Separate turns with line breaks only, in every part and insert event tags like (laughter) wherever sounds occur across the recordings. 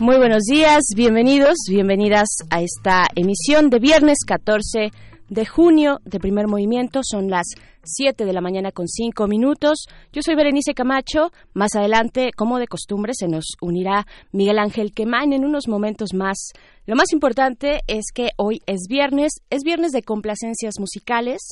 Muy buenos días, bienvenidos, bienvenidas a esta emisión de viernes 14 de junio de primer movimiento. Son las 7 de la mañana con 5 minutos. Yo soy Berenice Camacho. Más adelante, como de costumbre, se nos unirá Miguel Ángel Quemain en unos momentos más. Lo más importante es que hoy es viernes, es viernes de complacencias musicales.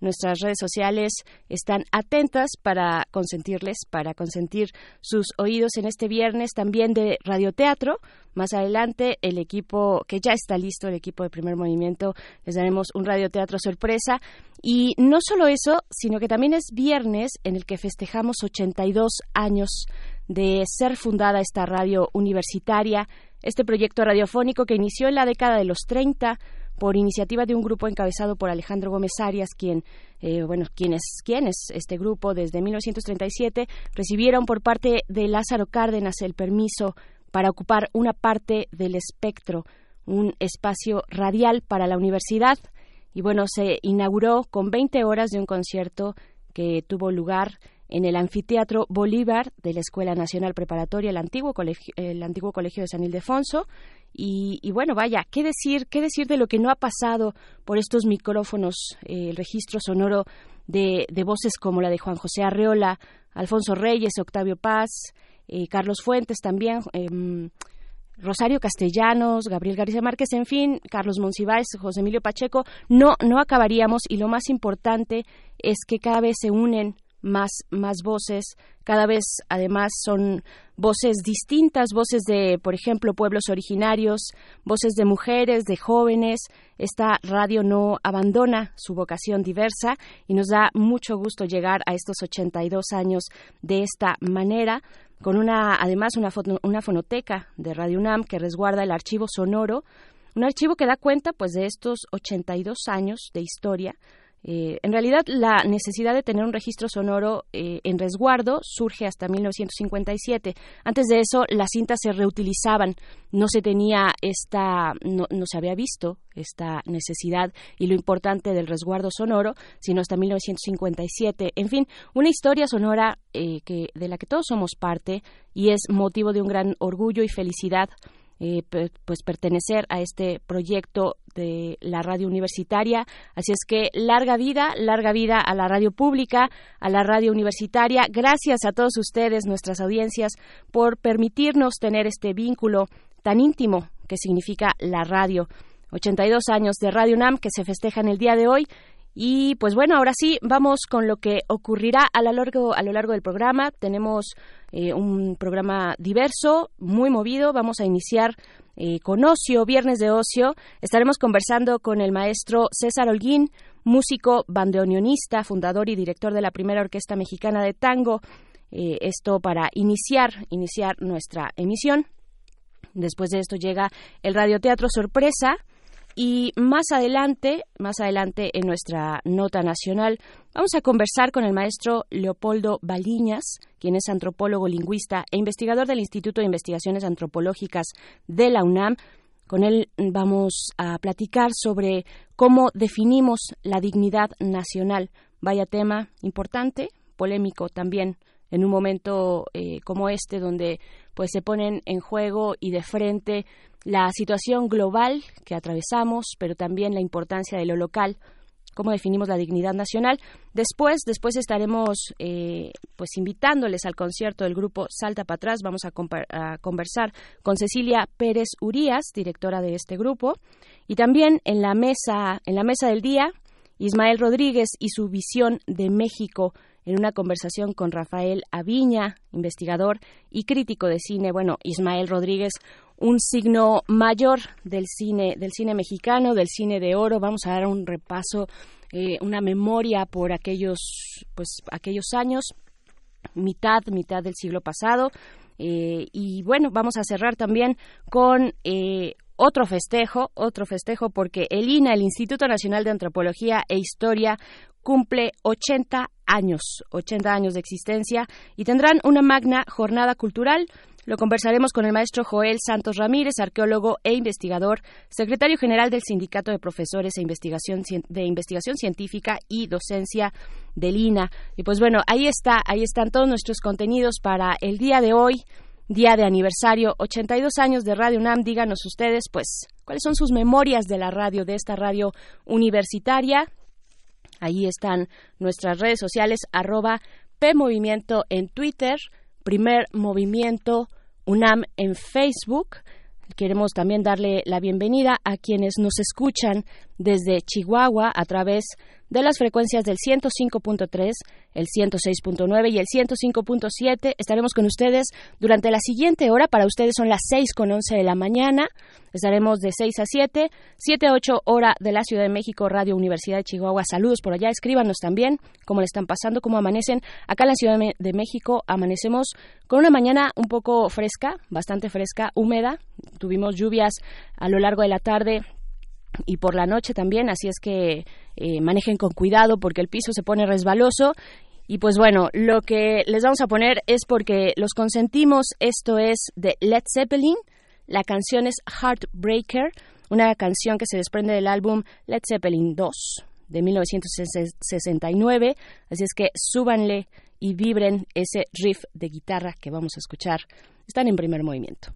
Nuestras redes sociales están atentas para consentirles, para consentir sus oídos en este viernes también de radioteatro. Más adelante, el equipo que ya está listo, el equipo de primer movimiento, les daremos un radioteatro sorpresa. Y no solo eso, sino que también es viernes en el que festejamos 82 años de ser fundada esta radio universitaria, este proyecto radiofónico que inició en la década de los 30 por iniciativa de un grupo encabezado por Alejandro Gómez Arias, quien, eh, bueno, quienes, quienes este grupo desde 1937 recibieron por parte de Lázaro Cárdenas el permiso para ocupar una parte del espectro, un espacio radial para la universidad. Y bueno, se inauguró con 20 horas de un concierto que tuvo lugar en el anfiteatro Bolívar de la Escuela Nacional Preparatoria, el antiguo colegio, el antiguo colegio de San Ildefonso. Y, bueno, vaya, ¿qué decir, qué decir de lo que no ha pasado por estos micrófonos, eh, el registro sonoro de, voces como la de Juan José Arreola, Alfonso Reyes, Octavio Paz, eh, Carlos Fuentes también, eh, Rosario Castellanos, Gabriel García Márquez, en fin, Carlos Monsiváis, José Emilio Pacheco, no, no acabaríamos y lo más importante es que cada vez se unen más, más voces, cada vez además son voces distintas, voces de, por ejemplo, pueblos originarios, voces de mujeres, de jóvenes. Esta radio no abandona su vocación diversa y nos da mucho gusto llegar a estos 82 años de esta manera con una, además, una, una fonoteca de Radio UNAM que resguarda el archivo sonoro, un archivo que da cuenta, pues, de estos 82 años de historia eh, en realidad, la necesidad de tener un registro sonoro eh, en resguardo surge hasta 1957. Antes de eso, las cintas se reutilizaban. No se tenía esta, no, se había visto esta necesidad y lo importante del resguardo sonoro, sino hasta 1957. En fin, una historia sonora eh, que de la que todos somos parte y es motivo de un gran orgullo y felicidad eh, pues pertenecer a este proyecto de la radio universitaria. Así es que larga vida, larga vida a la radio pública, a la radio universitaria. Gracias a todos ustedes, nuestras audiencias, por permitirnos tener este vínculo tan íntimo que significa la radio. 82 años de Radio UNAM que se festejan el día de hoy y pues bueno, ahora sí, vamos con lo que ocurrirá a lo largo, a lo largo del programa. Tenemos eh, un programa diverso, muy movido. Vamos a iniciar eh, con Ocio, Viernes de Ocio. Estaremos conversando con el maestro César Holguín, músico bandoneonista, fundador y director de la primera orquesta mexicana de tango. Eh, esto para iniciar, iniciar nuestra emisión. Después de esto llega el radioteatro Sorpresa y más adelante, más adelante en nuestra nota nacional, vamos a conversar con el maestro Leopoldo Baliñas, quien es antropólogo lingüista e investigador del Instituto de Investigaciones Antropológicas de la UNAM. Con él vamos a platicar sobre cómo definimos la dignidad nacional. Vaya tema importante, polémico también en un momento eh, como este donde pues se ponen en juego y de frente la situación global que atravesamos, pero también la importancia de lo local, cómo definimos la dignidad nacional. Después, después estaremos eh, pues invitándoles al concierto del grupo Salta para atrás. Vamos a, a, conversar con Cecilia Pérez Urías, directora de este grupo, y también en la mesa, en la mesa del día, Ismael Rodríguez y su visión de México en una conversación con Rafael Aviña, investigador y crítico de cine. Bueno, Ismael Rodríguez, un signo mayor del cine, del cine mexicano, del cine de oro. Vamos a dar un repaso, eh, una memoria por aquellos, pues, aquellos años, mitad, mitad del siglo pasado. Eh, y bueno, vamos a cerrar también con eh, otro festejo, otro festejo porque el INA, el Instituto Nacional de Antropología e Historia, cumple 80 años, 80 años de existencia y tendrán una magna jornada cultural. Lo conversaremos con el maestro Joel Santos Ramírez, arqueólogo e investigador, secretario general del Sindicato de Profesores e Investigación, de Investigación Científica y Docencia del INA. Y pues bueno, ahí está, ahí están todos nuestros contenidos para el día de hoy, día de aniversario, 82 años de Radio UNAM. Díganos ustedes, pues, cuáles son sus memorias de la radio, de esta radio universitaria. Ahí están nuestras redes sociales, arroba PMovimiento en Twitter, Primer Movimiento UNAM en Facebook. Queremos también darle la bienvenida a quienes nos escuchan desde Chihuahua a través de las frecuencias del 105.3, el 106.9 y el 105.7. Estaremos con ustedes durante la siguiente hora. Para ustedes son las 6 con 11 de la mañana. Estaremos de 6 a 7, 7 a 8 hora de la Ciudad de México, Radio Universidad de Chihuahua. Saludos por allá. Escríbanos también cómo le están pasando, cómo amanecen. Acá en la Ciudad de México amanecemos con una mañana un poco fresca, bastante fresca, húmeda. Tuvimos lluvias a lo largo de la tarde y por la noche también, así es que eh, manejen con cuidado porque el piso se pone resbaloso. Y pues bueno, lo que les vamos a poner es porque los consentimos, esto es de Led Zeppelin, la canción es Heartbreaker, una canción que se desprende del álbum Led Zeppelin 2 de 1969, así es que súbanle y vibren ese riff de guitarra que vamos a escuchar. Están en primer movimiento.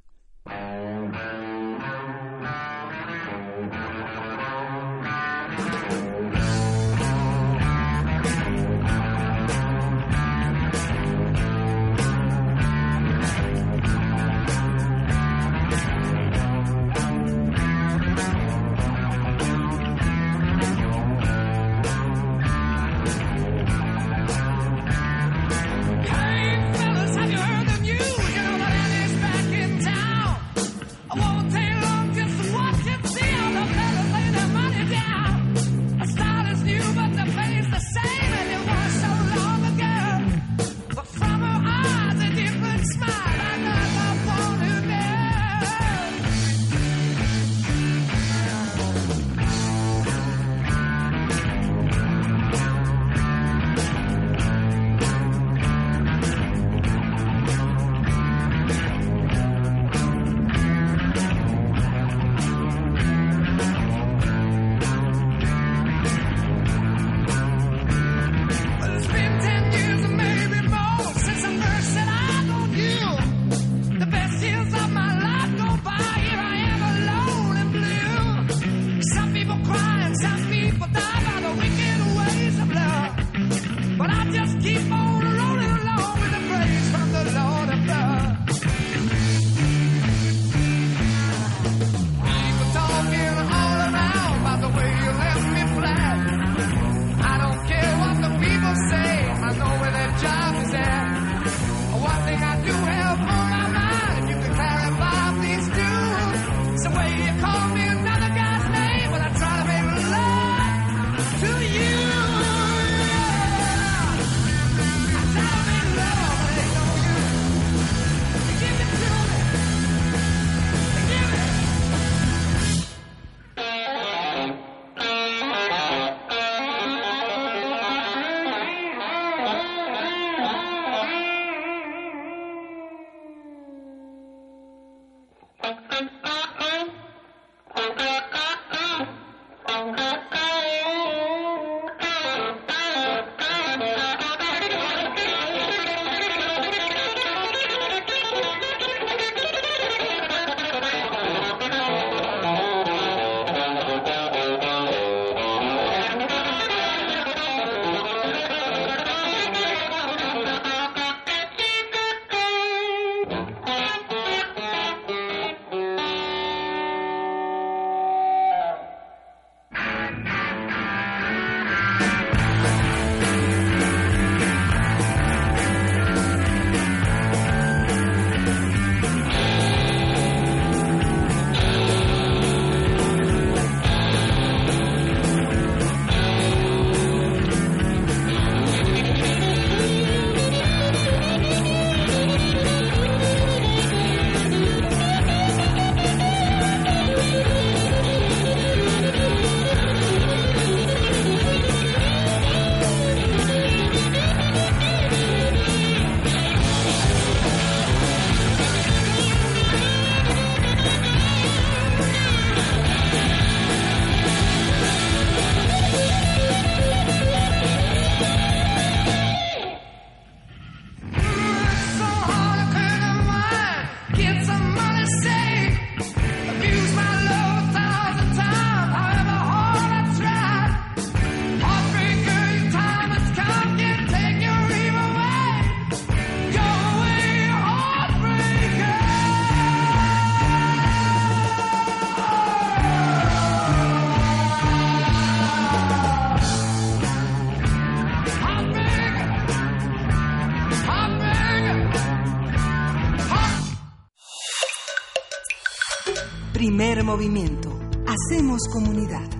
Primer movimiento. Hacemos comunidad.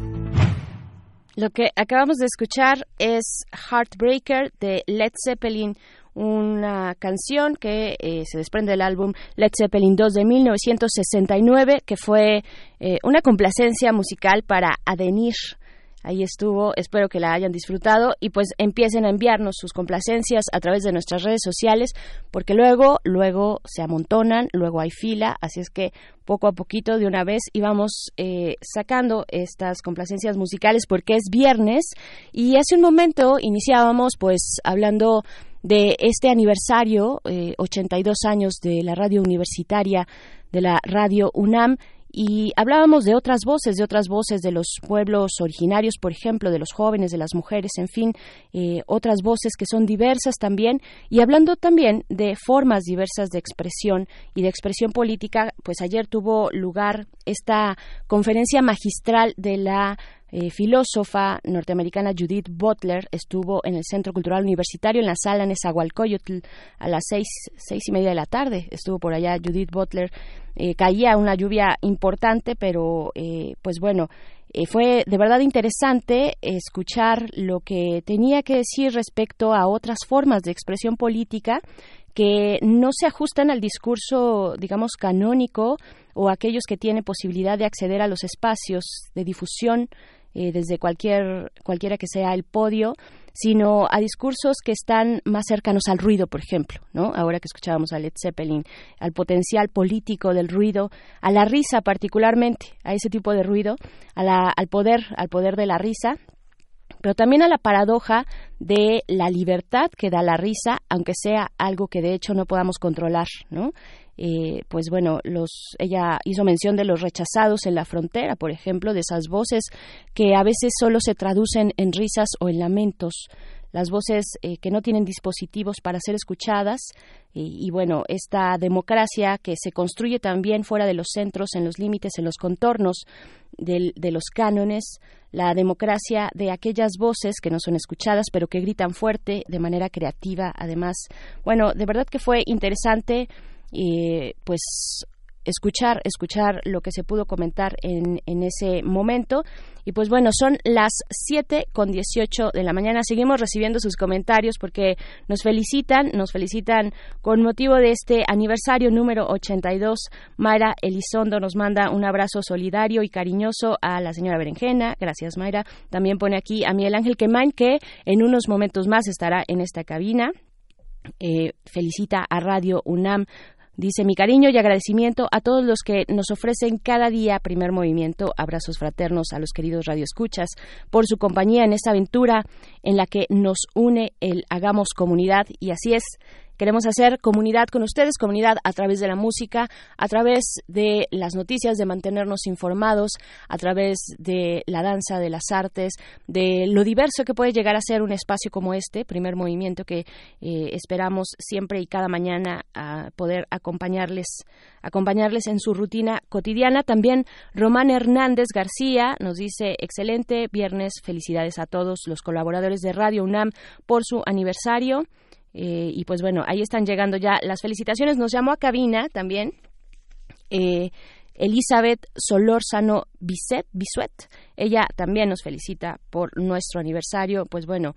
Lo que acabamos de escuchar es Heartbreaker de Led Zeppelin, una canción que eh, se desprende del álbum Led Zeppelin 2 de 1969, que fue eh, una complacencia musical para Adenir Ahí estuvo, espero que la hayan disfrutado y pues empiecen a enviarnos sus complacencias a través de nuestras redes sociales porque luego, luego se amontonan, luego hay fila, así es que poco a poquito de una vez íbamos eh, sacando estas complacencias musicales porque es viernes y hace un momento iniciábamos pues hablando de este aniversario, 82 eh, años de la radio universitaria, de la radio UNAM y hablábamos de otras voces, de otras voces de los pueblos originarios, por ejemplo, de los jóvenes, de las mujeres, en fin, eh, otras voces que son diversas también, y hablando también de formas diversas de expresión y de expresión política, pues ayer tuvo lugar esta conferencia magistral de la eh, filósofa norteamericana Judith Butler estuvo en el Centro Cultural Universitario en la sala Nezahualcóyotl a las seis, seis y media de la tarde. Estuvo por allá Judith Butler. Eh, caía una lluvia importante, pero eh, pues bueno, fue de verdad interesante escuchar lo que tenía que decir respecto a otras formas de expresión política que no se ajustan al discurso, digamos, canónico o aquellos que tienen posibilidad de acceder a los espacios de difusión eh, desde cualquier, cualquiera que sea el podio, sino a discursos que están más cercanos al ruido, por ejemplo, ¿no? Ahora que escuchábamos a Led Zeppelin, al potencial político del ruido, a la risa particularmente, a ese tipo de ruido, al poder, al poder de la risa, pero también a la paradoja de la libertad que da la risa, aunque sea algo que de hecho no podamos controlar, ¿no? Eh, pues bueno, los, ella hizo mención de los rechazados en la frontera, por ejemplo, de esas voces que a veces solo se traducen en risas o en lamentos, las voces eh, que no tienen dispositivos para ser escuchadas y, bueno, esta democracia que se construye también fuera de los centros, en los límites, en los contornos de los cánones, la democracia de aquellas voces que no son escuchadas pero que gritan fuerte de manera creativa además. Bueno, de verdad que fue interesante y pues escuchar, escuchar lo que se pudo comentar en, en ese momento. Y pues bueno, son las 7 con 18 de la mañana. Seguimos recibiendo sus comentarios porque nos felicitan, nos felicitan con motivo de este aniversario número 82. Mayra Elizondo nos manda un abrazo solidario y cariñoso a la señora Berenjena. Gracias, Mayra. También pone aquí a Miguel Ángel Quemain, que en unos momentos más estará en esta cabina. Eh, felicita a Radio UNAM Dice mi cariño y agradecimiento a todos los que nos ofrecen cada día primer movimiento. Abrazos fraternos a los queridos radioescuchas por su compañía en esta aventura en la que nos une el Hagamos Comunidad. Y así es, Queremos hacer comunidad con ustedes, comunidad a través de la música, a través de las noticias, de mantenernos informados, a través de la danza, de las artes, de lo diverso que puede llegar a ser un espacio como este, primer movimiento que eh, esperamos siempre y cada mañana a poder acompañarles, acompañarles en su rutina cotidiana. También Román Hernández García nos dice excelente viernes, felicidades a todos los colaboradores de Radio UNAM por su aniversario. Eh, y pues bueno, ahí están llegando ya las felicitaciones. Nos llamó a cabina también. Eh, Elizabeth Solórzano Bisuet, ella también nos felicita por nuestro aniversario. Pues bueno,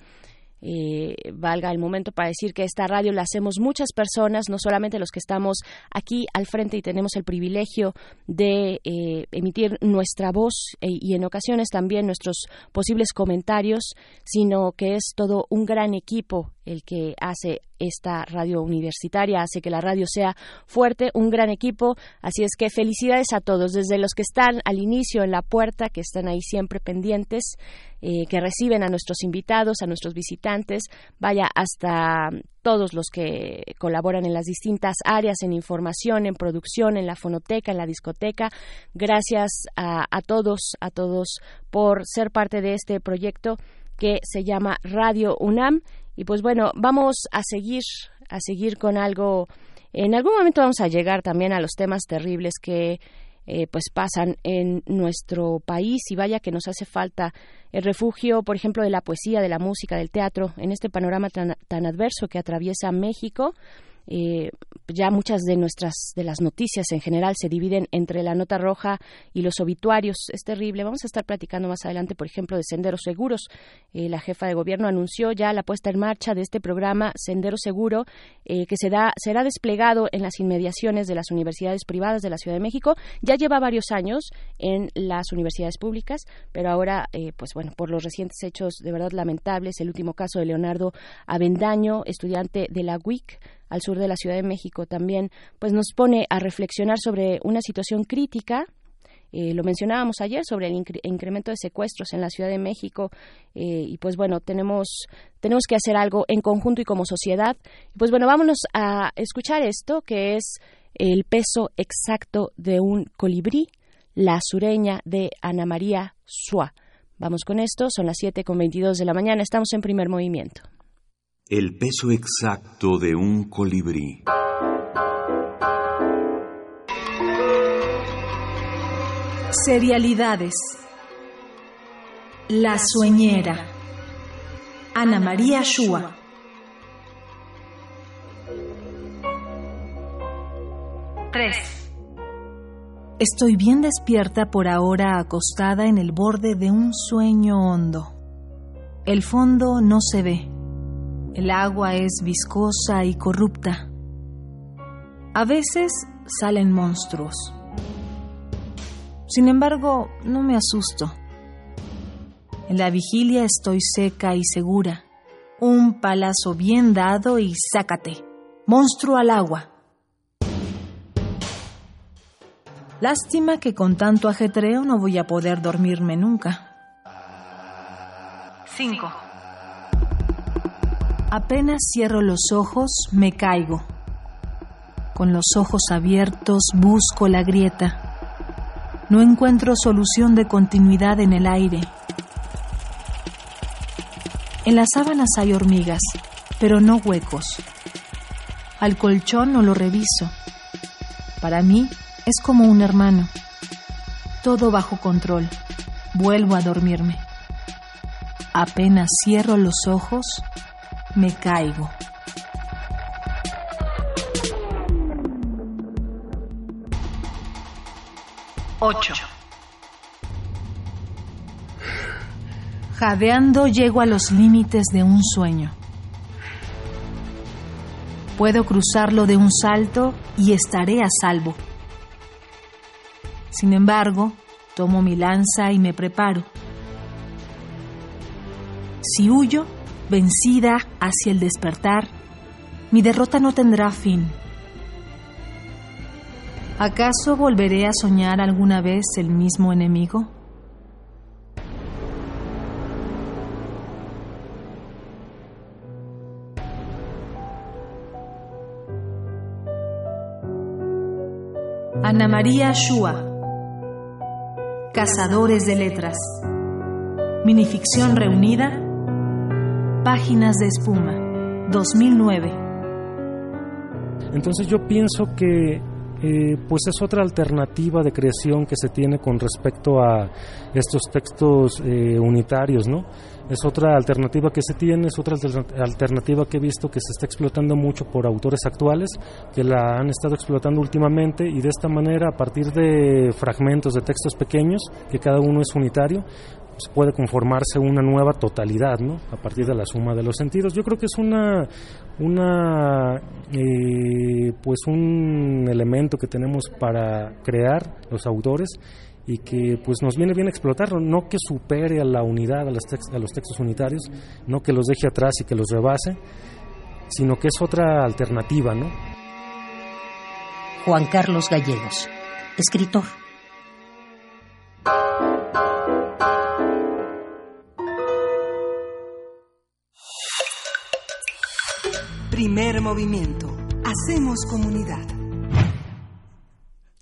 eh, valga el momento para decir que esta radio la hacemos muchas personas, no solamente los que estamos aquí al frente y tenemos el privilegio de eh, emitir nuestra voz eh, y en ocasiones también nuestros posibles comentarios, sino que es todo un gran equipo el que hace esta radio universitaria, hace que la radio sea fuerte, un gran equipo. Así es que felicidades a todos, desde los que están al inicio en la puerta, que están ahí siempre pendientes, eh, que reciben a nuestros invitados, a nuestros visitantes, vaya hasta todos los que colaboran en las distintas áreas, en información, en producción, en la fonoteca, en la discoteca. Gracias a, a todos, a todos por ser parte de este proyecto que se llama Radio UNAM y pues bueno, vamos a seguir, a seguir con algo. En algún momento vamos a llegar también a los temas terribles que eh, pues pasan en nuestro país y vaya que nos hace falta el refugio, por ejemplo, de la poesía, de la música, del teatro, en este panorama tan, tan adverso que atraviesa México. Eh, ya muchas de nuestras de las noticias en general se dividen entre la nota roja y los obituarios. Es terrible. Vamos a estar platicando más adelante, por ejemplo, de Senderos Seguros. Eh, la jefa de gobierno anunció ya la puesta en marcha de este programa Sendero Seguro, eh, que se será desplegado en las inmediaciones de las universidades privadas de la Ciudad de México. Ya lleva varios años en las universidades públicas, pero ahora, pues bueno, por los recientes hechos de verdad lamentables, el último caso de Leonardo Avendaño, estudiante de la UIC, al sur de la Ciudad de México también, pues nos pone a reflexionar sobre una situación crítica. Eh, lo mencionábamos ayer sobre el incremento de secuestros en la Ciudad de México eh, y pues bueno tenemos tenemos que hacer algo en conjunto y como sociedad. Pues bueno vámonos a escuchar esto que es el peso exacto de un colibrí la sureña de Ana María Suá vamos con esto son las siete con veintidós de la mañana estamos en primer movimiento
el peso exacto de un colibrí.
Serialidades. La Sueñera. Ana María Shua. Tres. Estoy bien despierta por ahora acostada en el borde de un sueño hondo. El fondo no se ve el agua es viscosa y corrupta. A veces salen monstruos. Sin embargo, no me asusto. En la vigilia estoy seca y segura. Un palazo bien dado y sácate. Monstruo al agua. Lástima que con tanto ajetreo no voy a poder dormirme nunca. 5. Apenas cierro los ojos, me caigo. Con los ojos abiertos busco la grieta. No encuentro solución de continuidad en el aire. En las sábanas hay hormigas, pero no huecos. Al colchón no lo reviso. Para mí es como un hermano. Todo bajo control. Vuelvo a dormirme. Apenas cierro los ojos, me caigo. Ocho. Jadeando llego a los límites de un sueño. Puedo cruzarlo de un salto y estaré a salvo. Sin embargo, tomo mi lanza y me preparo. Si huyo, vencida hacia el despertar, mi derrota no tendrá fin. ¿Acaso volveré a soñar alguna vez el mismo enemigo? Ana María Shua Cazadores de Letras Minificción reunida Páginas de Espuma, 2009.
Entonces yo pienso que eh, pues es otra alternativa de creación que se tiene con respecto a estos textos eh, unitarios, ¿no? Es otra alternativa que se tiene, es otra alternativa que he visto que se está explotando mucho por autores actuales que la han estado explotando últimamente y de esta manera a partir de fragmentos de textos pequeños, que cada uno es unitario, puede conformarse una nueva totalidad, ¿no? A partir de la suma de los sentidos. Yo creo que es una, una eh, pues un elemento que tenemos para crear los autores y que pues nos viene bien explotarlo, no que supere a la unidad, a los, a los textos unitarios, no que los deje atrás y que los rebase, sino que es otra alternativa, ¿no?
Juan Carlos Gallegos, escritor.
Primer movimiento. Hacemos comunidad.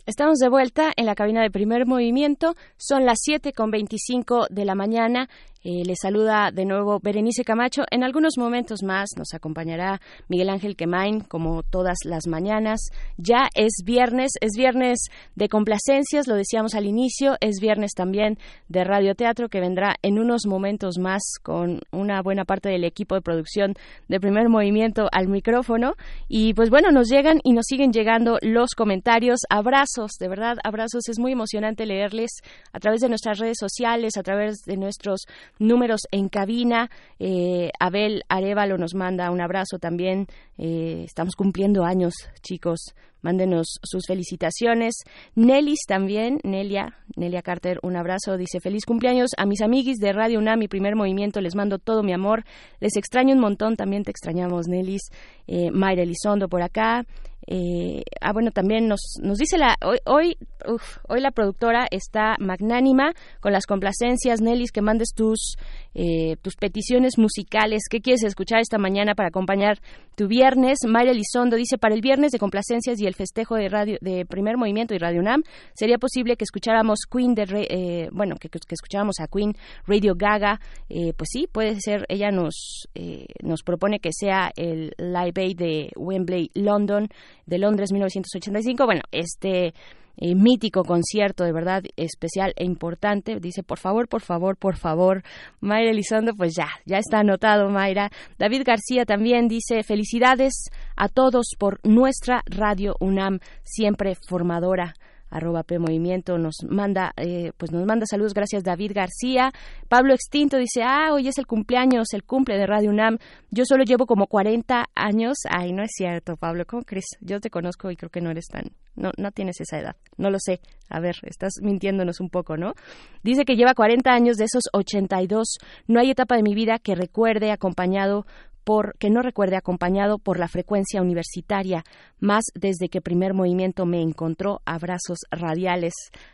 Estamos de vuelta en la cabina de primer movimiento. Son las 7 con 25 de la mañana Eh, les saluda de nuevo Berenice Camacho. En algunos momentos más nos acompañará Miguel Ángel Quemain, como todas las mañanas. Ya es viernes, es viernes de complacencias, lo decíamos al inicio, es viernes también de radioteatro que vendrá en unos momentos más con una buena parte del equipo de producción de primer movimiento al micrófono. Y pues bueno, nos llegan y nos siguen llegando los comentarios. Abrazos, de verdad, abrazos. Es muy emocionante leerles a través de nuestras redes sociales, a través de nuestros números en cabina. Eh, Abel Arevalo nos manda un abrazo también. Eh, estamos cumpliendo años, chicos. Mándenos sus felicitaciones. Nelis también, Nelia, Nelia Carter, un abrazo. Dice, feliz cumpleaños a mis amiguis de Radio UNAM, mi primer movimiento. Les mando todo mi amor. Les extraño un montón. También te extrañamos, Nelis. Eh, Mayra Elizondo por acá. Eh, ah, bueno, también nos, nos dice la hoy hoy, hoy la productora está magnánima con las complacencias, Nelis, que mandes tus eh, tus peticiones musicales. ¿Qué quieres escuchar esta mañana para acompañar tu viernes? Mayra Elizondo dice para el viernes de complacencias y el festejo de radio de Primer Movimiento y Radio UNAM sería posible que escucháramos Queen de eh, bueno que, que, escucháramos a Queen Radio Gaga. Eh, pues sí, puede ser. Ella nos nos propone que sea el Live Aid de Wembley, London de Londres 1985. Bueno, este eh, mítico concierto, de verdad especial e importante. Dice, por favor, por favor, por favor. Mayra Elizondo, pues ya, ya está anotado, Mayra. David García también dice, felicidades a todos por nuestra Radio UNAM, siempre formadora arroba P nos manda, eh, pues nos manda saludos, gracias David García. Pablo Extinto dice, ah, hoy es el cumpleaños, el cumple de Radio UNAM. Yo solo llevo como 40 años. Ay, no es cierto, Pablo, ¿cómo crees? Yo te conozco y creo que no eres tan, no, no tienes esa edad. No lo sé. A ver, estás mintiéndonos un poco, ¿no? Dice que lleva 40 años de esos 82. No hay etapa de mi vida que recuerde acompañado que no recuerde acompañado por la frecuencia universitaria, más desde que primer movimiento me encontró abrazos radiales,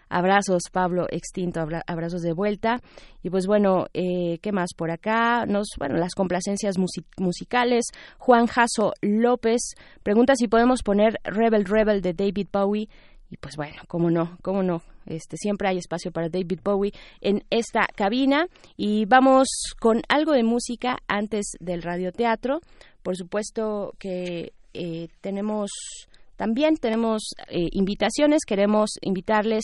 abrazos Pablo extinto, abrazos de vuelta y pues bueno, eh, ¿qué más por acá? Nos, bueno, las complacencias musicales. Juan Jaso López pregunta si podemos poner Rebel Rebel de David Bowie y pues bueno, cómo no, cómo no. Este, siempre hay espacio para David Bowie en esta cabina y vamos con algo de música antes del radioteatro. Por supuesto que eh, tenemos también tenemos eh, invitaciones, queremos invitarles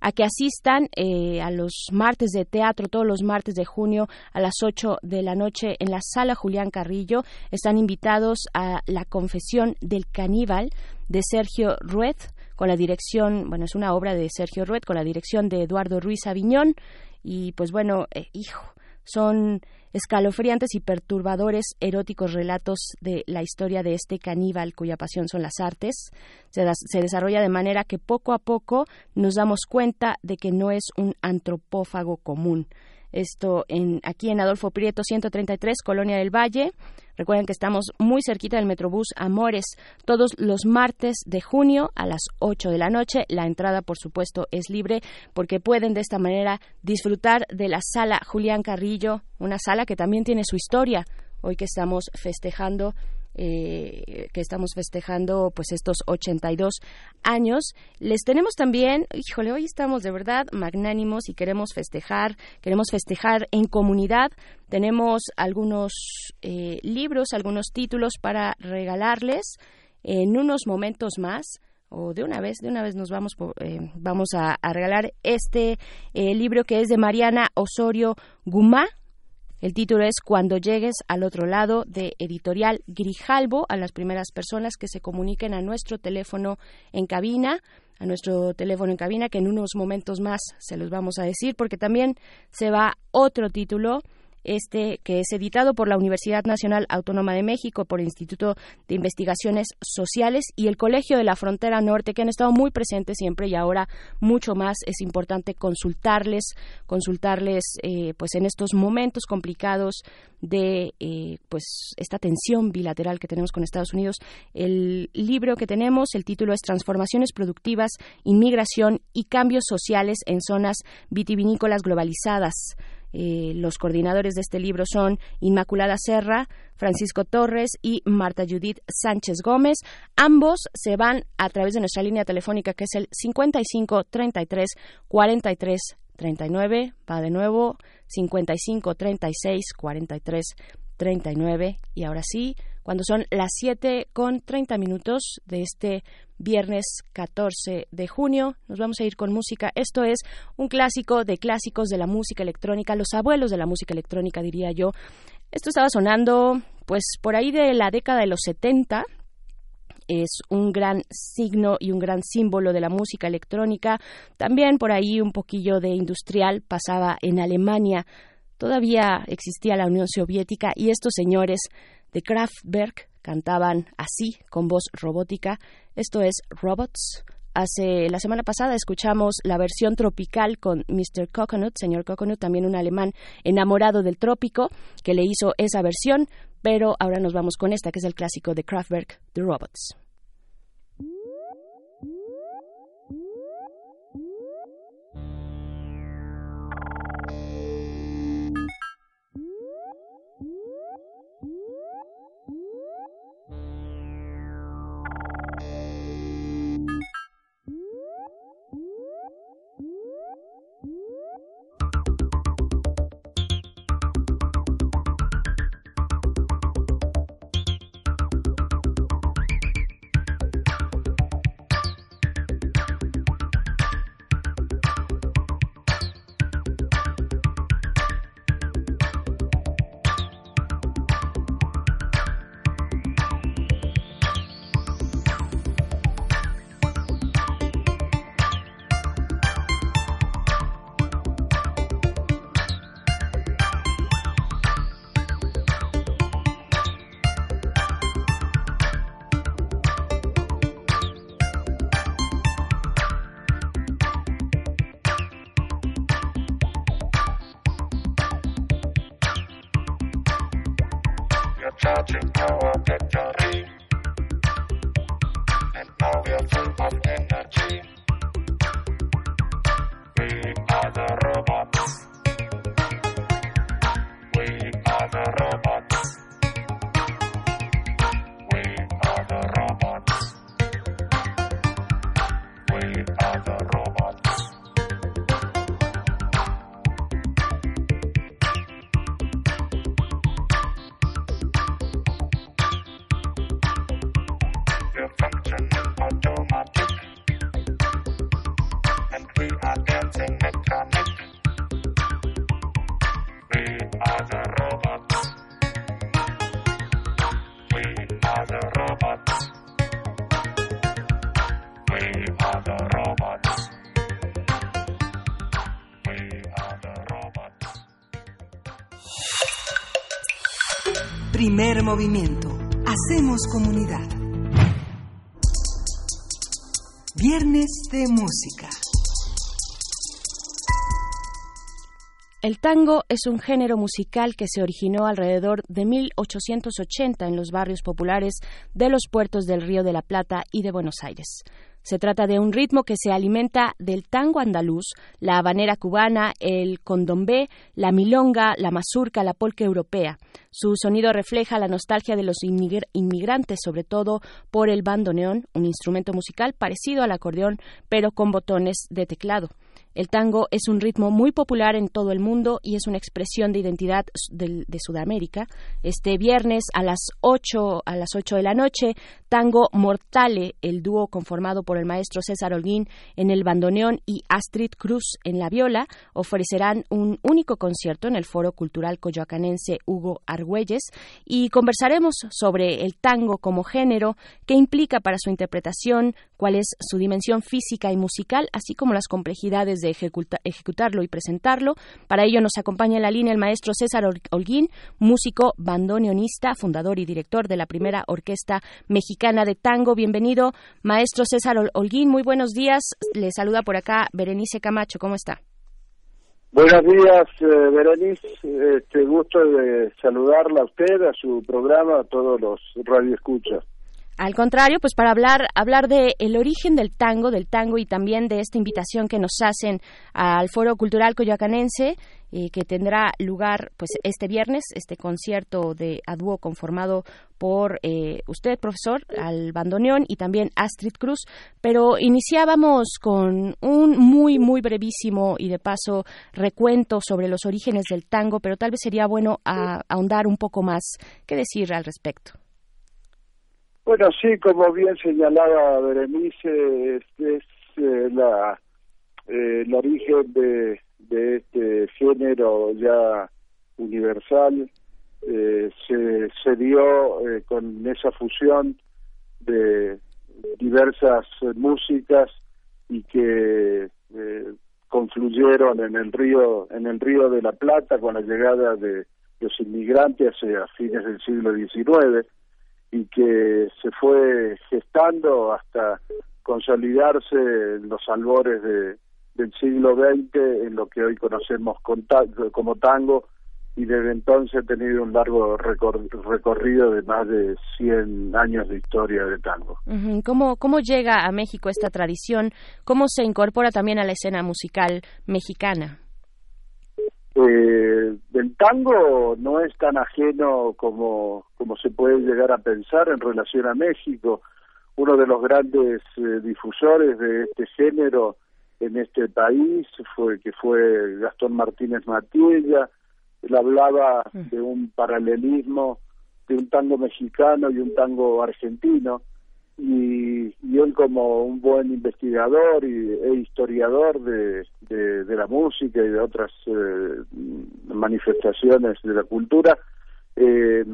a que asistan eh, a los martes de teatro, todos los martes de junio a las 8 de la noche en la sala Julián Carrillo. Están invitados a la confesión del caníbal de Sergio Rued con la dirección, bueno, es una obra de Sergio Rued con la dirección de Eduardo Ruiz Aviñón y pues bueno, eh, hijo, son escalofriantes y perturbadores eróticos relatos de la historia de este caníbal cuya pasión son las artes. Se, se, desarrolla de manera que poco a poco nos damos cuenta de que no es un antropófago común, esto en, aquí en Adolfo Prieto 133, Colonia del Valle. Recuerden que estamos muy cerquita del Metrobús Amores todos los martes de junio a las 8 de la noche. La entrada, por supuesto, es libre porque pueden de esta manera disfrutar de la sala Julián Carrillo, una sala que también tiene su historia. Hoy que estamos festejando eh, que estamos festejando pues estos 82 años. Les tenemos también, híjole, hoy estamos de verdad magnánimos y queremos festejar, queremos festejar en comunidad. Tenemos algunos eh, libros, algunos títulos para regalarles en unos momentos más o de una vez, de una vez nos vamos, eh, vamos a, regalar este libro que es de Mariana Osorio Gumá, el título es Cuando llegues al otro lado de Editorial Grijalbo a las primeras personas que se comuniquen a nuestro teléfono en cabina a nuestro teléfono en cabina que en unos momentos más se los vamos a decir porque también se va otro título este que es editado por la Universidad Nacional Autónoma de México, por el Instituto de Investigaciones Sociales y el Colegio de la Frontera Norte, que han estado muy presentes siempre y ahora mucho más es importante consultarles, consultarles eh, pues en estos momentos complicados de eh, pues esta tensión bilateral que tenemos con Estados Unidos. El libro que tenemos, el título es Transformaciones Productivas, Inmigración y Cambios Sociales en Zonas Vitivinícolas Globalizadas eh, los coordinadores de este libro son Inmaculada Serra, Francisco Torres y Marta Judith Sánchez Gómez. Ambos se van a través de nuestra línea telefónica que es el 55 33 43 39, va de nuevo 55 36 43 39 y ahora sí, cuando son las 7 con 30 minutos de este viernes 14 de junio, nos vamos a ir con música. Esto es un clásico de clásicos de la música electrónica, los abuelos de la música electrónica diría yo. Esto estaba sonando pues por ahí de la década de los 70, es un gran signo y un gran símbolo de la música electrónica. También por ahí un poquillo de industrial pasaba en Alemania. Todavía existía la Unión Soviética y estos señores de Kraftwerk cantaban así, con voz robótica. Esto es Robots. Hace la semana pasada escuchamos la versión tropical con Mr. Coconut, señor Coconut, también un alemán enamorado del trópico, que le hizo esa versión, pero ahora nos vamos con esta, que es el clásico de Kraftwerk, The Robots. watching your get down.
Primer movimiento. Hacemos comunidad. Viernes de música.
El tango es un género musical que se originó alrededor de 1880 en los barrios populares de los puertos del Río de la Plata y de Buenos Aires. Se trata de un ritmo que se alimenta del tango andaluz, la habanera cubana, el condombé, la milonga, la mazurca, la polca europea. Su sonido refleja la nostalgia de los inmigrantes, sobre todo por el bandoneón, un instrumento musical parecido al acordeón, pero con botones de teclado. El tango es un ritmo muy popular en todo el mundo y es una expresión de identidad de, Sudamérica. Este viernes a las 8 a las 8 de la noche, Tango Mortale, el dúo conformado por el maestro César Holguín en el bandoneón y Astrid Cruz en la viola, ofrecerán un único concierto en el Foro Cultural Coyoacanense Hugo Argüelles y conversaremos sobre el tango como género, qué implica para su interpretación, cuál es su dimensión física y musical, así como las complejidades de ejecutarlo y presentarlo. Para ello nos acompaña en la línea el maestro César Holguín, músico bandoneonista, fundador y director de la primera orquesta mexicana de tango. Bienvenido, maestro César Holguín. Muy buenos días. Le saluda por acá Berenice Camacho. ¿Cómo está?
Buenos días, eh, Berenice. Este gusto de saludarla a usted, a su programa, a todos los radioescuchas.
Al contrario, pues para hablar hablar de el origen del tango, del tango y también de esta invitación que nos hacen al Foro Cultural Coyoacanense eh, que tendrá lugar pues este viernes, este concierto de a dúo conformado por eh, usted, profesor, al bandoneón y también Astrid Cruz. Pero iniciábamos con un muy, muy brevísimo y de paso recuento sobre los orígenes del tango, pero tal vez sería bueno ahondar un poco más. ¿Qué decir al respecto?
Bueno, sí, como bien señalaba Berenice, este es eh, la, el origen de, de este género ya universal. Eh, se, se dio eh, con esa fusión de diversas músicas y que eh, confluyeron en el río en el río de la Plata con la llegada de los inmigrantes a fines del siglo XIX y que se fue gestando hasta consolidarse en los albores de, del siglo XX en lo que hoy conocemos como tango y desde entonces ha tenido un largo recorrido de más de 100 años de historia de tango.
¿Cómo, ¿Cómo llega a México esta tradición? ¿Cómo se incorpora también a la escena musical mexicana?
Eh, el tango no es tan ajeno como, como se puede llegar a pensar en relación a México. Uno de los grandes eh, difusores de este género en este país fue que fue Gastón Martínez Matiella él hablaba mm. de un paralelismo de un tango mexicano y un tango argentino y, él como un buen investigador y, e historiador de, de, la música y de otras eh, manifestaciones de la cultura eh,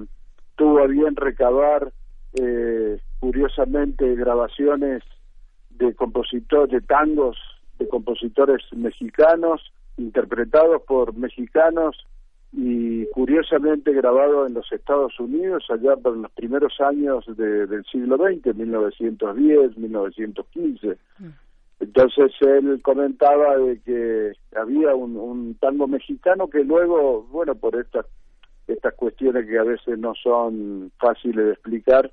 tuvo a bien recabar eh, curiosamente grabaciones de compositores de tangos de compositores mexicanos, interpretados por mexicanos y curiosamente grabado en los Estados Unidos allá por los primeros años del siglo XX, 1910, 1915. Mm. Entonces él comentaba de que había un, un tango mexicano que luego, bueno, por estas estas cuestiones que a veces no son fáciles de explicar,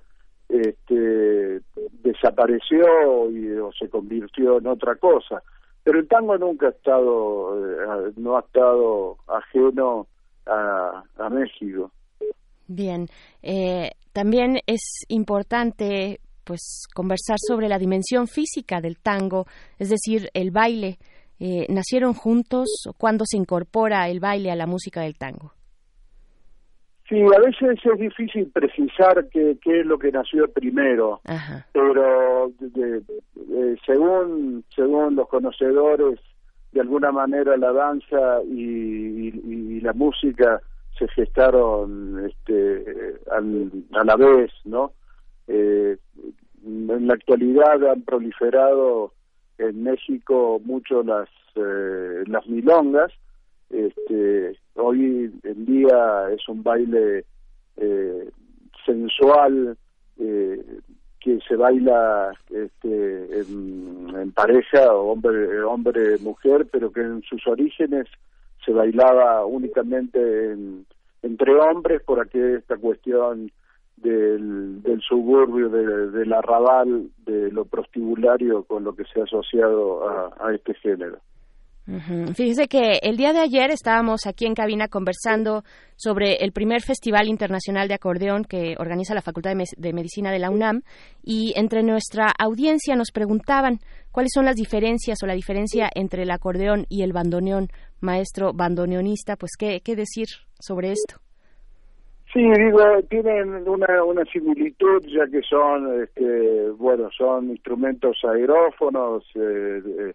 este, desapareció y, o se convirtió en otra cosa. Pero el tango nunca ha estado, eh, no ha estado ajeno a, a México.
Bien, eh, también es importante pues conversar sobre la dimensión física del tango, es decir, el baile. Eh, ¿Nacieron juntos o cuándo se incorpora el baile a la música del tango?
Sí, a veces es difícil precisar qué, qué es lo que nació primero, pero según según los conocedores, de alguna manera la danza y, la música se gestaron este, a la vez, ¿no? Eh, en la actualidad han proliferado en México mucho las eh, las milongas este, hoy en día es un baile eh, sensual eh, que se baila este, en, pareja, hombre, hombre, mujer, pero que en sus orígenes se bailaba únicamente entre hombres por esta cuestión del, del suburbio, de, del arrabal, de lo prostibulario con lo que se ha asociado a este género.
Fíjese que el día de ayer estábamos aquí en cabina conversando sobre el primer Festival Internacional de Acordeón que organiza la Facultad de, Medicina de la UNAM y entre nuestra audiencia nos preguntaban cuáles son las diferencias o la diferencia entre el acordeón y el bandoneón. Maestro bandoneonista, pues qué, qué decir sobre esto.
Sí, digo, tienen una, una similitud ya que son, este, bueno, son instrumentos aerófonos, eh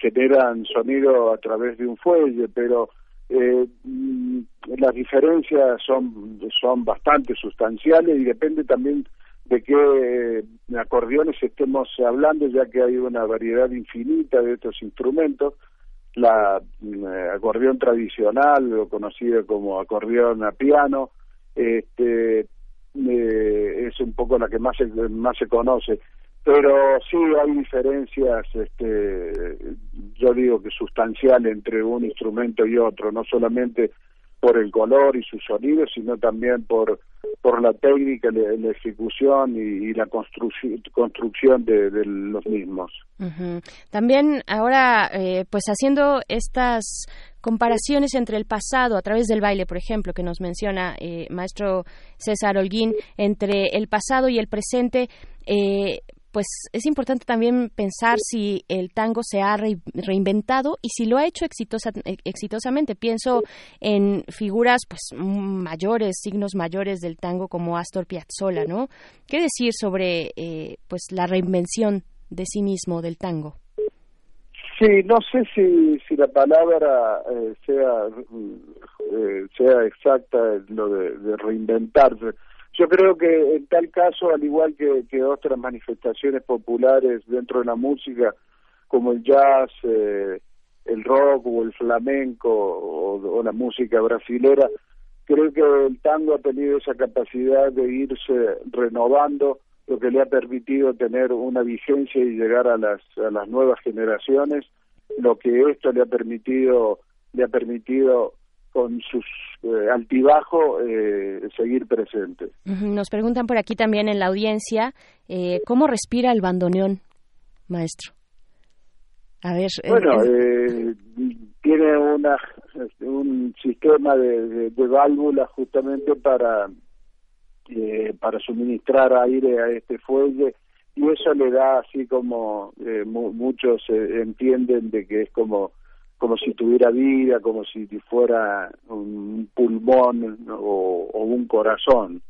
generan sonido a través de un fuelle, pero eh, mm, las diferencias son, son bastante sustanciales y depende también de qué eh, acordeones estemos hablando, ya que hay una variedad infinita de estos instrumentos. La mm, acordeón tradicional, o conocido como acordeón a piano, este, eh, es un poco la que más más se conoce pero sí hay diferencias, este, yo digo que sustancial entre un instrumento y otro, no solamente por el color y su sonido, sino también por, por la técnica, la, ejecución y, la construcción de, los mismos.
También ahora, eh, pues haciendo estas comparaciones entre el pasado a través del baile, por ejemplo, que nos menciona eh, maestro César Holguín, entre el pasado y el presente, eh, pues es importante también pensar si el tango se ha reinventado y si lo ha hecho exitosa, e, exitosamente. Pienso en figuras pues mayores, signos mayores del tango como Astor Piazzolla, ¿no? ¿Qué decir sobre eh, pues la reinvención de sí mismo del tango?
Sí, no sé si, si la palabra eh, sea eh, sea exacta lo de, de reinventarse yo creo que en tal caso, al igual que, otras manifestaciones populares dentro de la música, como el jazz, eh, el rock o el flamenco o, la música brasilera, creo que el tango ha tenido esa capacidad de irse renovando, lo que le ha permitido tener una vigencia y llegar a las, a las nuevas generaciones, lo que esto le ha permitido le ha permitido con sus eh, altibajos eh, seguir presente.
Nos preguntan por aquí también en la audiencia, eh, ¿cómo respira el bandoneón, maestro?
A ver. Bueno, tiene una un sistema de, válvulas justamente para para suministrar aire a este fuelle y eso le da así como muchos entienden de que es como como si tuviera vida, como si fuera un pulmón o, un corazón.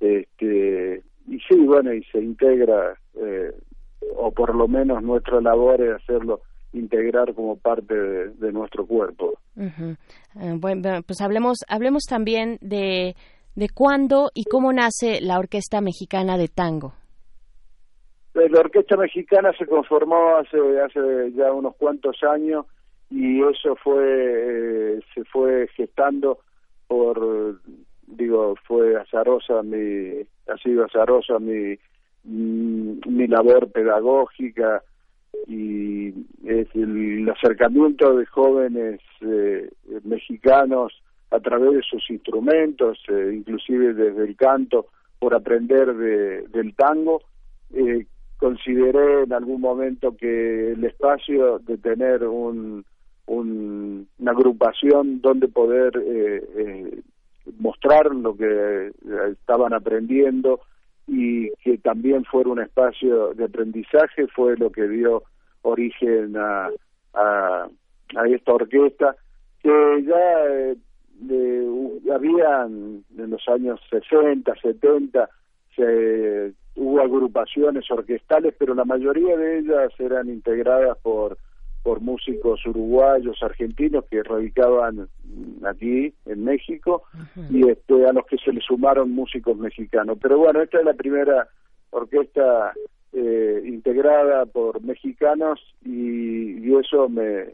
Este, y sí, bueno, y se integra, eh, o por lo menos nuestra labor es hacerlo integrar como parte de, nuestro cuerpo.
Eh, bueno, pues hablemos, hablemos también de, de cuándo y cómo nace la Orquesta Mexicana de Tango.
La Orquesta Mexicana se conformó hace, hace ya unos cuantos años y eso fue eh, se fue gestando por digo fue azarosa mi ha sido azarosa mi mm, mi labor pedagógica y el, acercamiento de jóvenes eh, mexicanos a través de sus instrumentos eh, inclusive desde el canto por aprender de, del tango. Consideré en algún momento que el espacio de tener un una agrupación donde poder eh, eh, mostrar lo que eh, estaban aprendiendo y que también fuera un espacio de aprendizaje fue lo que dio origen a, a, esta orquesta que ya habían en los años 60, 70 se, hubo agrupaciones orquestales, pero la mayoría de ellas eran integradas por por músicos uruguayos, argentinos que radicaban aquí en México y este, a los que se le sumaron músicos mexicanos. Pero bueno, esta es la primera orquesta eh, integrada por mexicanos y, y eso me,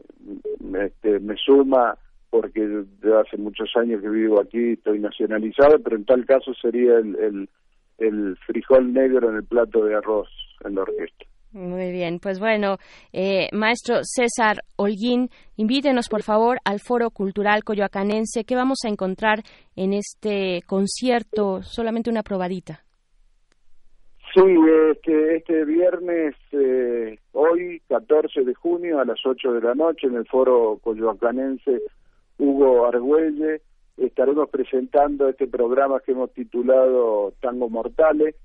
me, este, me suma porque de hace muchos años que vivo aquí estoy nacionalizado, pero en tal caso sería el, el, el frijol negro en el plato de arroz en la orquesta.
Muy bien, pues bueno, eh, maestro César Holguín, invítenos por favor al Foro Cultural Coyoacanense. ¿Qué vamos a encontrar en este concierto? Solamente una probadita.
Sí, este, este viernes, eh, hoy, 14 de junio, a las 8 de la noche, en el Foro Coyoacanense Hugo Argüelle, estaremos presentando este programa que hemos titulado Tango Mortales,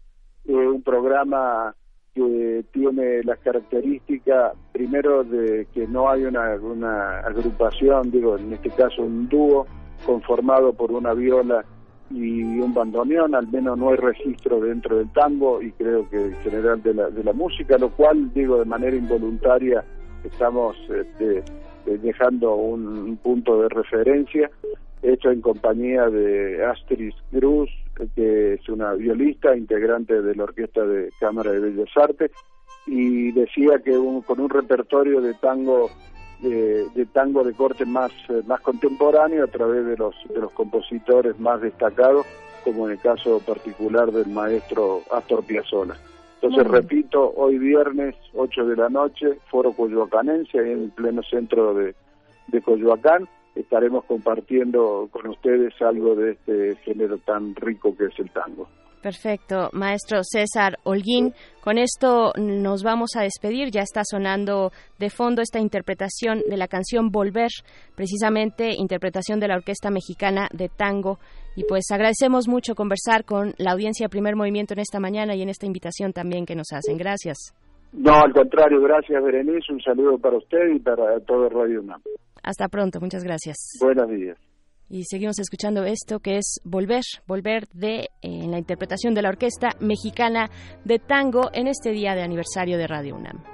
eh, un programa que tiene las características, primero, de que no hay una, agrupación, digo, en este caso un dúo, conformado por una viola y un bandoneón, al menos no hay registro dentro del tango y creo que en general de la, de la música, lo cual, digo, de manera involuntaria estamos este, dejando un, punto de referencia, hecho en compañía de Astrid Cruz, que es una violista, integrante de la Orquesta de Cámara de Bellas Artes, y decía que con un repertorio de tango de, tango de corte más eh, más contemporáneo a través de los de los compositores más destacados como en el caso particular del maestro Astor Piazzolla. Entonces, repito, hoy viernes, 8 de la noche, Foro Coyoacanense, en el pleno centro de, de Coyoacán, estaremos compartiendo con ustedes algo de este género tan rico que es el tango.
Perfecto, maestro César Holguín. Con esto nos vamos a despedir. Ya está sonando de fondo esta interpretación de la canción Volver, precisamente interpretación de la Orquesta Mexicana de Tango. Y pues agradecemos mucho conversar con la audiencia de Primer Movimiento en esta mañana y en esta invitación también que nos hacen. Gracias.
No, al contrario, gracias Berenice. Un saludo para usted y para todo Radio UNAM.
Hasta pronto, muchas gracias.
Buenos días.
Y seguimos escuchando esto que es Volver, Volver de en la interpretación de la Orquesta Mexicana de Tango en este día de aniversario de Radio UNAM.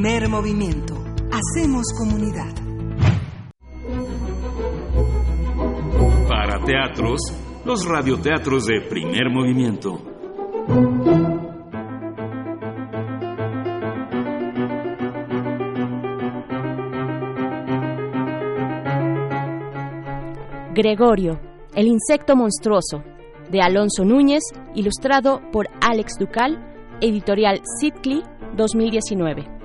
Primer movimiento. Hacemos comunidad.
Para teatros, los radioteatros de primer movimiento.
Gregorio, el insecto monstruoso, de Alonso Núñez, ilustrado por Alex Ducal, editorial Sitcli 2019.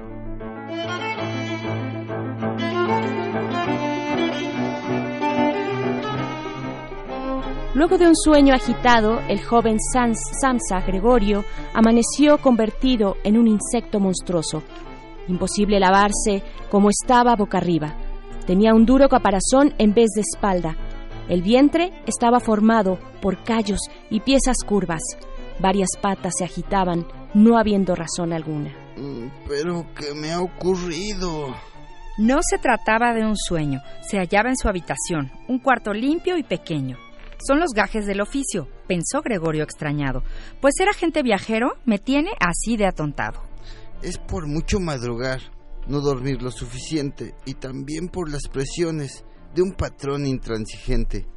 Luego de un sueño agitado, el joven Samsa Gregorio amaneció convertido en un insecto monstruoso. Imposible lavarse como estaba boca arriba. Tenía un duro caparazón en vez de espalda. El vientre estaba formado por callos y piezas curvas. Varias patas se agitaban, no habiendo razón alguna.
Mm, ¿Pero qué me ha ocurrido?
No se trataba de un sueño, se hallaba en su habitación, un cuarto limpio y pequeño. Son los gajes del oficio, pensó Gregorio extrañado. Pues ser agente viajero me tiene así de atontado.
Es por mucho madrugar, no dormir lo suficiente y también por las presiones. de un patrón intransigente.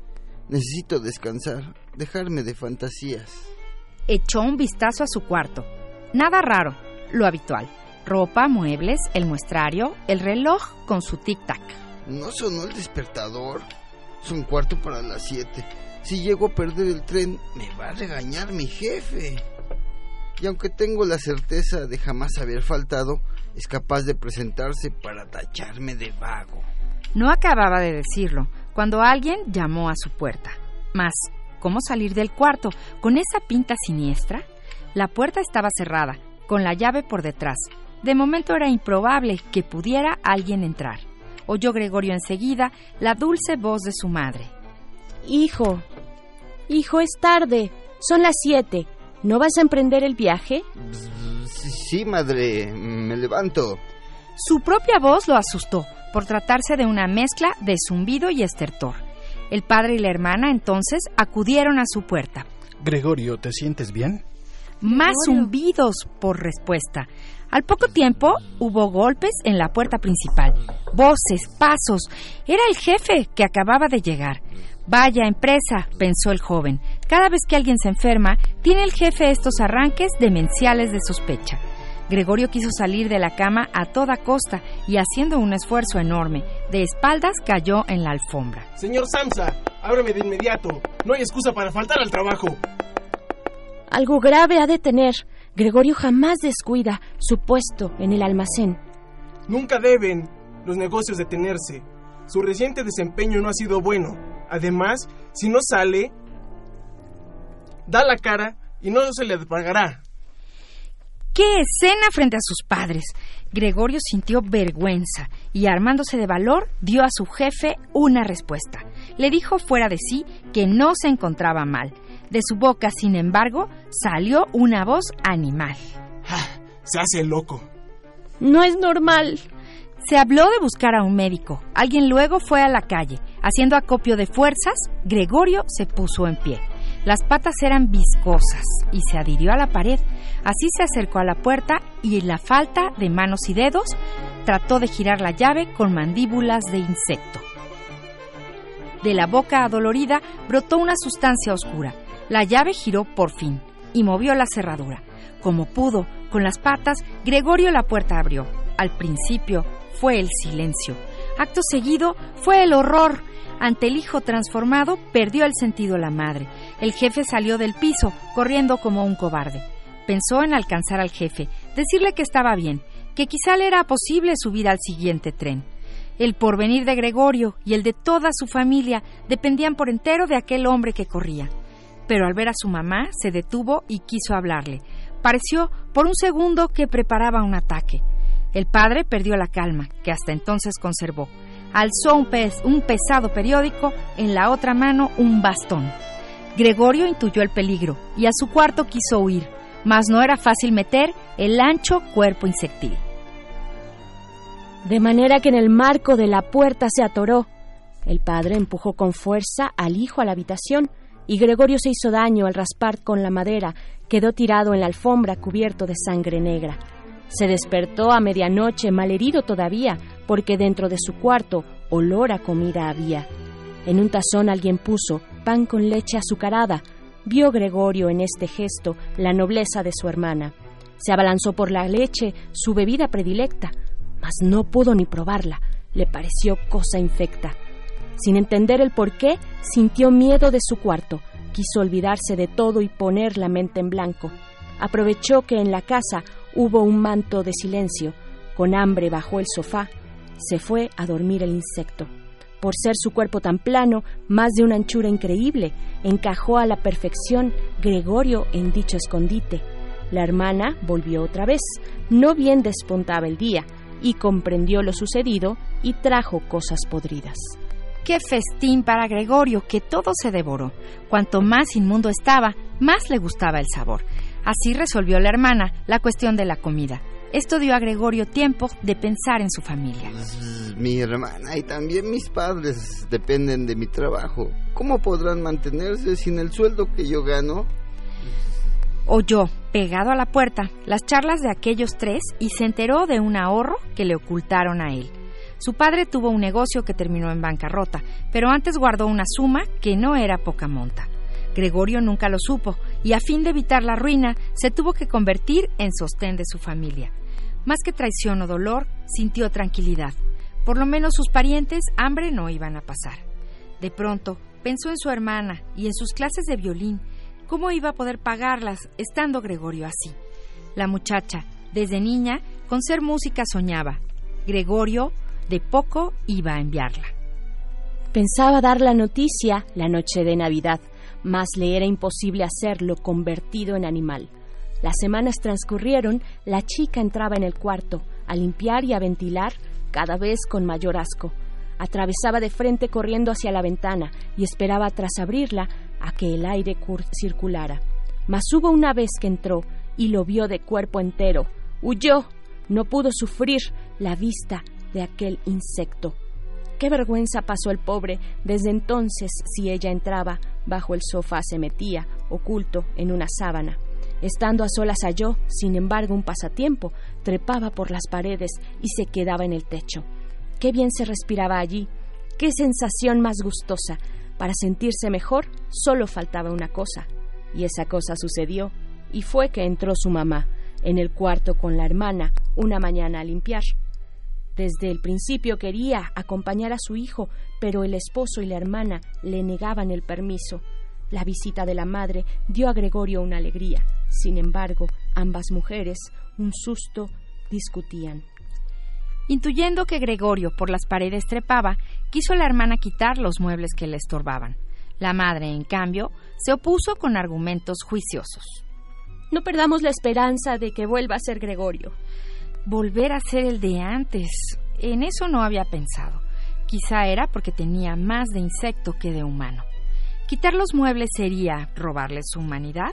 Necesito descansar, dejarme de fantasías.
Echó un vistazo a su cuarto. Nada raro, lo habitual. Ropa, muebles, el muestrario, el reloj con su tic-tac.
¿No sonó el despertador? Son cuarto para las siete. Si llego a perder el tren, me va a regañar mi jefe. Y aunque tengo la certeza de jamás haber faltado, es capaz de presentarse para tacharme de vago.
No acababa de decirlo cuando alguien llamó a su puerta. Mas, ¿cómo salir del cuarto con esa pinta siniestra? La puerta estaba cerrada, con la llave por detrás. De momento era improbable que pudiera alguien entrar. Oyó Gregorio enseguida la dulce voz de su madre.
Hijo, hijo, es tarde. Son las siete. ¿No vas a emprender el viaje?
Sí, madre, me levanto.
Su propia voz lo asustó por tratarse de una mezcla de zumbido y estertor. El padre y la hermana entonces acudieron a su puerta.
Gregorio, ¿te sientes bien?
Más zumbidos por respuesta. Al poco tiempo hubo golpes en la puerta principal, voces, pasos. Era el jefe que acababa de llegar. Vaya empresa, pensó el joven. Cada vez que alguien se enferma, tiene el jefe estos arranques demenciales de sospecha. Gregorio quiso salir de la cama a toda costa y haciendo un esfuerzo enorme, de espaldas cayó en la alfombra.
Señor Samsa, ábreme de inmediato. No hay excusa para faltar al trabajo.
Algo grave ha de tener. Gregorio jamás descuida su puesto en el almacén.
Nunca deben los negocios detenerse. Su reciente desempeño no ha sido bueno. Además, si no sale, da la cara y no se le pagará.
¡Qué escena frente a sus padres! Gregorio sintió vergüenza y armándose de valor dio a su jefe una respuesta. Le dijo fuera de sí que no se encontraba mal. De su boca, sin embargo, salió una voz animal.
Ah, se hace loco.
No es normal.
Se habló de buscar a un médico. Alguien luego fue a la calle. Haciendo acopio de fuerzas, Gregorio se puso en pie. Las patas eran viscosas y se adhirió a la pared. Así se acercó a la puerta y en la falta de manos y dedos trató de girar la llave con mandíbulas de insecto. De la boca adolorida brotó una sustancia oscura. La llave giró por fin y movió la cerradura. Como pudo, con las patas, Gregorio la puerta abrió. Al principio fue el silencio. Acto seguido fue el horror. Ante el hijo transformado, perdió el sentido la madre. El jefe salió del piso, corriendo como un cobarde. Pensó en alcanzar al jefe, decirle que estaba bien, que quizá le era posible subir al siguiente tren. El porvenir de Gregorio y el de toda su familia dependían por entero de aquel hombre que corría. Pero al ver a su mamá, se detuvo y quiso hablarle. Pareció por un segundo que preparaba un ataque. El padre perdió la calma, que hasta entonces conservó. Alzó un, un pesado periódico, en la otra mano un bastón. Gregorio intuyó el peligro y a su cuarto quiso huir, mas no era fácil meter el ancho cuerpo insectil.
De manera que en el marco de la puerta se atoró. El padre empujó con fuerza al hijo a la habitación y Gregorio se hizo daño al raspar con la madera, quedó tirado en la alfombra cubierto de sangre negra. Se despertó a medianoche malherido todavía, porque dentro de su cuarto olor a comida había. En un tazón alguien puso pan con leche azucarada. Vio Gregorio en este gesto la nobleza de su hermana. Se abalanzó por la leche, su bebida predilecta, mas no pudo ni probarla. Le pareció cosa infecta. Sin entender el por qué, sintió miedo de su cuarto. Quiso olvidarse de todo y poner la mente en blanco. Aprovechó que en la casa hubo un manto de silencio. Con hambre bajó el sofá. Se fue a dormir el insecto. Por ser su cuerpo tan plano, más de una anchura increíble, encajó a la perfección Gregorio en dicho escondite. La hermana volvió otra vez. No bien despuntaba el día, y comprendió lo sucedido y trajo cosas podridas.
Qué festín para Gregorio, que todo se devoró. Cuanto más inmundo estaba, más le gustaba el sabor. Así resolvió la hermana la cuestión de la comida. Esto dio a Gregorio tiempo de pensar en su familia.
Mi hermana y también mis padres dependen de mi trabajo. ¿Cómo podrán mantenerse sin el sueldo que yo gano?
Oyó, pegado a la puerta, las charlas de aquellos tres y se enteró de un ahorro que le ocultaron a él. Su padre tuvo un negocio que terminó en bancarrota, pero antes guardó una suma que no era poca monta. Gregorio nunca lo supo y a fin de evitar la ruina se tuvo que convertir en sostén de su familia. Más que traición o dolor, sintió tranquilidad. Por lo menos sus parientes hambre no iban a pasar. De pronto, pensó en su hermana y en sus clases de violín. ¿Cómo iba a poder pagarlas estando Gregorio así? La muchacha, desde niña, con ser música soñaba. Gregorio, de poco, iba a enviarla.
Pensaba dar la noticia la noche de Navidad, mas le era imposible hacerlo convertido en animal. Las semanas transcurrieron, la chica entraba en el cuarto, a limpiar y a ventilar, cada vez con mayor asco. Atravesaba de frente corriendo hacia la ventana y esperaba tras abrirla a que el aire circulara. Mas hubo una vez que entró y lo vio de cuerpo entero. Huyó. No pudo sufrir la vista de aquel insecto. Qué vergüenza pasó el pobre. Desde entonces, si ella entraba, bajo el sofá se metía, oculto en una sábana. Estando a solas halló, sin embargo, un pasatiempo, trepaba por las paredes y se quedaba en el techo. Qué bien se respiraba allí, qué sensación más gustosa. Para sentirse mejor solo faltaba una cosa, y esa cosa sucedió, y fue que entró su mamá en el cuarto con la hermana una mañana a limpiar. Desde el principio quería acompañar a su hijo, pero el esposo y la hermana le negaban el permiso. La visita de la madre dio a Gregorio una alegría. Sin embargo, ambas mujeres, un susto, discutían.
Intuyendo que Gregorio por las paredes trepaba, quiso la hermana quitar los muebles que le estorbaban. La madre, en cambio, se opuso con argumentos juiciosos.
No perdamos la esperanza de que vuelva a ser Gregorio.
Volver a ser el de antes. En eso no había pensado. Quizá era porque tenía más de insecto que de humano. Quitar los muebles sería robarle su humanidad.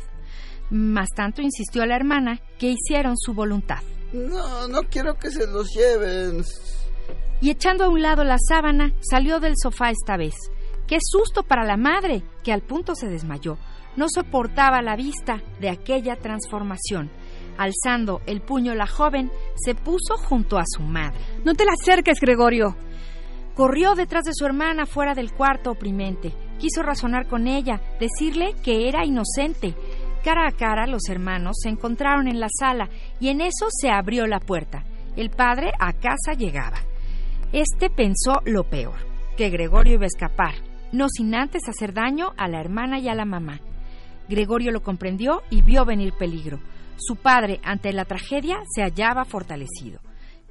Más tanto insistió la hermana que hicieron su voluntad.
No, no quiero que se los lleven.
Y echando a un lado la sábana, salió del sofá esta vez. ¡Qué susto para la madre! que al punto se desmayó no soportaba la vista de aquella transformación. Alzando el puño la joven se puso junto a su madre.
No te la acerques, Gregorio.
Corrió detrás de su hermana fuera del cuarto oprimente. Quiso razonar con ella, decirle que era inocente. Cara a cara los hermanos se encontraron en la sala y en eso se abrió la puerta. El padre a casa llegaba. Este pensó lo peor, que Gregorio iba a escapar, no sin antes hacer daño a la hermana y a la mamá. Gregorio lo comprendió y vio venir peligro. Su padre, ante la tragedia, se hallaba fortalecido.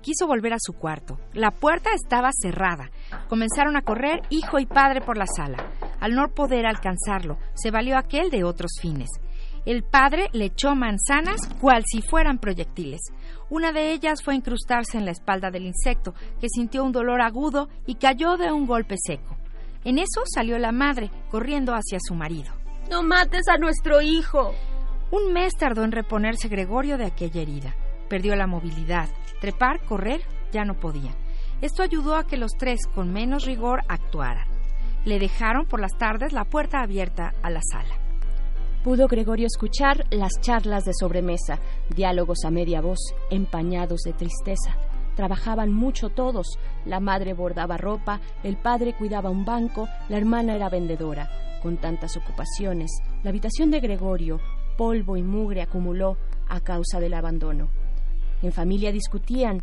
Quiso volver a su cuarto. La puerta estaba cerrada. Comenzaron a correr hijo y padre por la sala. Al no poder alcanzarlo, se valió aquel de otros fines. El padre le echó manzanas cual si fueran proyectiles. Una de ellas fue incrustarse en la espalda del insecto, que sintió un dolor agudo y cayó de un golpe seco. En eso salió la madre, corriendo hacia su marido.
No mates a nuestro hijo.
Un mes tardó en reponerse Gregorio de aquella herida. Perdió la movilidad. Trepar, correr, ya no podía. Esto ayudó a que los tres, con menos rigor, actuaran. Le dejaron por las tardes la puerta abierta a la sala.
Pudo Gregorio escuchar las charlas de sobremesa, diálogos a media voz, empañados de tristeza. Trabajaban mucho todos. La madre bordaba ropa, el padre cuidaba un banco, la hermana era vendedora con tantas ocupaciones, la habitación de Gregorio, polvo y mugre acumuló a causa del abandono. En familia discutían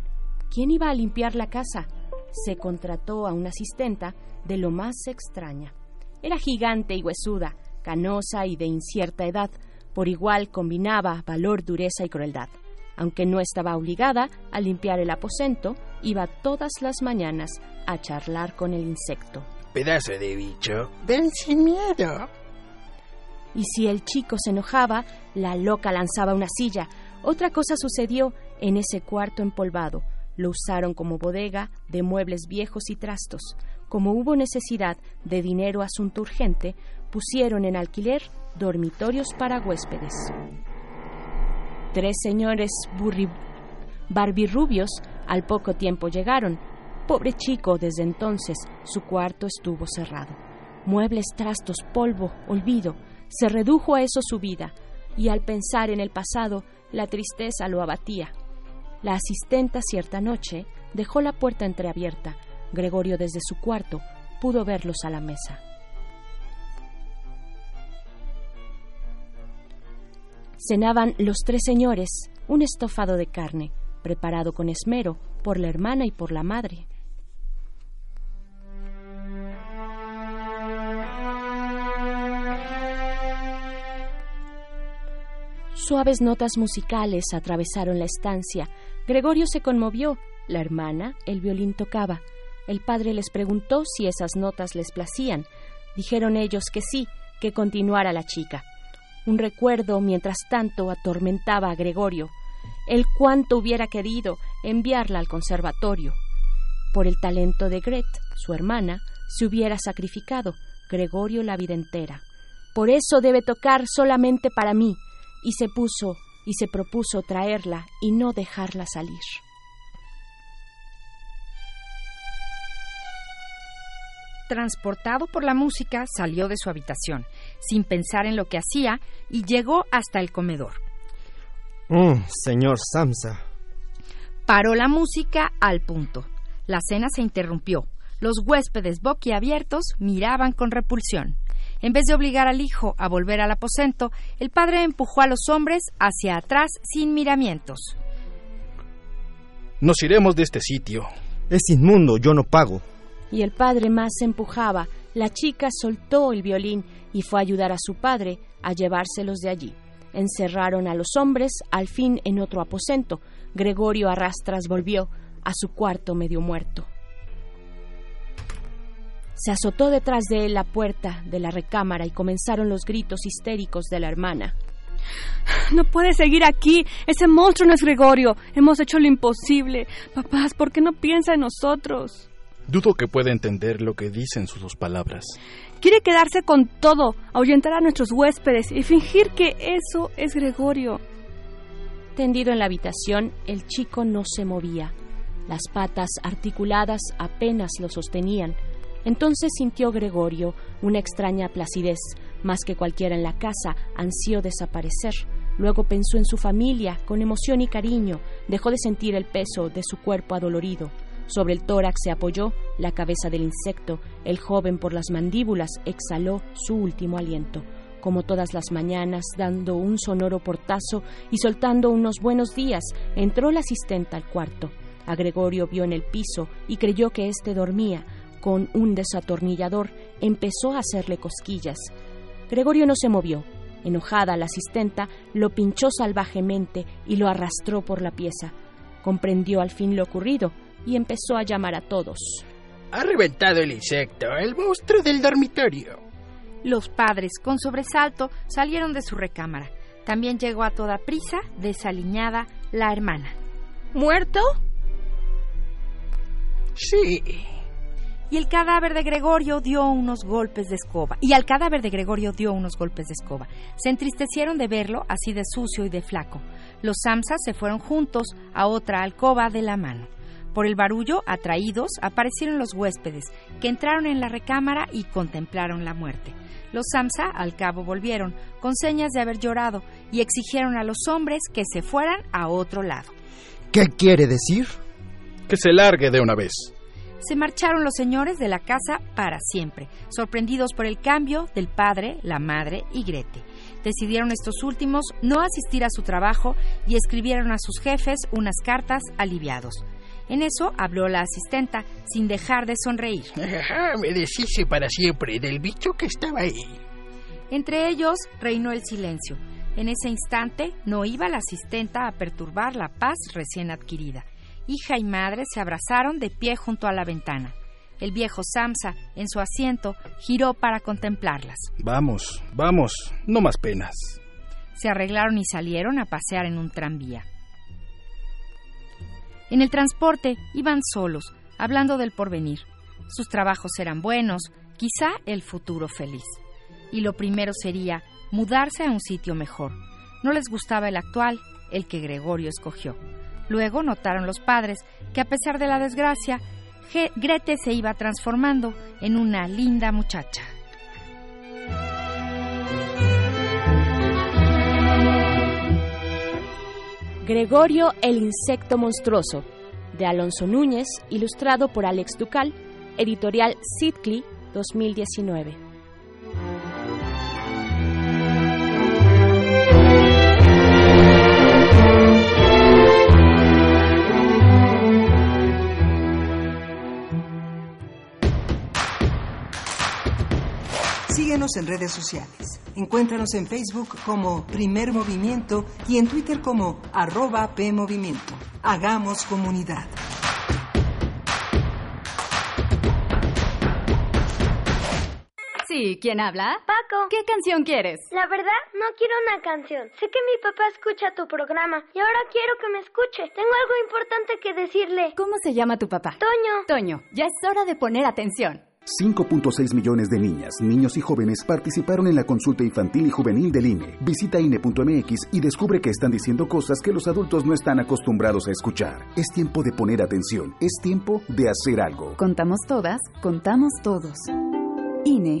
quién iba a limpiar la casa. Se contrató a una asistenta de lo más extraña. Era gigante y huesuda, canosa y de incierta edad. Por igual combinaba valor, dureza y crueldad. Aunque no estaba obligada a limpiar el aposento, iba todas las mañanas a charlar con el insecto.
Pedazo de bicho.
Ven sin miedo.
Y si el chico se enojaba, la loca lanzaba una silla. Otra cosa sucedió en ese cuarto empolvado. Lo usaron como bodega de muebles viejos y trastos. Como hubo necesidad de dinero asunto urgente, pusieron en alquiler dormitorios para huéspedes. Tres señores barbirrubios al poco tiempo llegaron, Pobre chico, desde entonces su cuarto estuvo cerrado. Muebles, trastos, polvo, olvido. Se redujo a eso su vida, y al pensar en el pasado, la tristeza lo abatía. La asistenta cierta noche dejó la puerta entreabierta, Gregorio desde su cuarto pudo verlos a la mesa. Cenaban los tres señores un estofado de carne, preparado con esmero por la hermana y por la madre. Suaves notas musicales atravesaron la estancia. Gregorio se conmovió. La hermana, el violín tocaba. El padre les preguntó si esas notas les placían. Dijeron ellos que sí, que continuara la chica. Un recuerdo, mientras tanto, atormentaba a Gregorio. El cuánto hubiera querido enviarla al conservatorio. Por el talento de Gret, su hermana, se hubiera sacrificado Gregorio la vida entera. Por eso debe tocar solamente para mí, y se puso y se propuso traerla y no dejarla salir.
Transportado por la música, salió de su habitación, sin pensar en lo que hacía, y llegó hasta el comedor.
Mm, señor Samsa.
Paró la música al punto. La cena se interrumpió. Los huéspedes boquiabiertos miraban con repulsión. En vez de obligar al hijo a volver al aposento, el padre empujó a los hombres hacia atrás sin miramientos.
Nos iremos de este sitio.
Es inmundo, yo no pago.
Y el padre más empujaba. La chica soltó el violín y fue a ayudar a su padre a llevárselos de allí. Encerraron a los hombres, al fin en otro aposento. Gregorio Arrastras volvió a su cuarto medio muerto. Se azotó detrás de él la puerta de la recámara y comenzaron los gritos histéricos de la hermana.
No puede seguir aquí. Ese monstruo no es Gregorio. Hemos hecho lo imposible. Papás, ¿por qué no piensa en nosotros?
Dudo que pueda entender lo que dicen sus dos palabras.
Quiere quedarse con todo, ahuyentar a nuestros huéspedes y fingir que eso es Gregorio.
Tendido en la habitación, el chico no se movía. Las patas articuladas apenas lo sostenían. Entonces sintió Gregorio una extraña placidez, más que cualquiera en la casa, ansió desaparecer. Luego pensó en su familia, con emoción y cariño, dejó de sentir el peso de su cuerpo adolorido. Sobre el tórax se apoyó la cabeza del insecto. El joven por las mandíbulas exhaló su último aliento. Como todas las mañanas, dando un sonoro portazo y soltando unos buenos días, entró la asistenta al cuarto. A Gregorio vio en el piso y creyó que éste dormía con un desatornillador, empezó a hacerle cosquillas. Gregorio no se movió. Enojada, la asistenta lo pinchó salvajemente y lo arrastró por la pieza. Comprendió al fin lo ocurrido y empezó a llamar a todos.
Ha reventado el insecto, el monstruo del dormitorio.
Los padres, con sobresalto, salieron de su recámara. También llegó a toda prisa, desaliñada, la hermana.
¿Muerto?
Sí,
y el cadáver de Gregorio dio unos golpes de escoba. Y al cadáver de Gregorio dio unos golpes de escoba. Se entristecieron de verlo así de sucio y de flaco. Los Samsas se fueron juntos a otra alcoba de la mano. Por el barullo, atraídos, aparecieron los huéspedes, que entraron en la recámara y contemplaron la muerte. Los Samsa al cabo volvieron, con señas de haber llorado, y exigieron a los hombres que se fueran a otro lado.
¿Qué quiere decir?
Que se largue de una vez
se marcharon los señores de la casa para siempre, sorprendidos por el cambio del padre, la madre y Grete. Decidieron estos últimos no asistir a su trabajo y escribieron a sus jefes unas cartas aliviados. En eso habló la asistenta, sin dejar de sonreír.
Me deshice para siempre del bicho que estaba ahí.
Entre ellos reinó el silencio. En ese instante no iba la asistenta a perturbar la paz recién adquirida hija y madre se abrazaron de pie junto a la ventana. El viejo Samsa, en su asiento, giró para contemplarlas.
Vamos, vamos, no más penas.
Se arreglaron y salieron a pasear en un tranvía. En el transporte iban solos, hablando del porvenir. Sus trabajos eran buenos, quizá el futuro feliz. Y lo primero sería mudarse a un sitio mejor. No les gustaba el actual, el que Gregorio escogió. Luego notaron los padres que a pesar de la desgracia, Grete se iba transformando en una linda muchacha.
Gregorio el insecto monstruoso, de Alonso Núñez, ilustrado por Alex Ducal, editorial Sidcli 2019.
Síguenos en redes sociales. Encuéntranos en Facebook como Primer Movimiento y en Twitter como arroba PMovimiento. Hagamos comunidad.
Sí, ¿quién habla?
Paco.
¿Qué canción quieres?
La verdad, no quiero una canción. Sé que mi papá escucha tu programa y ahora quiero que me escuche. Tengo algo importante que decirle.
¿Cómo se llama tu papá?
Toño.
Toño, ya es hora de poner atención.
5.6 millones de niñas, niños y jóvenes participaron en la consulta infantil y juvenil del INE. Visita INE.mx y descubre que están diciendo cosas que los adultos no están acostumbrados a escuchar. Es tiempo de poner atención, es tiempo de hacer algo.
Contamos todas, contamos todos. INE.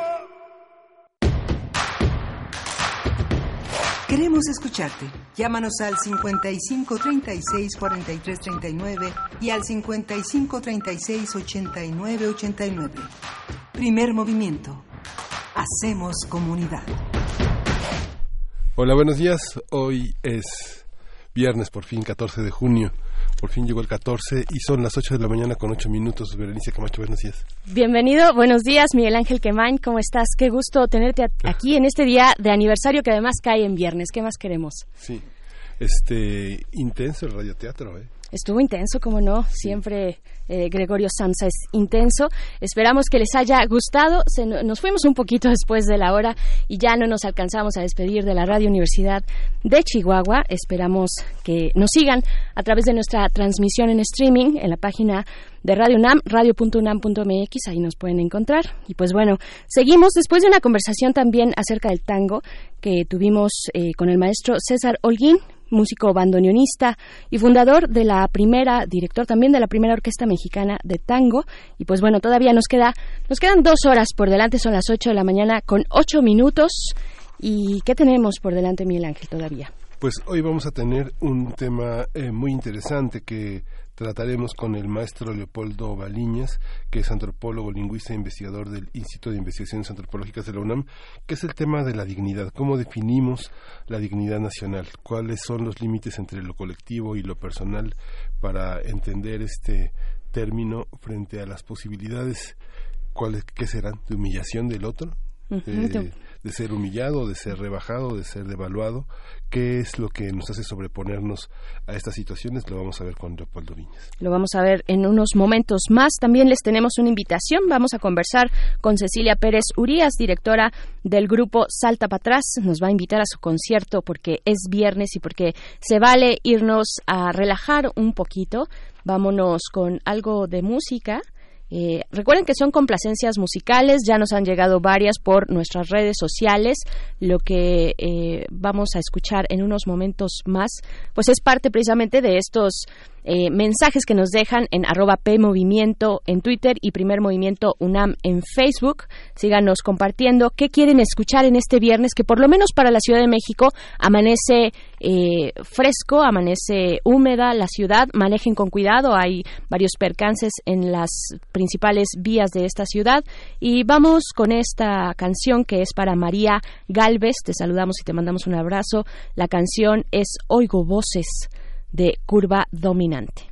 Queremos escucharte. Llámanos al 55 36 43 39 y al 55 36 89 89. Primer movimiento. Hacemos comunidad.
Hola, buenos días. Hoy es viernes, por fin, 14 de junio. Por fin llegó el 14 y son las 8 de la mañana con 8 minutos. Berenice Camacho, buenos días.
Bienvenido, buenos días, Miguel Ángel Quemain. ¿Cómo estás? Qué gusto tenerte aquí en este día de aniversario que además cae en viernes. ¿Qué más queremos?
Sí, este, intenso el radioteatro, ¿eh?
Estuvo intenso, como no, siempre eh, Gregorio Sanza es intenso. Esperamos que les haya gustado. Se, nos fuimos un poquito (laughs) después de la hora y ya no nos alcanzamos a despedir de la Radio Universidad de Chihuahua. Esperamos que nos sigan a través de nuestra transmisión en streaming en la página de Radio UNAM, radio.unam.mx, ahí nos pueden encontrar. Y pues bueno, seguimos después de una conversación también acerca del tango que tuvimos eh, con el maestro César Holguín, músico bandoneonista y fundador de la primera, director también de la primera orquesta mexicana de tango. Y pues bueno, todavía nos queda, nos quedan dos horas por delante, son las ocho de la mañana con ocho minutos. ¿Y qué tenemos por delante, Miguel Ángel, todavía?
Pues hoy vamos a tener un tema eh, muy interesante que trataremos con el maestro Leopoldo Baliñas, que es antropólogo, lingüista e investigador del Instituto de Investigaciones Antropológicas de la UNAM, que es el tema de la dignidad. ¿Cómo definimos la dignidad nacional? ¿Cuáles son los límites entre lo colectivo y lo personal para entender este término frente a las posibilidades? ¿Cuáles qué serán? ¿De humillación del otro? De ser humillado, de ser rebajado, de ser devaluado. ¿Qué es lo que nos hace sobreponernos a estas situaciones? Lo vamos a ver con Leopoldo Viñas.
Lo vamos a ver en unos momentos más. También les tenemos una invitación. Vamos a conversar con Cecilia Pérez Urías, directora del grupo Salta para atrás. Nos va a invitar a su concierto porque es viernes y porque se vale irnos a relajar un poquito. Vámonos con algo de música. Eh, recuerden que son complacencias musicales, ya nos han llegado varias por nuestras redes sociales. Lo que eh, vamos a escuchar en unos momentos más, pues es parte precisamente de estos
eh, mensajes que nos dejan en arroba PMovimiento en Twitter y Primer Movimiento UNAM en Facebook. Síganos compartiendo qué quieren escuchar en este viernes, que por lo menos para la Ciudad de México amanece eh, fresco, amanece húmeda la ciudad. Manejen con cuidado, hay varios percances en las principales vías de esta ciudad. Y vamos con esta canción que es para María Galvez. Te saludamos y te mandamos un abrazo. La canción es Oigo Voces de curva dominante.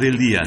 Del
día.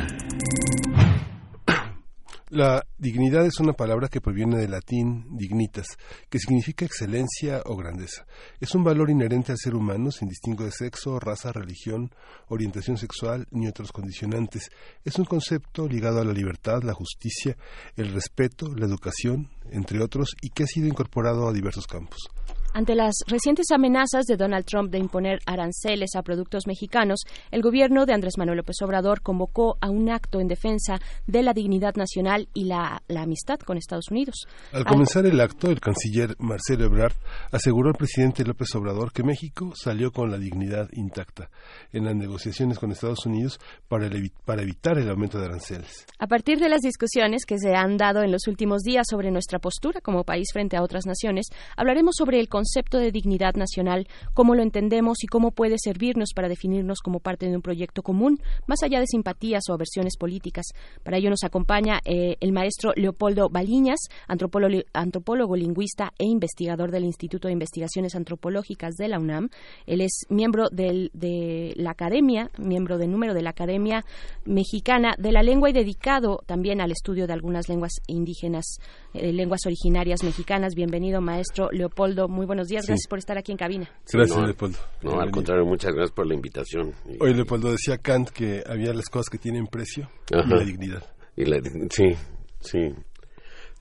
La dignidad es una palabra que proviene del latín dignitas, que significa excelencia o grandeza. Es un valor inherente al ser humano sin distingo de sexo, raza, religión, orientación sexual ni otros condicionantes. Es un concepto ligado a la libertad, la justicia, el respeto, la educación, entre otros, y que ha sido incorporado a diversos campos.
Ante las recientes amenazas de Donald Trump de imponer aranceles a productos mexicanos, el gobierno de Andrés Manuel López Obrador convocó a un acto en defensa de la dignidad nacional y la, amistad con Estados Unidos.
Al comenzar el acto, el canciller Marcelo Ebrard aseguró al presidente López Obrador que México salió con la dignidad intacta en las negociaciones con Estados Unidos para, para evitar el aumento de aranceles.
A partir de las discusiones que se han dado en los últimos días sobre nuestra postura como país frente a otras naciones, hablaremos sobre el concepto de dignidad nacional, cómo lo entendemos y cómo puede servirnos para definirnos como parte de un proyecto común, más allá de simpatías o aversiones políticas. Para ello nos acompaña eh, el maestro Leopoldo Baliñas, antropólogo, lingüista e investigador del Instituto de Investigaciones Antropológicas de la UNAM. Él es miembro de la Academia, miembro de número de la Academia Mexicana de la Lengua y dedicado también al estudio de algunas lenguas indígenas, eh, lenguas originarias mexicanas. Bienvenido, maestro Leopoldo. Muy buenos días, gracias por estar aquí en cabina.
Gracias, Leopoldo.
No, al contrario, muchas gracias por la invitación.
Hoy Leopoldo decía Kant que había las cosas que tienen precio y la dignidad.
Y la, sí, sí.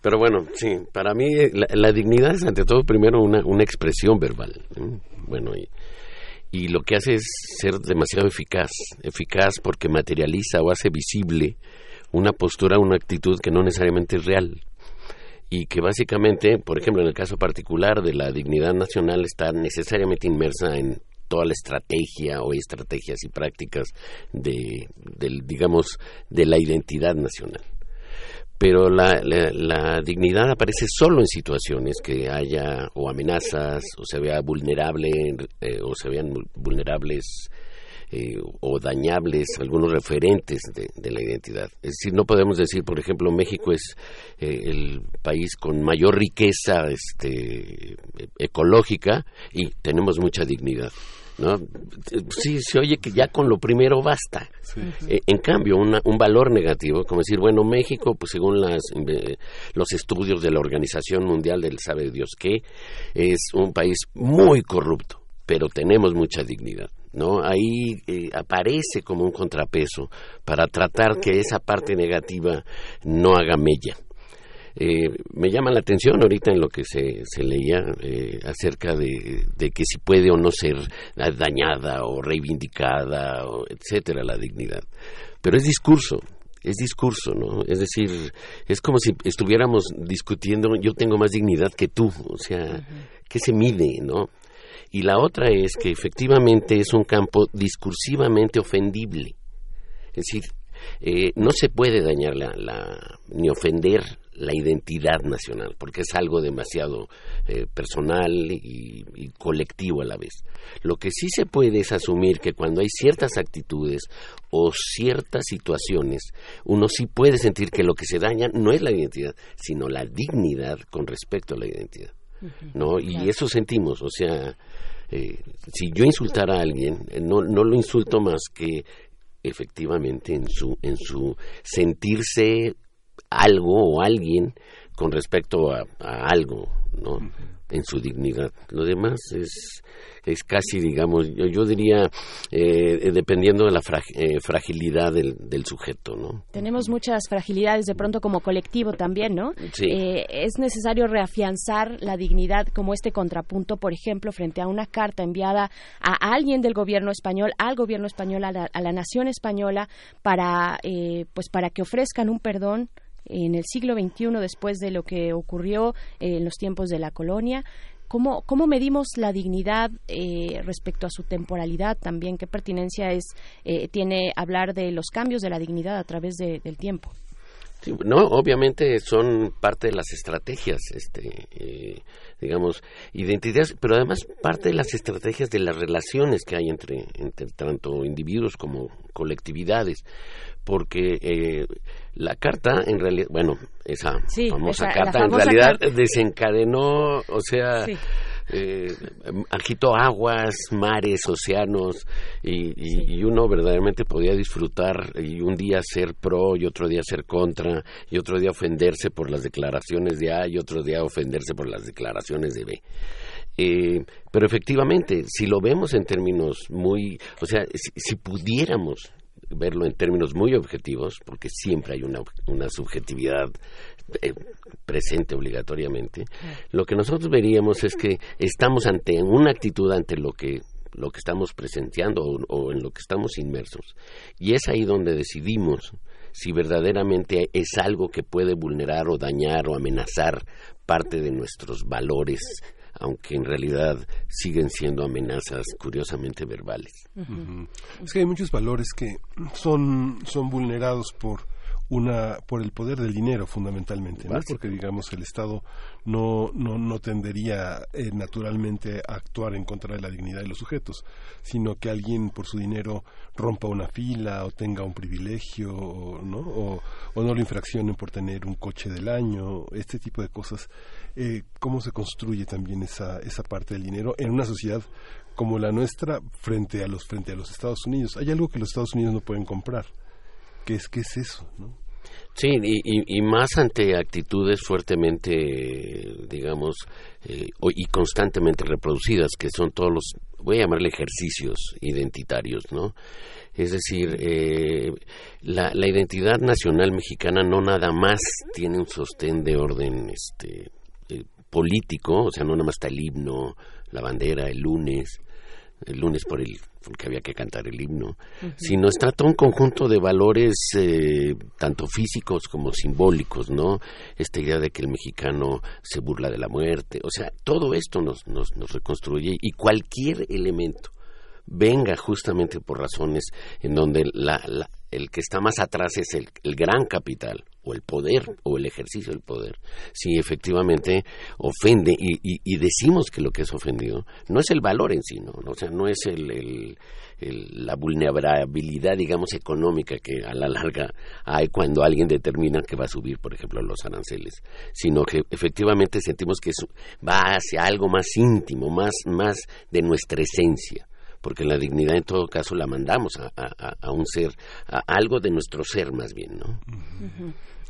Pero bueno, sí, para mí la, dignidad es ante todo primero una, una expresión verbal. Bueno, y, y lo que hace es ser demasiado eficaz, eficaz porque materializa o hace visible una postura, una actitud que no necesariamente es real y que básicamente, por ejemplo, en el caso particular de la dignidad nacional, está necesariamente inmersa en toda la estrategia o estrategias y prácticas de, del, digamos, de la identidad nacional. Pero la, la, dignidad aparece solo en situaciones que haya o amenazas o se vea vulnerable eh, o se vean vulnerables eh, o dañables algunos referentes de, la identidad. Es decir, no podemos decir, por ejemplo, México es eh, el país con mayor riqueza este, ecológica y tenemos mucha dignidad. ¿no? Sí, se oye que ya con lo primero basta. Eh, en cambio, un valor negativo, como decir, bueno, México, pues según las, los estudios de la Organización Mundial del Sabe Dios qué, es un país muy corrupto, pero tenemos mucha dignidad. ¿no? Ahí eh, aparece como un contrapeso para tratar que esa parte negativa no haga mella. Eh, me llama la atención ahorita en lo que se, se leía eh, acerca de, que si puede o no ser dañada o reivindicada, o etcétera, la dignidad. Pero es discurso, es discurso, ¿no? Es decir, es como si estuviéramos discutiendo, yo tengo más dignidad que tú, o sea, ¿qué se mide, no? Y la otra es que efectivamente es un campo discursivamente ofendible. Es decir, eh, no se puede dañar la, ni ofender la identidad nacional, porque es algo demasiado eh, personal y, colectivo a la vez. Lo que sí se puede es asumir que cuando hay ciertas actitudes o ciertas situaciones, uno sí puede sentir que lo que se daña no es la identidad, sino la dignidad con respecto a la identidad. ¿No? Y eso sentimos, o sea, eh, si yo insultara a alguien, eh, no, no lo insulto más que efectivamente en su, en su sentirse algo o alguien con respecto a, a algo, ¿no? En su dignidad. Lo demás es es casi, digamos, yo, diría, eh, dependiendo de la eh, fragilidad del, sujeto, ¿no?
Tenemos muchas fragilidades de pronto como colectivo también, ¿no? Eh, es necesario reafianzar la dignidad como este contrapunto, por ejemplo, frente a una carta enviada a alguien del gobierno español, al gobierno español, a la, nación española, para, pues para que ofrezcan un perdón en el siglo XXI después de lo que ocurrió en los tiempos de la colonia. ¿Cómo, cómo medimos la dignidad eh, respecto a su temporalidad también? ¿Qué pertinencia es eh, tiene hablar de los cambios de la dignidad a través del tiempo?
No, obviamente son parte de las estrategias, este, eh, digamos, identidades, pero además parte de las estrategias de las relaciones que hay entre, entre tanto individuos como colectividades porque eh, la carta en realidad, bueno, esa famosa carta en realidad desencadenó, o sea, eh, agitó aguas, mares, océanos, y, y, uno verdaderamente podía disfrutar y un día ser pro y otro día ser contra, y otro día ofenderse por las declaraciones de A y otro día ofenderse por las declaraciones de B. Eh, pero efectivamente, si lo vemos en términos muy, o sea, si pudiéramos verlo en términos muy objetivos, porque siempre hay una, una subjetividad eh, presente obligatoriamente, lo que nosotros veríamos es que estamos ante una actitud ante lo que lo que estamos presenciando o, o en lo que estamos inmersos. Y es ahí donde decidimos si verdaderamente es algo que puede vulnerar o dañar o amenazar parte de nuestros valores aunque en realidad siguen siendo amenazas curiosamente verbales.
Es que hay muchos valores que son, son vulnerados por una por el poder del dinero fundamentalmente, ¿no? porque digamos el Estado no no, no tendería eh, naturalmente a actuar en contra de la dignidad de los sujetos, sino que alguien por su dinero rompa una fila o tenga un privilegio, o, ¿no? O, o no lo infraccionen por tener un coche del año, este tipo de cosas. Eh, ¿Cómo se construye también esa esa parte del dinero en una sociedad como la nuestra frente a los frente a los Estados Unidos? Hay algo que los Estados Unidos no pueden comprar. ¿Qué es, qué es eso? ¿no?
Sí, y, más ante actitudes fuertemente, digamos, eh, y constantemente reproducidas, que son todos los, voy a llamarle ejercicios identitarios, ¿no? Es decir, eh, la, la identidad nacional mexicana no nada más tiene un sostén de orden este, eh, político, o sea, no nada más está el himno, la bandera, el lunes, el lunes por el porque había que cantar el himno,
Ujú.
sino está todo un conjunto de valores eh, tanto físicos como simbólicos, ¿no? Esta idea de que el mexicano se burla de la muerte, o sea, todo esto nos, nos, nos reconstruye y cualquier elemento venga justamente por razones en donde la, la- el que está más atrás es el, el gran capital o el poder o el ejercicio del poder, si efectivamente ofende y, y- y decimos que lo que es ofendido no es el valor en sí, ¿no? O sea, no es el, el- el- la vulnerabilidad, digamos, económica que a la larga hay cuando alguien determina que va a subir, por ejemplo, los aranceles, sino que efectivamente sentimos que eso va hacia algo más íntimo, más, más de nuestra esencia porque la dignidad en todo caso la mandamos a, a- a- a un ser, a algo de nuestro ser más bien, ¿no?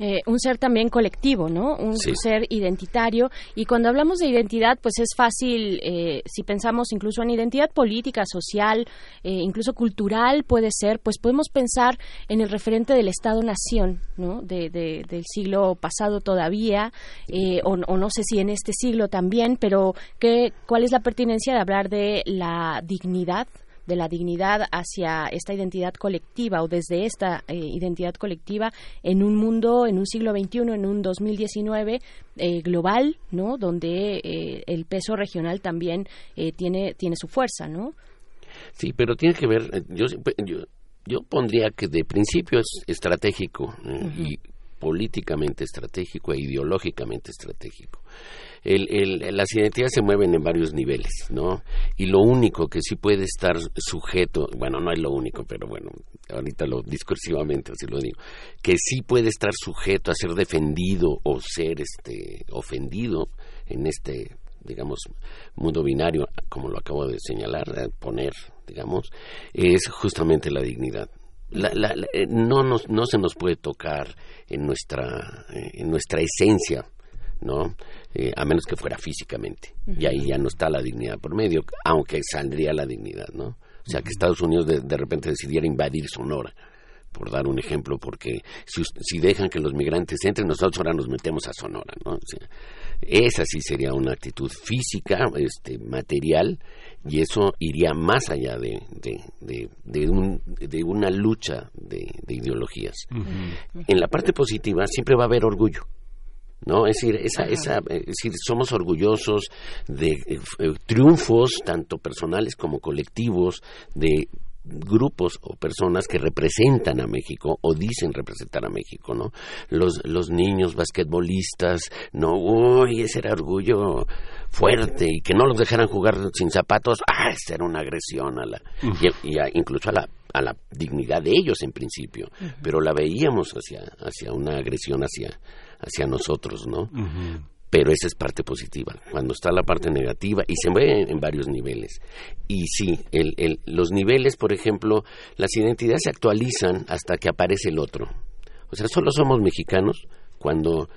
Eh, un ser también colectivo, ¿no? Un
Sí.
ser identitario. Y cuando hablamos de identidad, pues es fácil, eh, si pensamos incluso en identidad política, social, eh, incluso cultural, puede ser, pues podemos pensar en el referente del Estado-Nación, ¿no? De, de- del siglo pasado todavía, eh, o, o no sé si en este siglo también, pero ¿qué, ¿cuál es la pertinencia de hablar de la dignidad? De la dignidad hacia esta identidad colectiva o desde esta eh, identidad colectiva en un mundo, en un siglo XXI, en un 2019 eh, global, ¿no? Donde eh, el peso regional también eh, tiene tiene su fuerza, ¿no?
Sí, pero tiene que ver, eh, yo, yo, yo pondría que de principio es estratégico y políticamente estratégico e ideológicamente estratégico. El, las identidades se mueven en varios niveles, ¿no? Y lo único que sí puede estar sujeto, bueno, no es lo único, pero bueno, ahorita lo discursivamente así lo digo, que sí puede estar sujeto a ser defendido o ser este ofendido en este digamos, mundo binario, como lo acabo de señalar, poner, digamos, es justamente la dignidad. La- la- la- eh, no, nos, no se nos puede tocar en nuestra, eh, en nuestra esencia, ¿no? Eh, a menos que fuera físicamente. Y ahí ya no está la dignidad por medio, aunque saldría la dignidad, ¿no? O sea, que Estados Unidos de, de repente decidiera invadir Sonora, por dar un ejemplo, porque si, si dejan que los migrantes entren, nosotros ahora nos metemos a Sonora, ¿no? O sea, esa sí sería una actitud física, este, material, y eso iría más allá de, de, de, de un- de una lucha de, de ideologías. En la parte positiva siempre va a haber orgullo. ¿no? Es decir, esa, esa, es decir, somos orgullosos de eh, eh, triunfos, tanto personales como colectivos, de grupos o personas que representan a México o dicen representar a México, ¿no? Los, los niños basquetbolistas, no, uy, ese era orgullo fuerte y que no los dejaran jugar sin zapatos, ah, esa era una agresión a la, y, y a- incluso a la, a la dignidad de ellos en principio, pero la veíamos hacia, hacia una agresión hacia, hacia nosotros, ¿no? Pero esa es parte positiva. Cuando está la parte negativa, y se ve en, en varios niveles. Y sí, el, el- los niveles, por ejemplo, las identidades se actualizan hasta que aparece el otro. O sea, solo somos mexicanos cuando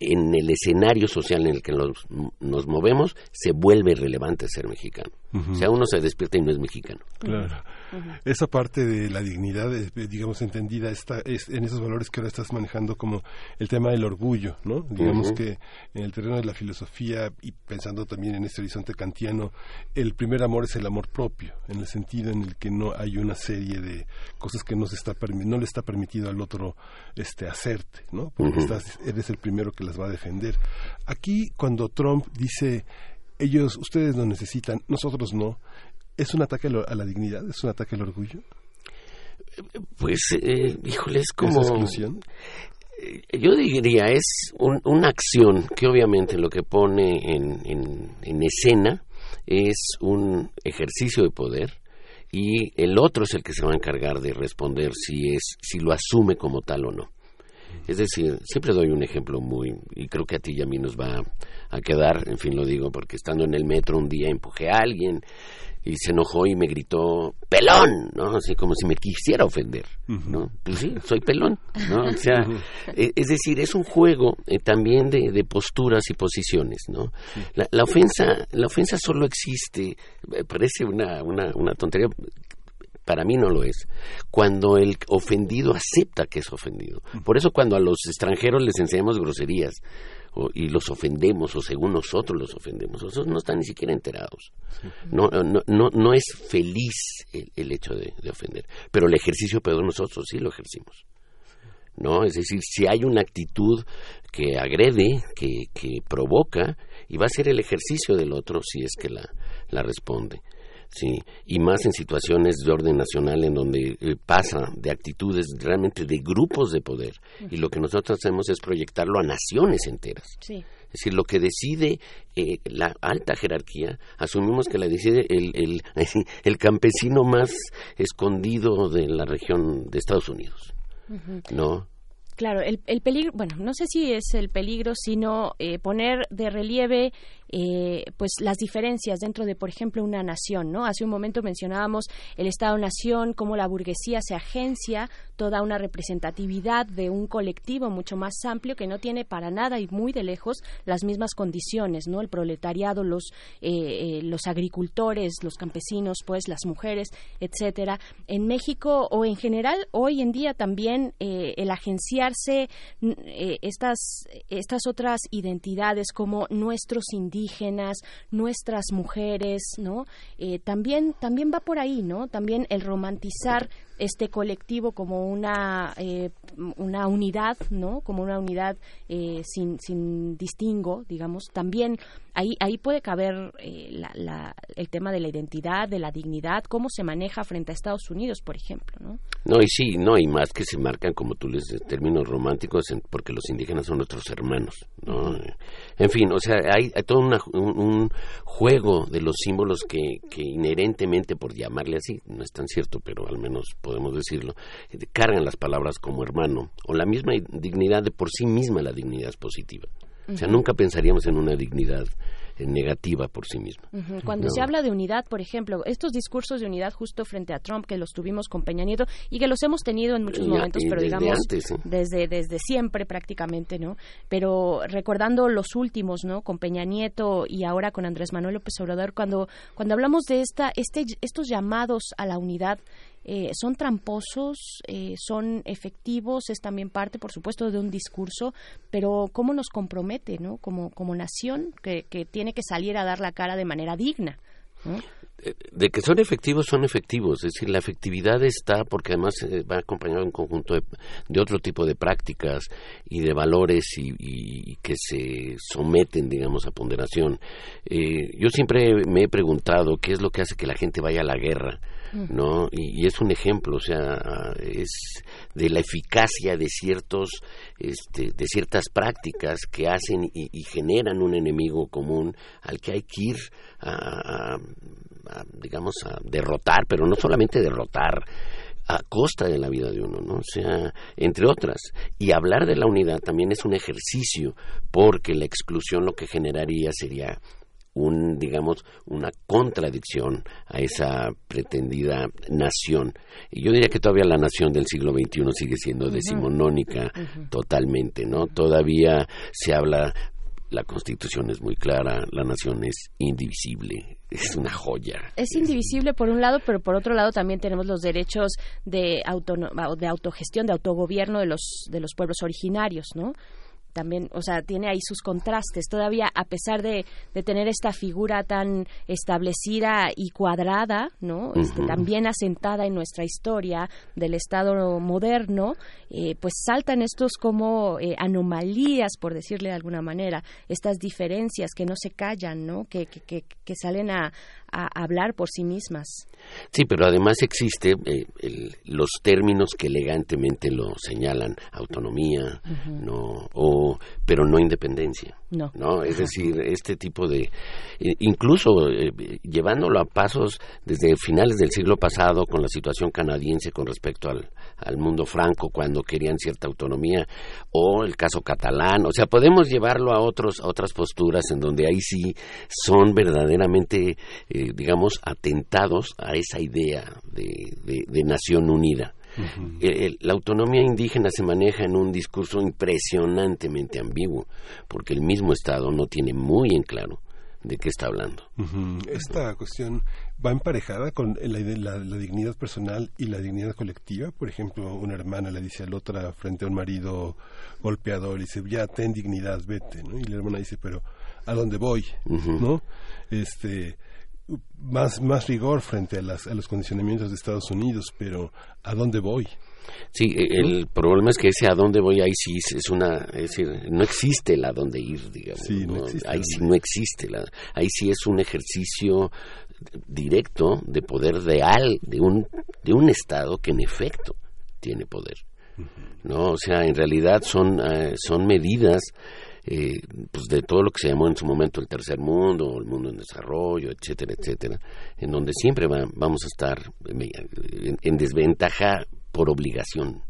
en el escenario social en el que nos, nos movemos se vuelve relevante ser mexicano. O sea, uno se despierta y no es mexicano.
Claro. Esa parte de la dignidad, eh, digamos, entendida está, es en esos valores que ahora estás manejando como el tema del orgullo, ¿no? Digamos que en el terreno de la filosofía y pensando también en este horizonte kantiano, el primer amor es el amor propio, en el sentido en el que no hay una serie de cosas que no, se está, no le está permitido al otro este, hacerte, ¿no? Porque estás, eres el primero que las va a defender. Aquí, cuando Trump dice, ellos, ustedes lo necesitan, nosotros no, ¿es un ataque a la dignidad? ¿Es un ataque al orgullo?
Pues, eh, híjole, es como...
¿Esa exclusión?
Eh, Yo diría, es un- una acción que obviamente lo que pone en, en- en escena es un ejercicio de poder y el otro es el que se va a encargar de responder si es si lo asume como tal o no. Es decir, siempre doy un ejemplo muy, y creo que a ti y a mí nos va a quedar, en fin lo digo, porque estando en el metro un día empujé a alguien y se enojó y me gritó pelón, ¿no? Así como si me quisiera ofender, ¿no? Pues sí, soy pelón, ¿no? O sea, e- es decir, es un juego eh, también de, de posturas y posiciones, ¿no? La, la ofensa, la ofensa solo existe, eh, parece una, una, una tontería, para mí no lo es. Cuando el ofendido acepta que es ofendido. Por eso cuando a los extranjeros les enseñamos groserías o- y los ofendemos o según nosotros los ofendemos, esos no están ni siquiera enterados. No, no, no, no es feliz el, el hecho de, de ofender. Pero el ejercicio, pero nosotros sí lo ejercimos. ¿no? Es decir, si hay una actitud que agrede, que, que provoca, y va a ser el ejercicio del otro si es que la, la responde. Sí, y más en situaciones de orden nacional en donde eh, pasa de actitudes realmente de grupos de poder y lo que nosotros hacemos es proyectarlo a naciones enteras.
Sí.
Es decir, lo que decide eh, la alta jerarquía, asumimos que la decide el, el, (laughs) el campesino más escondido de la región de Estados Unidos. ¿No?
Claro, el, el peligro, bueno, no sé si es el peligro, sino eh, poner de relieve eh, pues las diferencias dentro de, por ejemplo, una nación, ¿no? Hace un momento mencionábamos el Estado-nación, cómo la burguesía se agencia toda una representatividad de un colectivo mucho más amplio que no tiene para nada y muy de lejos las mismas condiciones, ¿no? El proletariado, los eh, eh, los agricultores, los campesinos, pues las mujeres, etcétera. En México o en general hoy en día también el agenciarse estas estas otras identidades como nuestros indígenas, nuestras mujeres, ¿no? Eh, también también va por ahí, ¿no? También el romantizar este colectivo como una eh, una unidad, ¿no? Como una unidad eh, sin sin distingo, digamos. También ahí ahí puede caber eh, la- la- el tema de la identidad, de la dignidad, cómo se maneja frente a Estados Unidos, por ejemplo, ¿no?
No, y sí, no, y más que se marcan, como tú les términos románticos, en- porque los indígenas son nuestros hermanos, ¿no? En fin, o sea, hay, hay todo una- un, un juego de los símbolos que, que inherentemente, por llamarle así, no es tan cierto, pero al menos podemos decirlo, eh, cargan las palabras como hermano, o la misma dignidad de por sí misma, la dignidad es positiva. O sea, nunca pensaríamos en una dignidad eh, negativa por sí misma.
Cuando
No.
se habla de unidad, por ejemplo, estos discursos de unidad justo frente a Trump que los tuvimos con Peña Nieto y que los hemos tenido en muchos momentos, pero
desde
digamos
antes, sí.
desde desde siempre prácticamente, ¿no? Pero recordando los últimos, ¿no? Con Peña Nieto y ahora con Andrés Manuel López Obrador, cuando cuando hablamos de esta este estos llamados a la unidad eh, son tramposos, eh, son efectivos, es también parte, por supuesto, de un discurso, pero cómo nos compromete, ¿no? Como como nación que, que tiene que salir a dar la cara de manera digna. ¿no?
de que son efectivos, son efectivos. Es decir, la efectividad está porque además eh, va acompañado de un conjunto de, de otro tipo de prácticas y de valores y, y que se someten, digamos, a ponderación. Eh, yo siempre me he preguntado qué es lo que hace que la gente vaya a la guerra. ¿No? Y, es un ejemplo, o sea, es de la eficacia de ciertos, este, de ciertas prácticas que hacen y, y generan un enemigo común al que hay que ir a, a- a, digamos, a derrotar, pero no solamente derrotar, a costa de la vida de uno, ¿no? O sea, entre otras. Y hablar de la unidad también es un ejercicio, porque la exclusión lo que generaría sería un, digamos, una contradicción a esa pretendida nación. Y yo diría que todavía la nación del siglo XXI sigue siendo decimonónica totalmente, ¿no? Todavía se habla la constitución es muy clara, la nación es indivisible, es una joya.
Es indivisible por un lado, pero por otro lado también tenemos los derechos de, de autogestión, de autogobierno de los, de los pueblos originarios, ¿no? También, o sea, tiene ahí sus contrastes. Todavía, a pesar de, de tener esta figura tan establecida y cuadrada, ¿no? Este, también asentada en nuestra historia del Estado moderno, eh, pues saltan estos como eh, anomalías, por decirle de alguna manera, estas diferencias que no se callan, ¿no? Que, que, que, que salen a, a hablar por sí mismas.
Sí, pero además existe eh, los términos que elegantemente lo señalan, autonomía, no, o, pero no independencia.
No.
¿no? Es decir, este tipo de. incluso eh, llevándolo a pasos desde finales del siglo pasado con la situación canadiense con respecto al, al mundo franco cuando querían cierta autonomía, o el caso catalán. O sea, podemos llevarlo a, otros, a otras posturas en donde ahí sí son verdaderamente, eh, digamos, atentados a esa idea de, de nación unida. Eh, la autonomía indígena se maneja en un discurso impresionantemente ambiguo, porque el mismo Estado no tiene muy en claro de qué está hablando.
Esta cuestión va emparejada con la, dignidad personal y la dignidad colectiva. Por ejemplo, una hermana le dice a la otra frente a un marido golpeador, dice, ya ten dignidad, vete, ¿no? Y la hermana dice, pero ¿a dónde voy? ¿No? Este, más, más rigor frente a, las, a los condicionamientos de Estados Unidos, pero ¿a dónde voy?
Sí, e, el problema es que ese a dónde voy ahí sí es una, es decir, no existe el a dónde ir, digamos. ahí sí no existe, la, ahí sí es un ejercicio directo de poder real de un, de un Estado que en efecto tiene poder. ¿no? O sea, en realidad son, eh, son medidas eh, pues de todo lo que se llamó en su momento el tercer mundo, el mundo en desarrollo, etcétera, etcétera, en donde siempre vamos a estar en, desventaja por obligación.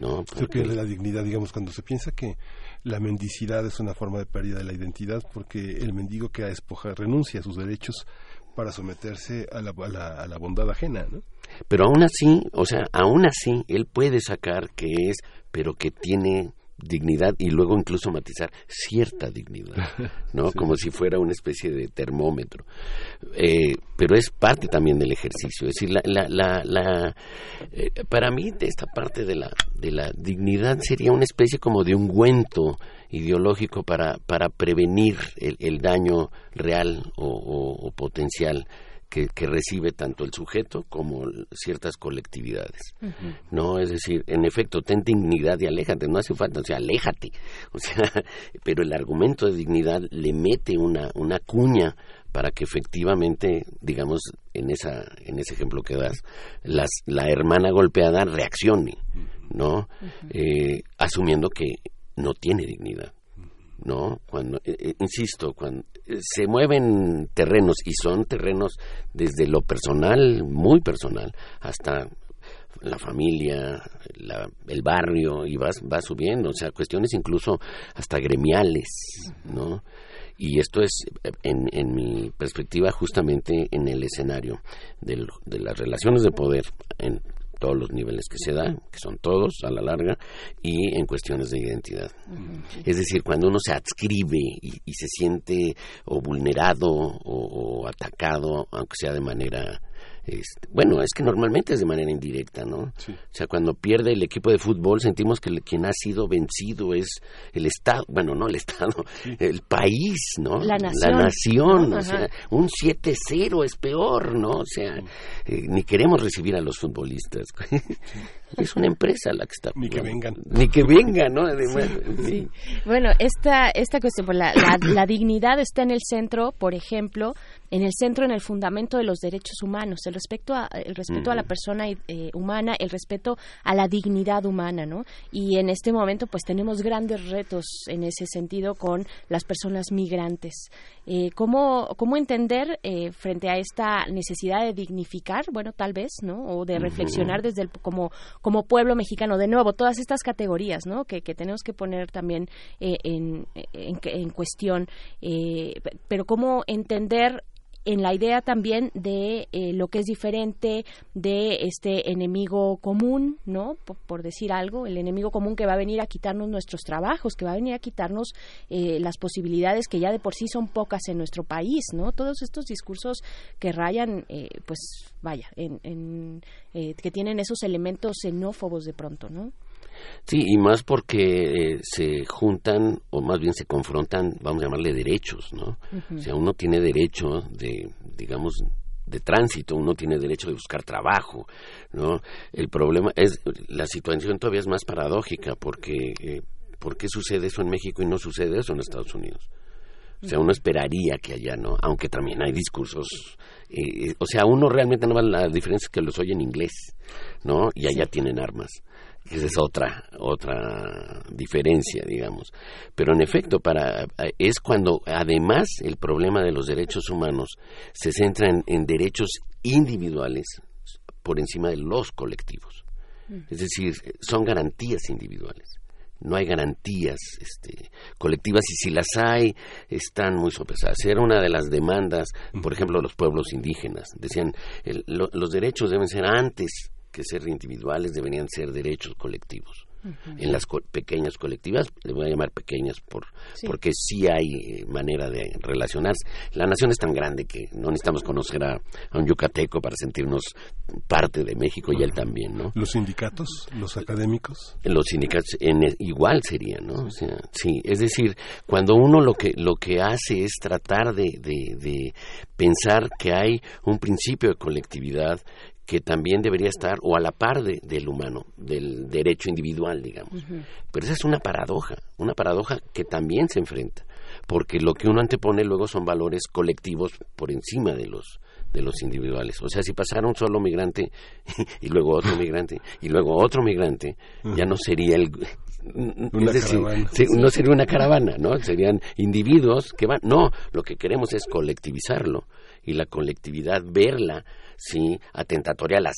¿no?
Creo que la dignidad, digamos, cuando se piensa que la mendicidad es una forma de pérdida de la identidad, porque el mendigo que a despojar renuncia a sus derechos para someterse a la, a la bondad ajena, ¿no?
Pero aún así, o sea, aún así, él puede sacar que es, pero que tiene dignidad y luego incluso matizar cierta dignidad, ¿no? (laughs) Como si fuera una especie de termómetro. Eh, pero es parte también del ejercicio. Es decir, la, la, la, eh, para mí esta parte de la, de la dignidad sería una especie como de ungüento ideológico para, para prevenir el, el daño real o potencial que, recibe tanto el sujeto como ciertas colectividades. No, es decir, en efecto, ten dignidad y aléjate, no hace falta, o sea, aléjate. (laughs) O sea, pero el argumento de dignidad le mete una, una cuña para que efectivamente, digamos, en esa en ese ejemplo que das, las, la hermana golpeada reaccione, ¿no? Eh, asumiendo que no tiene dignidad. ¿No? Cuando, eh, eh, insisto, cuando eh, se mueven terrenos y son terrenos desde lo personal, muy personal, hasta la familia, el barrio y vas va subiendo, o sea, cuestiones incluso hasta gremiales, ¿no? Y esto es, en, en mi perspectiva, justamente en el escenario de las relaciones de poder en, todos los niveles que se dan, que son todos a la larga, y en cuestiones de identidad. Es decir, cuando uno se adscribe y, se siente o vulnerado o, atacado, aunque sea de manera este, bueno, es que normalmente es de manera indirecta, ¿no? O sea, cuando pierde el equipo de fútbol sentimos que quien ha sido vencido es el Estado, bueno, no el Estado, el país, ¿no?
La nación.
La nación, o sea, un 7-0 es peor, ¿no? O sea, eh, ni queremos recibir a los futbolistas. (laughs) es una empresa la que está.
Ni que vengan.
Ni que vengan, ¿no?
sí. Bueno, esta, esta cuestión, pues, la, la dignidad está en el centro, por ejemplo, en el centro, en el fundamento de los derechos humanos. El respeto a, el respeto a la persona eh, humana, el respeto a la dignidad humana, ¿no? Y en este momento, pues tenemos grandes retos en ese sentido con las personas migrantes. Eh, ¿cómo, ¿Cómo entender eh, frente a esta necesidad de dignificar, bueno, tal vez, ¿no? O de reflexionar desde el, como, como pueblo mexicano, de nuevo, todas estas categorías, ¿no? Que, que tenemos que poner también eh, en, en, en, cuestión. Eh, pero cómo entender en la idea también de eh, lo que es diferente de este enemigo común, ¿no? Por, decir algo, el enemigo común que va a venir a quitarnos nuestros trabajos, que va a venir a quitarnos eh, las posibilidades que ya de por sí son pocas en nuestro país, ¿no? Todos estos discursos que rayan, eh, pues vaya, en, que tienen esos elementos xenófobos de pronto, ¿no?
Sí, y más porque eh, se juntan, o más bien se confrontan, vamos a llamarle derechos, ¿no? O sea, uno tiene derecho de, digamos, de tránsito, uno tiene derecho de buscar trabajo, ¿no? El problema es, la situación todavía es más paradójica, porque, eh, ¿por qué sucede eso en México y no sucede eso en Estados Unidos? O sea, uno esperaría que allá no, aunque también hay discursos, eh, o sea, uno realmente no va la diferencia es que los oye en inglés, ¿no? Y allá tienen armas. Esa es otra, otra diferencia, digamos. Pero en efecto, para, es cuando además el problema de los derechos humanos se centra en, derechos individuales por encima de los colectivos. Mm. Es decir, son garantías individuales. No hay garantías este, colectivas y si las hay, están muy sopesadas. Era una de las demandas, por ejemplo, los pueblos indígenas. Decían, los derechos deben ser antes que ser individuales, deberían ser derechos colectivos. En las pequeñas colectivas, le voy a llamar pequeñas por, porque sí hay eh, manera de relacionarse. La nación es tan grande que no necesitamos conocer a, un yucateco para sentirnos parte de México y él también, ¿no?
¿Los sindicatos, los académicos?
Los sindicatos en, igual serían, ¿no? O sea, sí, es decir, cuando uno lo que, lo que hace es tratar de, de, de pensar que hay un principio de colectividad que también debería estar o a la par de, del humano, del derecho individual, digamos. Pero esa es una paradoja, una paradoja que también se enfrenta, porque lo que uno antepone luego son valores colectivos por encima de los de los individuales. O sea, si pasara un solo migrante (laughs) y luego otro migrante y luego otro migrante, ya no sería el
una caravana.
no sería una caravana, ¿no? Serían individuos que van. No, lo que queremos es colectivizarlo y la colectividad verla sí atentatoria a los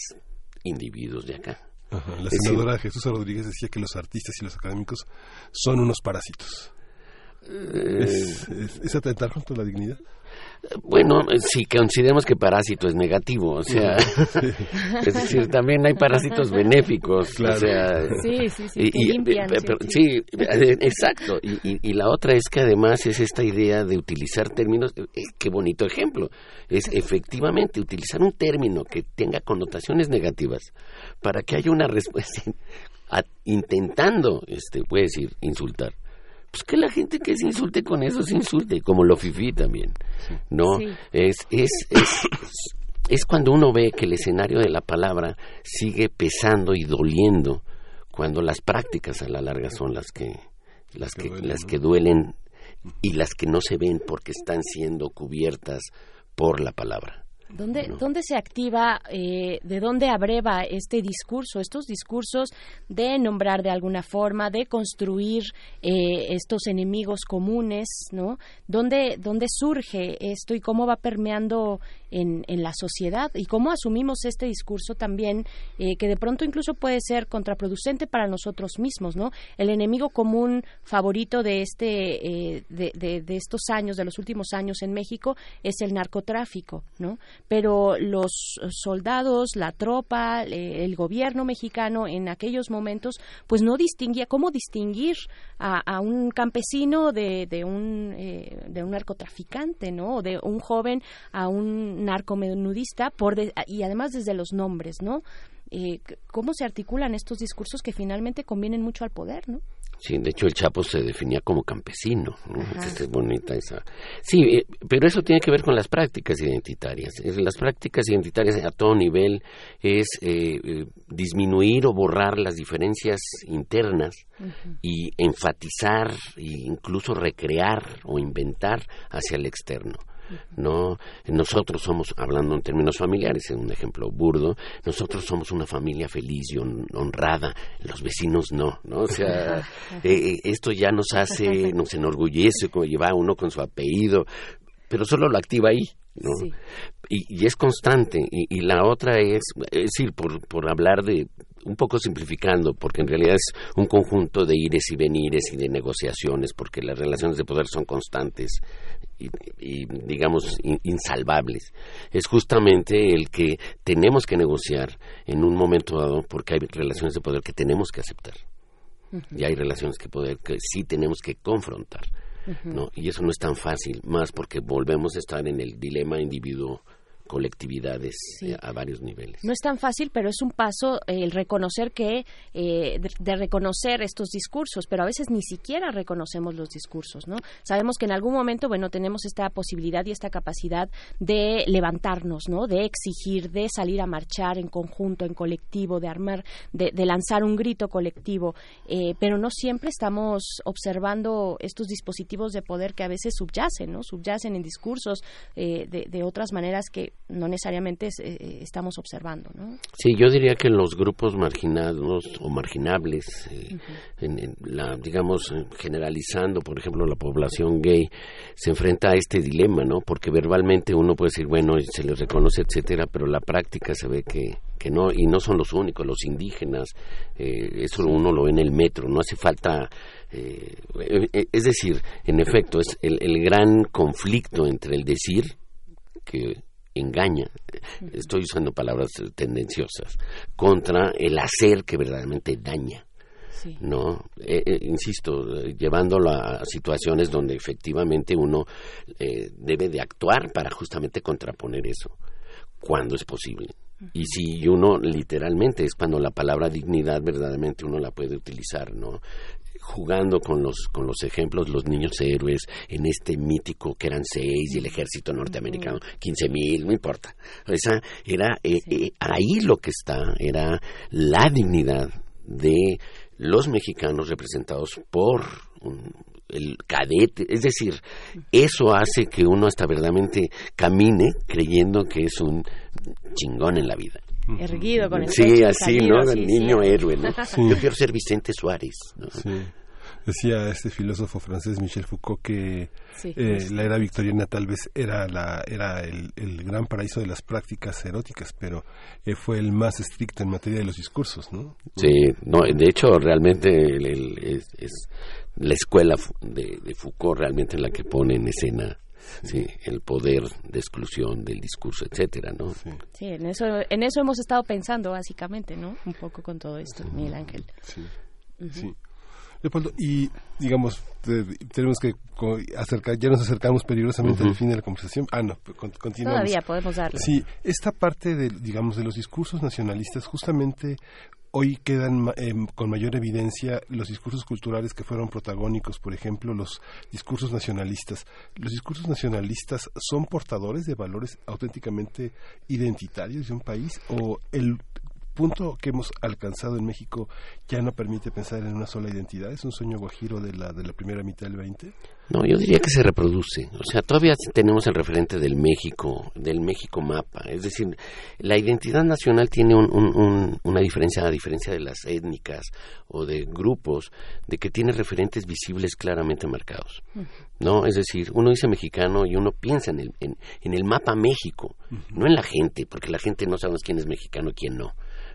individuos de acá.
La senadora Jesús Rodríguez decía que los artistas y los académicos son unos parásitos. Eh, ¿Es, es atentar contra la dignidad?
Bueno, si consideramos que parásito es negativo, o sea, (laughs) es decir, también hay parásitos benéficos,
claro.
o sea,
sí, sí, sí, y, limpian,
sí, eh, exacto, y, y, la otra es que además es esta idea de utilizar términos, eh, qué bonito ejemplo, es efectivamente utilizar un término que tenga connotaciones negativas para que haya una respuesta (laughs) intentando, este, puede decir, insultar pues que la gente que se insulte con eso se insulte, como lo fifí también, ¿no? Es, es, es, es cuando uno ve que el escenario de la palabra sigue pesando y doliendo, cuando las prácticas a la larga son las que, las que, las que duelen y las que no se ven porque están siendo cubiertas por la palabra.
¿Dónde, ¿Dónde se activa, eh, de dónde abreva este discurso, estos discursos de nombrar de alguna forma, de construir eh, estos enemigos comunes, ¿no? ¿Dónde, ¿Dónde surge esto y cómo va permeando en, en la sociedad y cómo asumimos este discurso también eh, que de pronto incluso puede ser contraproducente para nosotros mismos, ¿no? El enemigo común favorito de este eh, de, de, estos años, de los últimos años en México es el narcotráfico, ¿no? Pero los soldados, la tropa, eh, el gobierno mexicano en aquellos momentos, pues no distinguía cómo distinguir a, a un campesino de, de un de un narcotraficante, ¿no? O de un joven a un narcomenudista por y además desde los nombres, ¿no? Eh, ¿Cómo se articulan estos discursos que finalmente convienen mucho al poder, no?
Sí, de hecho el Chapo se definía como campesino. Es bonita esa. Sí, eh, pero eso tiene que ver con las prácticas identitarias. Las prácticas identitarias a todo nivel es eh, disminuir o borrar las diferencias internas y enfatizar e incluso recrear o inventar hacia el externo. No nosotros somos hablando en términos familiares en un ejemplo burdo nosotros somos una familia feliz y hon- honrada los vecinos no no o sea (laughs) eh, eh, esto ya nos hace nos enorgullece como lleva uno con su apellido pero solo lo activa ahí no y, y es constante y, y la otra es es decir por por hablar de un poco simplificando porque en realidad es un conjunto de ires y venires y de negociaciones porque las relaciones de poder son constantes y, y, digamos in- insalvables. Es justamente el que tenemos que negociar en un momento dado porque hay relaciones de poder que tenemos que aceptar. Y hay relaciones de poder que sí tenemos que confrontar ¿no? Y eso no es tan fácil, más porque volvemos a estar en el dilema individuo colectividades
Sí.
eh, a varios niveles.
No es tan fácil, pero es un paso eh, el reconocer que, eh, de, de reconocer estos discursos, pero a veces ni siquiera reconocemos los discursos, ¿no? Sabemos que en algún momento, bueno, tenemos esta posibilidad y esta capacidad de levantarnos, ¿no? De exigir, de salir a marchar en conjunto, en colectivo, de armar, de, de lanzar un grito colectivo, eh, pero no siempre estamos observando estos dispositivos de poder que a veces subyacen, ¿no? Subyacen en discursos de, de otras maneras que no necesariamente es- eh, estamos observando, ¿no?
Sí, yo diría que los grupos marginados o marginables, eh, en, en la, digamos, eh, generalizando, por ejemplo, la población gay, se enfrenta a este dilema, ¿no? Porque verbalmente uno puede decir, bueno, se les reconoce, etcétera, pero la práctica se ve que, que no, y no son los únicos, los indígenas, eh, eso uno lo ve en el metro, no hace falta. eh, eh, es decir, en efecto, es el, el gran conflicto entre el decir que engaña, estoy usando palabras tendenciosas, contra el hacer que verdaderamente daña. No, Eh, eh, insisto, eh, llevándolo a situaciones donde efectivamente uno eh, debe de actuar para justamente contraponer eso, cuando es posible. Y si uno literalmente es cuando la palabra dignidad verdaderamente uno la puede utilizar, ¿no? Jugando con los con los ejemplos los niños héroes en este mítico que eran seis y el ejército norteamericano quince mil no importa. Esa era eh, eh, ahí lo que está era la dignidad de los mexicanos representados por un- el cadete, es decir, eso hace que uno hasta verdaderamente camine creyendo que es un chingón en la vida.
Erguido con el
Sí, así,
salido,
¿no?
sí,
El niño
sí.
héroe, ¿no? (laughs)
Sí.
Yo quiero ser Vicente Suárez, ¿no?
Sí. Decía este filósofo francés Michel Foucault que
Sí,
eh,
sí.
la era victoriana tal vez era la era el, el gran paraíso de las prácticas eróticas, pero eh, fue el más estricto en materia de los discursos, ¿no?
Sí, no, de hecho, realmente el- el- es, es la escuela de, de Foucault realmente en la que pone en escena sí, el poder de exclusión del discurso, etcétera, ¿no?
Sí, en eso, en eso hemos estado pensando básicamente, ¿no? Un poco con todo esto, Miguel Ángel.
Sí. Leopoldo, y digamos, te- tenemos que acercar, ya nos acercamos peligrosamente al fin de la conversación. Ah, no, con- continuamos.
Todavía podemos darle.
Sí, esta parte de, digamos, de los discursos nacionalistas, justamente hoy quedan ma- em, con mayor evidencia los discursos culturales que fueron protagónicos, por ejemplo, los discursos nacionalistas. ¿Los discursos nacionalistas son portadores de valores auténticamente identitarios de un país o el punto que hemos alcanzado en México ya no permite pensar en una sola identidad? ¿Es un sueño guajiro de la, de la primera mitad del 20?
No, yo diría que se reproduce. O sea, todavía tenemos el referente del México, del México mapa. Es decir, la identidad nacional tiene un- un- un- una diferencia, a diferencia de las étnicas o de grupos, de que tiene referentes visibles claramente marcados. ¿no? Es decir, uno dice mexicano y uno piensa en el, en, en el mapa México, no en la gente, porque la gente no sabemos quién es mexicano y quién no.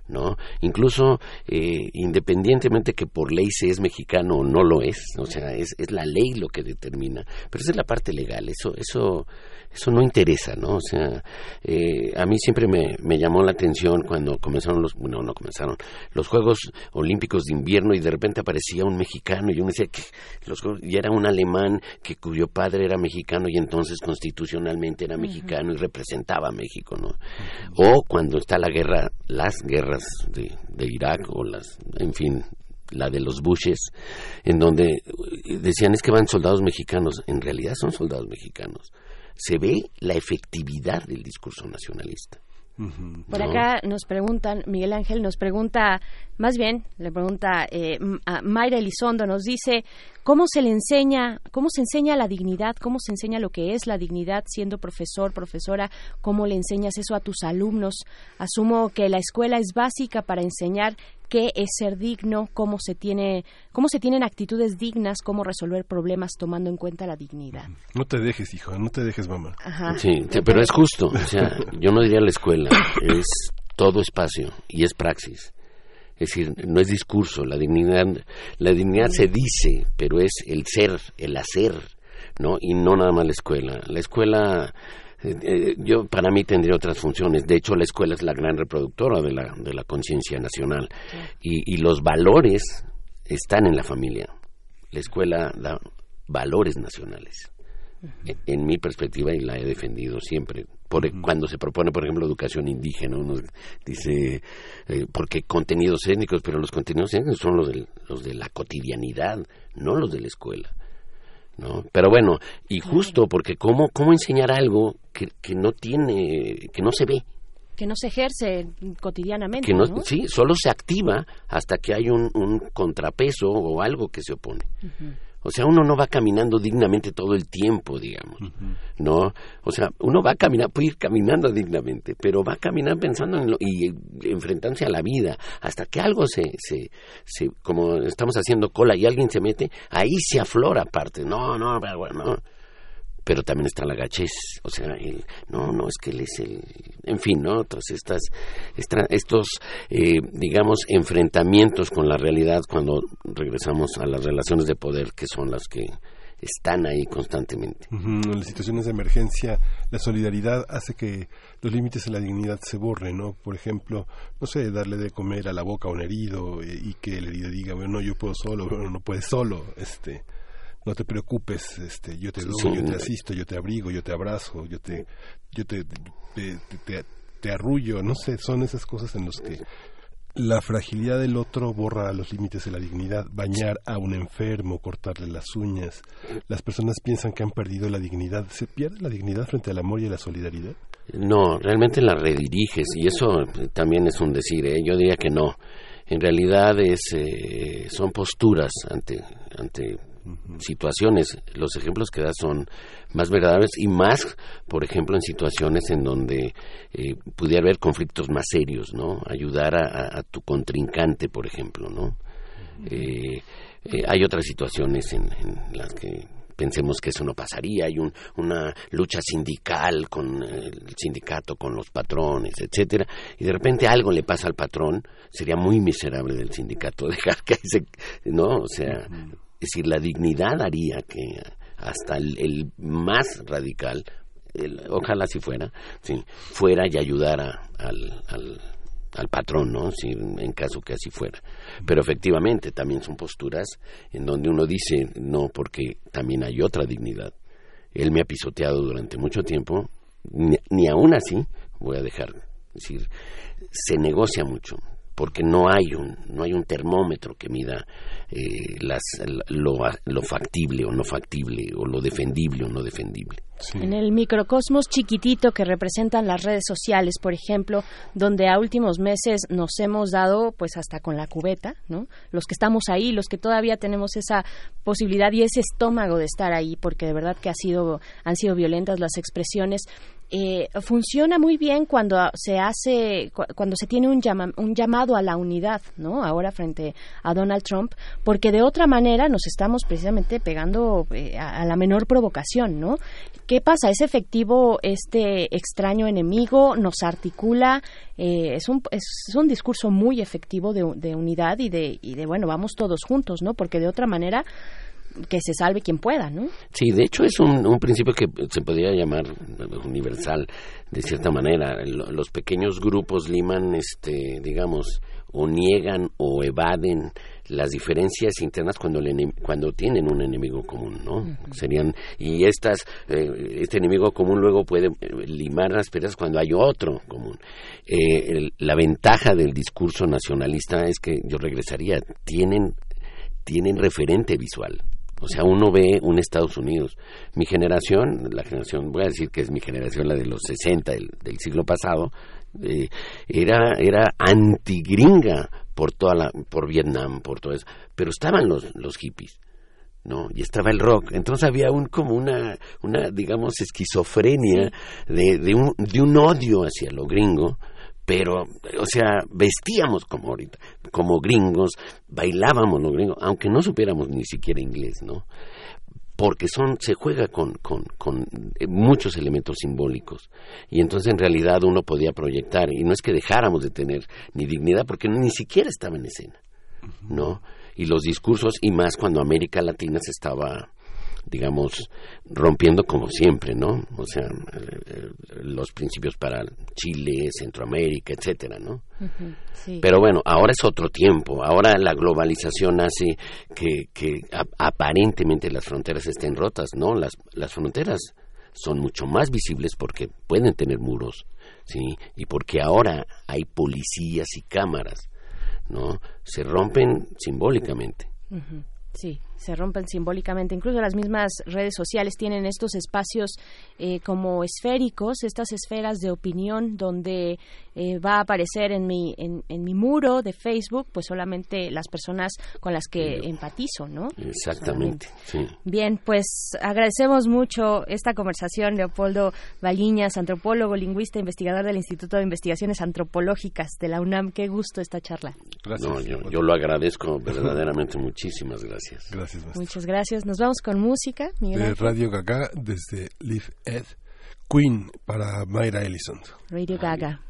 ¿No? Incluso eh, independientemente que por ley se es mexicano o no lo es, o sea, es, es la ley lo que determina, pero esa es la parte legal, eso, eso, eso no interesa, ¿no? O sea, eh, a mí siempre me, me llamó la atención cuando comenzaron los, bueno, no comenzaron, los Juegos Olímpicos de Invierno y de repente aparecía un mexicano y uno decía que los y era un alemán que cuyo padre era mexicano y entonces constitucionalmente era mexicano y representaba a México, ¿no? O cuando está la guerra, las guerras de, de Irak o las, en fin, la de los Bushes, en donde eh, decían es que van soldados mexicanos, en realidad son soldados mexicanos. Se ve la efectividad del discurso nacionalista.
Por acá nos preguntan, Miguel Ángel nos pregunta, más bien, le pregunta eh, a Mayra Elizondo, nos dice, ¿cómo se le enseña, cómo se enseña la dignidad, cómo se enseña lo que es la dignidad siendo profesor, profesora, cómo le enseñas eso a tus alumnos? Asumo que la escuela es básica para enseñar qué es ser digno, cómo se tiene, cómo se tienen actitudes dignas, cómo resolver problemas tomando en cuenta la dignidad.
No te dejes, hijo, no te dejes, mamá.
Sí, pero es justo. O sea, yo no diría la escuela, es todo espacio y es praxis. Es decir, no es discurso, la dignidad, la dignidad se dice, pero es el ser, el hacer, ¿no? Y no nada más la escuela. La escuela, eh, eh, yo para mí tendría otras funciones. De hecho, la escuela es la gran reproductora de la, de la conciencia nacional. Y, y los valores están en la familia. La escuela da valores nacionales en mi perspectiva y la he defendido siempre. Por, Cuando se propone, por ejemplo, educación indígena, uno dice, eh, porque contenidos étnicos, pero los contenidos étnicos son los de, los de la cotidianidad, no los de la escuela. ¿No? Pero bueno, y justo porque cómo, cómo enseñar algo que, que no tiene, que no se ve.
Que no se ejerce cotidianamente.
Que no, Sí, solo se activa hasta que hay un, un contrapeso o algo que se opone. O sea, uno no va caminando dignamente todo el tiempo, digamos, ¿no? O sea, uno va a caminar, puede ir caminando dignamente, pero va a caminar pensando en lo, y enfrentándose a la vida, hasta que algo se, se, se, como estamos haciendo cola y alguien se mete, ahí se aflora aparte, no, no, no pero también está la gachez, o sea, el, no, no, es que él es el, en fin, ¿no? Todas estas, estos, eh, digamos, enfrentamientos con la realidad cuando regresamos a las relaciones de poder que son las que están ahí constantemente.
En las situaciones de emergencia, la solidaridad hace que los límites de la dignidad se borren, ¿no? Por ejemplo, no sé, darle de comer a la boca a un herido eh, y que el herido diga, bueno, yo puedo solo, bueno, no puedes solo, este no te preocupes, este, yo te doy, yo te asisto, yo te abrigo, yo te abrazo, yo te, yo te, te, te, arrullo, no sé, son esas cosas en las que la fragilidad del otro borra los límites de la dignidad. Bañar a un enfermo, cortarle las uñas. Las personas piensan que han perdido la dignidad. ¿Se pierde la dignidad frente al amor y a la solidaridad?
No, realmente la rediriges y eso también es un decir. ¿eh? Yo diría que no. En realidad es, eh, son posturas ante, ante situaciones. Los ejemplos que das son más verdaderos y más, por ejemplo, en situaciones en donde eh, pudiera haber conflictos más serios, ¿no? Ayudar a, tu contrincante, por ejemplo, ¿no? Eh, eh, hay otras situaciones en, las que pensemos que eso no pasaría, hay una lucha sindical con el sindicato, con los patrones, etcétera, y de repente algo le pasa al patrón, sería muy miserable del sindicato (laughs) dejar que se, no, o sea, es decir, la dignidad haría que hasta el, más radical, ojalá si fuera, sí, fuera y ayudara al, patrón, ¿no? Si, en caso que así fuera. Pero efectivamente también son posturas en donde uno dice no, porque también hay otra dignidad. Él me ha pisoteado durante mucho tiempo, ni, ni aún así voy a dejar. Es decir, se negocia mucho porque no hay un no hay un termómetro que mida eh, las, lo, lo, factible o no factible o lo defendible o no defendible.
En el microcosmos chiquitito que representan las redes sociales, por ejemplo, donde a últimos meses nos hemos dado pues hasta con la cubeta, ¿no? Los que estamos ahí, los que todavía tenemos esa posibilidad y ese estómago de estar ahí, porque de verdad que ha sido han sido violentas las expresiones, eh, funciona muy bien cuando se hace, cuando se tiene un, un llamado a la unidad, ¿no? Ahora frente a Donald Trump, porque de otra manera nos estamos precisamente pegando eh, a, la menor provocación, ¿no? ¿Qué pasa? ¿Es efectivo este extraño enemigo? ¿Nos articula? Eh, es, un, es, un discurso muy efectivo de, de unidad y de, y de, bueno, vamos todos juntos, ¿no? Porque de otra manera que se salve quien pueda, ¿no?
Sí, de hecho es un, un principio que se podría llamar universal, de cierta manera. Los pequeños grupos liman, este, digamos, o niegan o evaden las diferencias internas cuando cuando tienen un enemigo común, ¿no? Serían y estas eh, este enemigo común luego puede eh, limar las perezas cuando hay otro común. Eh, la ventaja del discurso nacionalista es que yo regresaría tienen tienen referente visual. O sea, uno ve un Estados Unidos. Mi generación, la generación, voy a decir que es mi generación, la de los 60 del, del siglo pasado, eh, era, era antigringa por toda la, por Vietnam, por todo eso. Pero estaban los, los hippies. ¿no? Y estaba el rock. Entonces había un, como una, una digamos, esquizofrenia de, de, un, de un odio hacia lo gringo, pero, o sea, vestíamos como ahorita, como gringos, bailábamos lo gringos, aunque no supiéramos ni siquiera inglés, ¿no? Porque son, se juega con, con, con eh, muchos elementos simbólicos. Y entonces en realidad uno podía proyectar, y no es que dejáramos de tener ni dignidad, porque ni siquiera estaba en escena, ¿no? y los discursos, y más cuando América Latina se estaba, digamos, rompiendo como siempre, ¿no? O sea, los principios para Chile, Centroamérica, etcétera, ¿no?
Sí.
Pero bueno, ahora es otro tiempo. Ahora la globalización hace que, que aparentemente las fronteras estén rotas, ¿no? Las, las fronteras son mucho más visibles porque pueden tener muros, ¿sí? Y porque ahora hay policías y cámaras, ¿no? Se rompen simbólicamente.
Sí, se rompen simbólicamente. Incluso las mismas redes sociales tienen estos espacios eh, como esféricos, estas esferas de opinión donde eh, va a aparecer en mi, en, en mi muro de Facebook, pues solamente las personas con las que empatizo, ¿no?
Exactamente, sí.
Bien, pues agradecemos mucho esta conversación, Leopoldo Baliñas, antropólogo, lingüista, investigador del Instituto de Investigaciones Antropológicas de la UNAM. Qué gusto esta charla.
No, yo, yo lo agradezco verdaderamente. Muchísimas gracias.
Gracias, (laughs)
Muchas gracias. Nos vamos con música, Miguel
De
Ángel.
Radio Gaga desde Live Ed. Queen para Mayra Ellison.
Radio Gaga.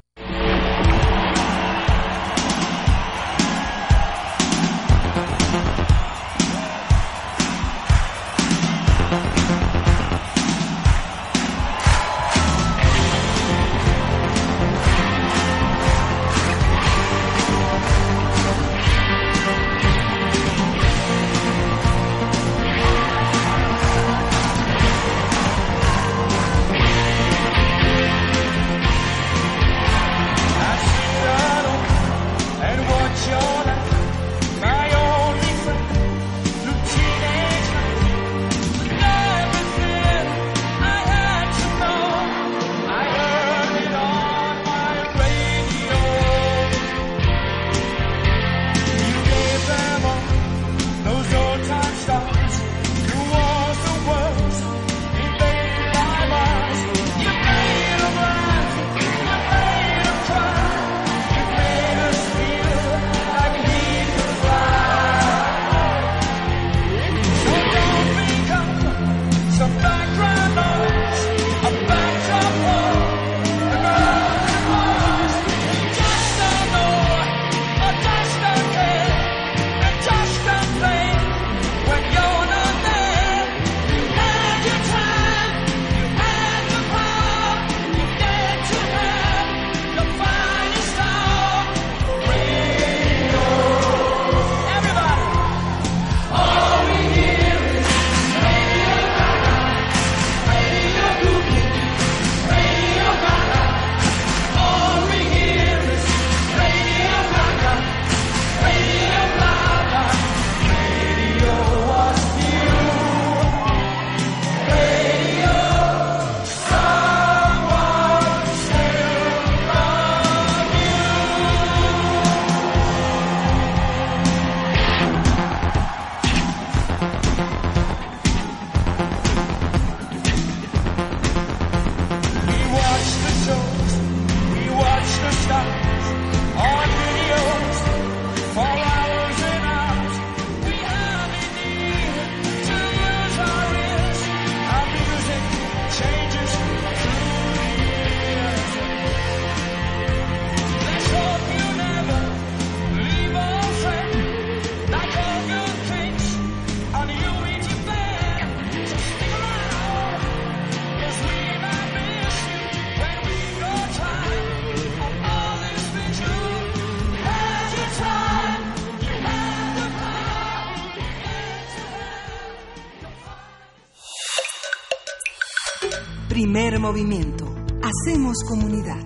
movimiento. Hacemos comunidad.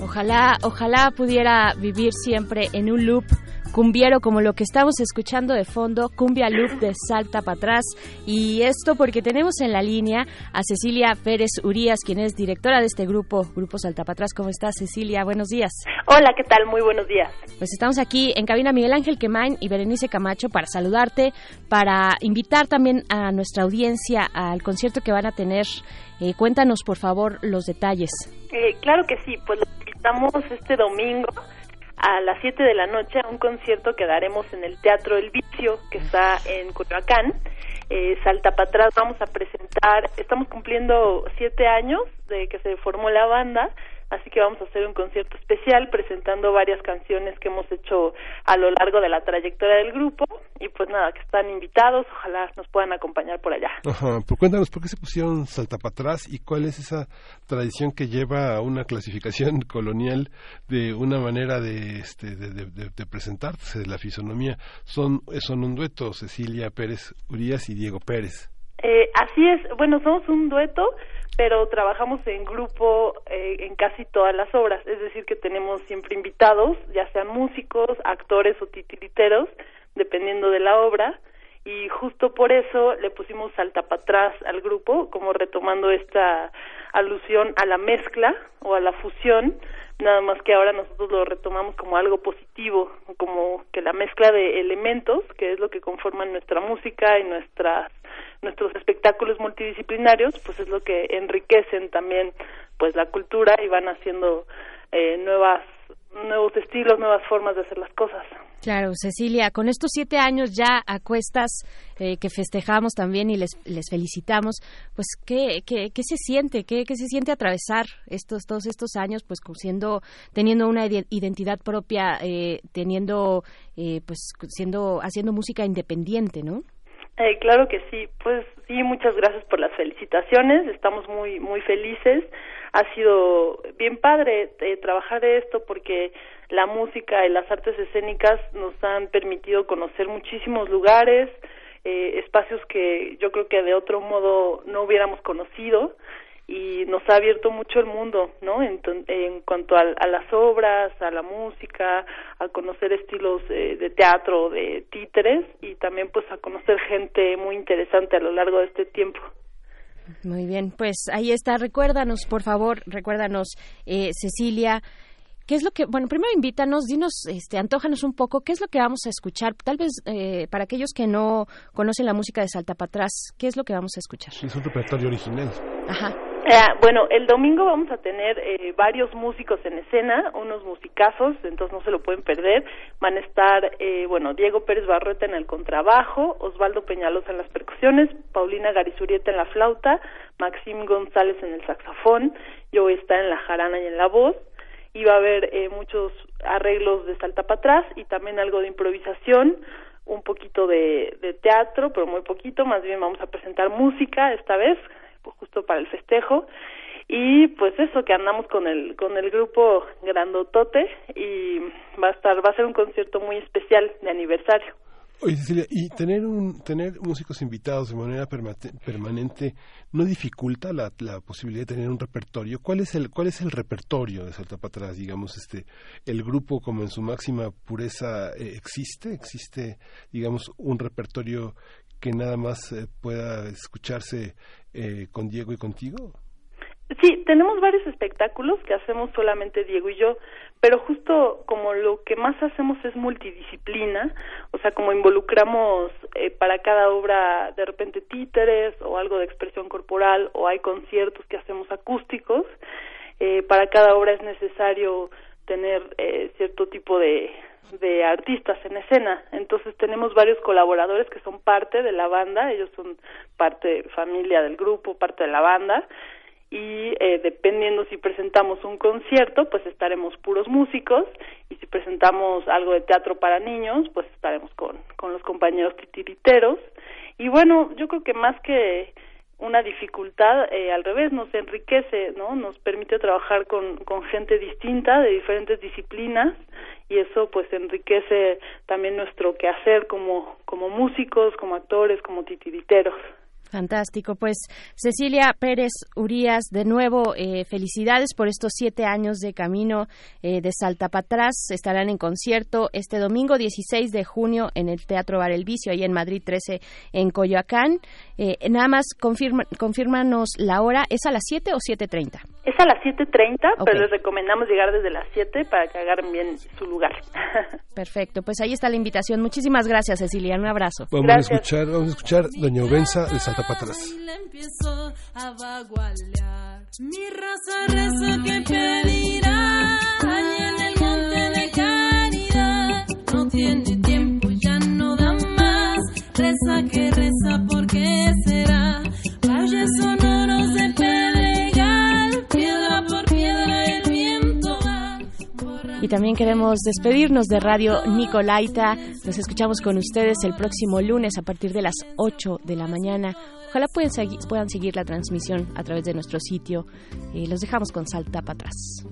ojalá, ojalá pudiera vivir siempre en un loop cumbiero como lo que estamos escuchando de fondo, Cumbia Loop de Salta para atrás. Y esto porque tenemos en la línea a Cecilia Pérez Urías, quien es directora de este grupo, Grupo Salta para atrás. ¿Cómo estás, Cecilia? Buenos días.
Hola, ¿qué tal? Muy buenos días.
Pues estamos aquí en cabina Miguel Ángel Quemain y Berenice Camacho para saludarte, para invitar también a nuestra audiencia al concierto que van a tener. Eh, cuéntanos, por favor, los detalles.
Eh, claro que sí, pues lo invitamos este domingo a las 7 de la noche a un concierto que daremos en el Teatro El Vicio, que está en Coyoacán. Eh, Salta para atrás vamos a presentar, estamos cumpliendo siete años de que se formó la banda así que vamos a hacer un concierto especial presentando varias canciones que hemos hecho a lo largo de la trayectoria del grupo y pues nada, que están invitados, ojalá nos puedan acompañar por allá.
Ajá, pues cuéntanos, ¿por qué se pusieron salta para atrás y cuál es esa tradición que lleva a una clasificación (laughs) colonial de una manera de, este, de, de, presentarse, de la fisonomía? Son, son un dueto, Cecilia Pérez Urias y Diego Pérez.
Eh, así es, bueno, somos un dueto, pero trabajamos en grupo eh, en casi todas las obras, es decir, que tenemos siempre invitados, ya sean músicos, actores o titiriteros, dependiendo de la obra, y justo por eso le pusimos salta para atrás al grupo, como retomando esta alusión a la mezcla o a la fusión, nada más que ahora nosotros lo retomamos como algo positivo, como que la mezcla de elementos, que es lo que conforman nuestra música y nuestras nuestros espectáculos multidisciplinarios, pues es lo que enriquecen también pues la cultura y van haciendo eh, nuevas nuevos estilos, nuevas formas de hacer las cosas.
Claro, Cecilia, con estos siete años ya a cuestas eh, que festejamos también y les, les felicitamos, pues ¿qué, qué, qué se siente? ¿Qué, ¿Qué, se siente atravesar estos todos estos años, pues siendo teniendo una identidad propia, eh, teniendo eh, pues siendo haciendo música independiente, ¿no?
Eh, claro que sí, pues sí, muchas gracias por las felicitaciones, estamos muy muy felices. Ha sido bien padre eh, trabajar de esto porque la música y las artes escénicas nos han permitido conocer muchísimos lugares, eh, espacios que yo creo que de otro modo no hubiéramos conocido y nos ha abierto mucho el mundo, ¿no? En, en cuanto a, a, las obras, a la música, a conocer estilos eh, de teatro, de títeres y también pues a conocer gente muy interesante a lo largo de este tiempo.
Muy bien, pues ahí está. Recuérdanos, por favor, recuérdanos, eh, Cecilia. ¿Qué es lo que, bueno, primero invítanos, dinos, este, antójanos un poco, ¿qué es lo que vamos a escuchar? Tal vez eh, para aquellos que no conocen la música de Salta para atrás, ¿qué es lo que vamos a escuchar?
Es un repertorio original.
Ajá. Eh, bueno, el domingo vamos a tener eh, varios músicos en escena, unos musicazos, entonces no se lo pueden perder. Van a estar, eh, bueno, Diego Pérez Barreta en el contrabajo, Osvaldo Peñalosa en las percusiones, Paulina Garizurieta en la flauta, Maxim González en el saxofón, yo voy en la jarana y en la voz. Y va a haber eh, muchos arreglos de salta para atrás y también algo de improvisación, un poquito de, de teatro, pero muy poquito, más bien vamos a presentar música esta vez, justo para el festejo y pues eso que andamos con el con el grupo grandotote y va a estar va a ser un concierto muy especial de aniversario
Oye Cecilia, y tener un tener músicos invitados de manera permanente no dificulta la, la, posibilidad de tener un repertorio. ¿Cuál es el cuál es el repertorio de Salta para atrás? Digamos, este el grupo como en su máxima pureza eh, existe, existe, digamos, un repertorio que nada más eh, pueda escucharse eh, con Diego y contigo?
Sí, tenemos varios espectáculos que hacemos solamente Diego y yo, pero justo como lo que más hacemos es multidisciplina, o sea, como involucramos eh, para cada obra de repente títeres o algo de expresión corporal o hay conciertos que hacemos acústicos, eh, para cada obra es necesario tener eh, cierto tipo de, de artistas en escena. Entonces tenemos varios colaboradores que son parte de la banda, ellos son parte familia del grupo, parte de la banda y eh, dependiendo si presentamos un concierto, pues estaremos puros músicos y si presentamos algo de teatro para niños, pues estaremos con, con los compañeros titiriteros. Y bueno, yo creo que más que una dificultad, eh, al revés, nos enriquece, ¿no? Nos permite trabajar con, con gente distinta, de diferentes disciplinas, y eso pues enriquece también nuestro quehacer como, como músicos, como actores, como titiriteros.
Fantástico. Pues Cecilia Pérez Urías, de nuevo, eh, felicidades por estos siete años de camino eh, de Salta para atrás. Estarán en concierto este domingo 16 de junio en el Teatro Bar El Vicio, ahí en Madrid 13 en Coyoacán. Eh, nada más, confirma, confírmanos la hora. ¿Es a las 7 o 7.30?
Es a las 7.30, pero les recomendamos llegar desde las 7 para que hagan bien su lugar. (laughs)
Perfecto, pues ahí está la invitación. Muchísimas gracias, Cecilia. Un abrazo.
Vamos a escuchar, vamos a escuchar Doña Obenza de Salta para atrás.
empiezo a vagualear. Mi raza reza que pedirá allí en el monte de caridad. No tiene tiempo, Reza que reza, ¿por qué será? Valles sonoros de pedregal, piedra por piedra el viento va.
Y también queremos despedirnos de Radio Nicolaita. Nos escuchamos con ustedes el próximo lunes a partir de las 8 de la mañana. Ojalá puedan seguir, puedan seguir la transmisión a través de nuestro sitio. Eh, los dejamos con Salta para atrás.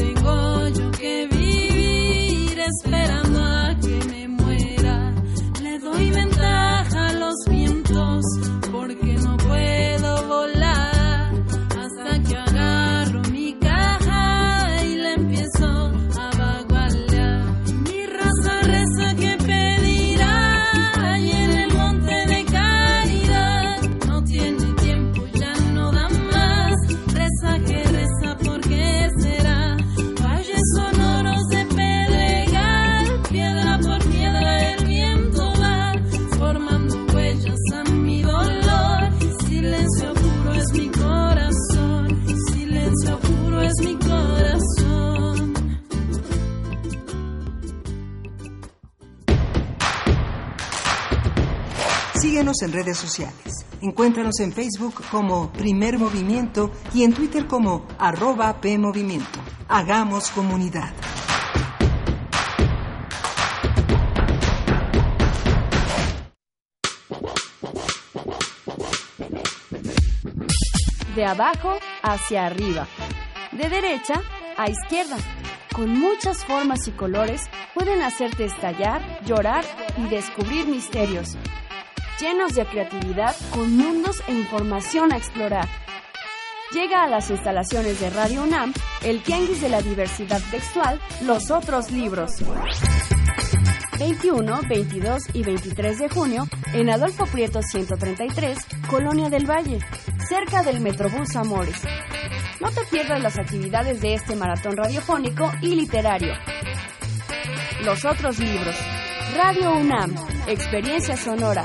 Tengo yo que vivir esperando a que me muera. Le doy ventaja a los vientos porque En
redes sociales. Encuéntranos en Facebook como Primer Movimiento y en Twitter como arroba PMovimiento. Hagamos comunidad.
de abajo hacia arriba, de derecha a izquierda. Con muchas formas y colores pueden hacerte estallar, llorar y descubrir misterios. Llenos de creatividad, con mundos e información a explorar. Llega a las instalaciones de Radio UNAM el Tianguis de la Diversidad Textual, Los Otros Libros. 21, 22 y 23 de junio en Adolfo Prieto 133, Colonia del Valle, cerca del Metrobús Amores. No te pierdas las actividades de este maratón radiofónico y literario. Los otros libros. Radio UNAM, Experiencia Sonora.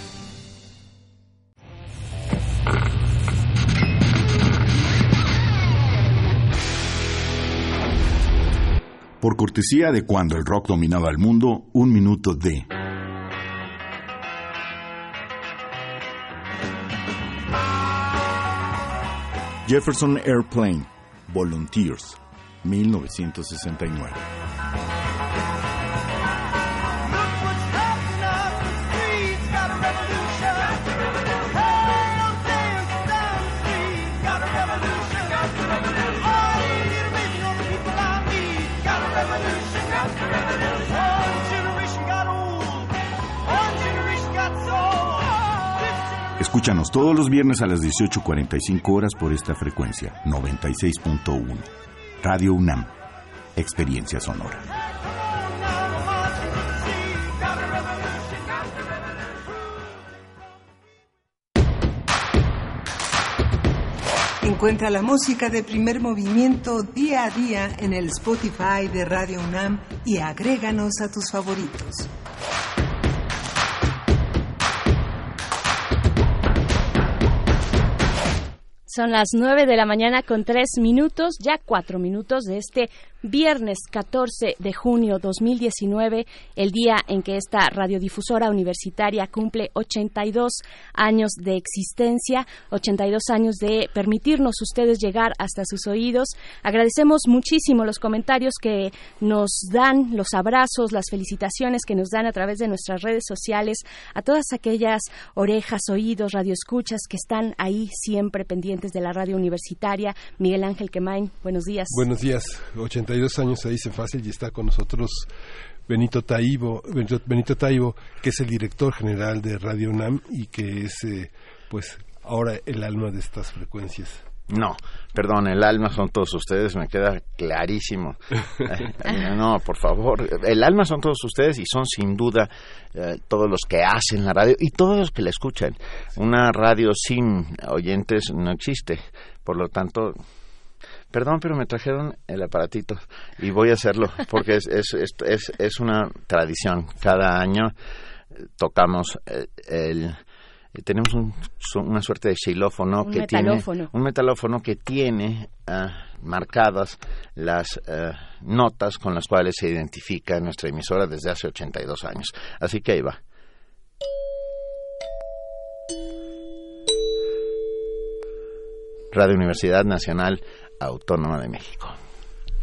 Por cortesía de cuando el rock dominaba el mundo, un minuto de... Jefferson Airplane, Volunteers, 1969. Escúchanos todos los viernes a las 18.45 horas por esta frecuencia, 96.1. Radio UNAM, Experiencia Sonora.
Encuentra la música de primer movimiento día a día en el Spotify de Radio UNAM y agréganos a tus favoritos.
Son las nueve de la mañana con tres minutos, ya cuatro minutos de este viernes 14 de junio 2019, el día en que esta radiodifusora universitaria cumple 82 años de existencia, 82 años de permitirnos ustedes llegar hasta sus oídos. Agradecemos muchísimo los comentarios que nos dan, los abrazos, las felicitaciones que nos dan a través de nuestras redes sociales, a todas aquellas orejas, oídos, radioescuchas que están ahí siempre pendientes de la radio universitaria. Miguel Ángel Quemain, buenos días.
Buenos días, 82 años se dice fácil y está con nosotros Benito Taibo, Benito Taibo, que es el director general de Radio UNAM y que es, eh, pues, ahora el alma de estas frecuencias.
No, perdón, el alma son todos ustedes, me queda clarísimo. (laughs) Eh, no, por favor, el alma son todos ustedes y son sin duda eh, todos los que hacen la radio y todos los que la escuchan. Una radio sin oyentes no existe, por lo tanto, perdón, pero me trajeron el aparatito y voy a hacerlo porque es, es, es, es una tradición. Cada año eh, tocamos eh, el eh, tenemos un, una suerte de xilófono que tiene un metalófono que tiene ah, marcadas las notas con las cuales se identifica nuestra emisora desde hace 82 años. Así que ahí va. Radio Universidad Nacional Autónoma de México.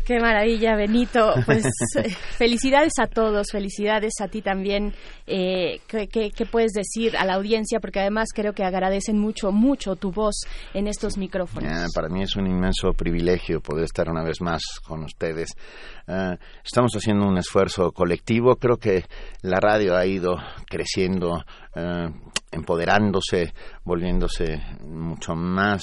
Qué maravilla, Benito. Pues eh, felicidades a todos, felicidades a ti también. Eh, ¿qué, puedes decir a la audiencia? Porque además creo que agradecen mucho, mucho tu voz en estos micrófonos.
Ah, para mí es un inmenso privilegio poder estar una vez más con ustedes. Ah, estamos haciendo un esfuerzo colectivo. Creo que la radio ha ido creciendo, ah, empoderándose, volviéndose mucho más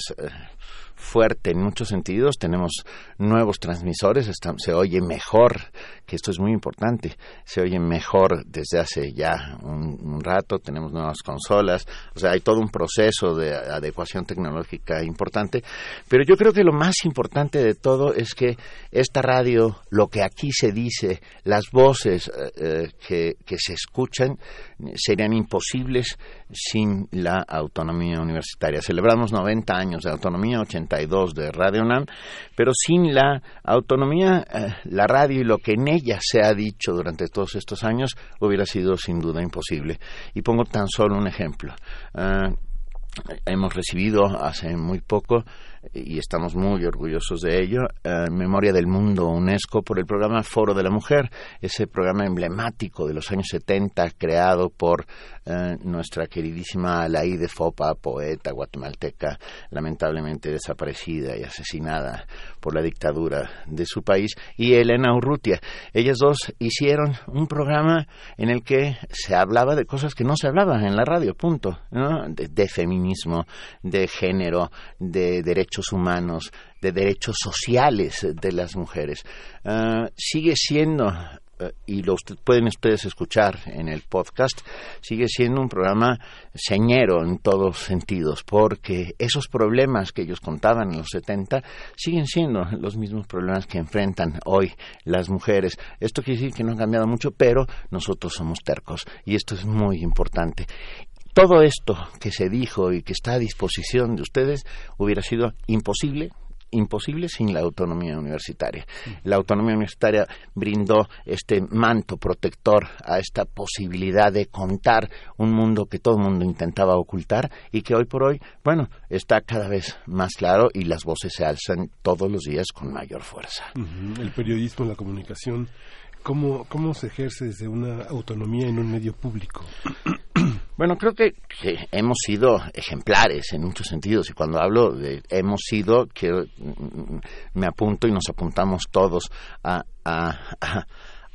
fuerte en muchos sentidos. Tenemos nuevos transmisores, se oye mejor, que esto es muy importante, se oye mejor desde hace ya un, rato, tenemos nuevas consolas, o sea, hay todo un proceso de adecuación tecnológica importante, pero yo creo que lo más importante de todo es que esta radio, lo que aquí se dice, las voces eh, eh, que, que se escuchan, serían imposibles sin la autonomía universitaria. Celebramos 90 años de autonomía, 82 de Radio UNAM, pero sin la autonomía, eh, la radio y lo que en ella se ha dicho durante todos estos años hubiera sido sin duda imposible. Y pongo tan solo un ejemplo. Eh, hemos recibido hace muy poco y estamos muy orgullosos de ello, eh, Memoria del Mundo UNESCO por el programa Foro de la Mujer, ese programa emblemático de los años 70 creado por eh, nuestra queridísima de Fopa, poeta guatemalteca, lamentablemente desaparecida y asesinada por la dictadura de su país, y Elena Urrutia. Ellas dos hicieron un programa en el que se hablaba de cosas que no se hablaban en la radio, punto, de feminismo, de género, de derechos humanos, de derechos sociales de las mujeres. Ah, sigue siendo eh, y lo pueden ustedes escuchar en el podcast, sigue siendo un programa señero en todos sentidos, porque esos problemas que ellos contaban en los 70 siguen siendo los mismos problemas que enfrentan hoy las mujeres. Esto quiere decir que no ha cambiado mucho, pero nosotros somos tercos y esto es muy importante todo esto que se dijo y que está a disposición de ustedes hubiera sido imposible imposible sin la autonomía universitaria. La autonomía universitaria brindó este manto protector a esta posibilidad de contar un mundo que todo el mundo intentaba ocultar y que hoy por hoy, bueno, está cada vez más claro y las voces se alzan todos los días con mayor fuerza.
El periodismo, la comunicación, ¿cómo, ¿cómo se ejerce desde una autonomía en un medio público? (clears throat)
Bueno, creo que, hemos sido ejemplares en muchos sentidos y cuando hablo de hemos sido, quiero, me apunto y nos apuntamos todos a,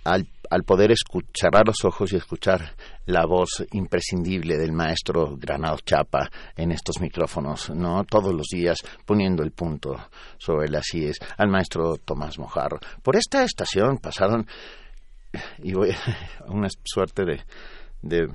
al, poder cerrar los ojos y escuchar la voz imprescindible del maestro Granado Chapa en estos micrófonos, ¿no? Todos los días poniendo el punto sobre las IES, al maestro Tomás Mojarro. Por esta estación pasaron, y voy (laughs) a una suerte de, de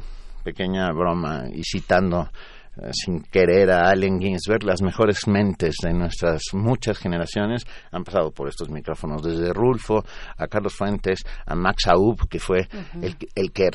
pequeña broma y citando eh, sin querer a Allen Ginsberg, las mejores mentes de nuestras muchas generaciones han pasado por estos micrófonos, desde Rulfo a Carlos Fuentes, a Max Aub, que fue el, el, que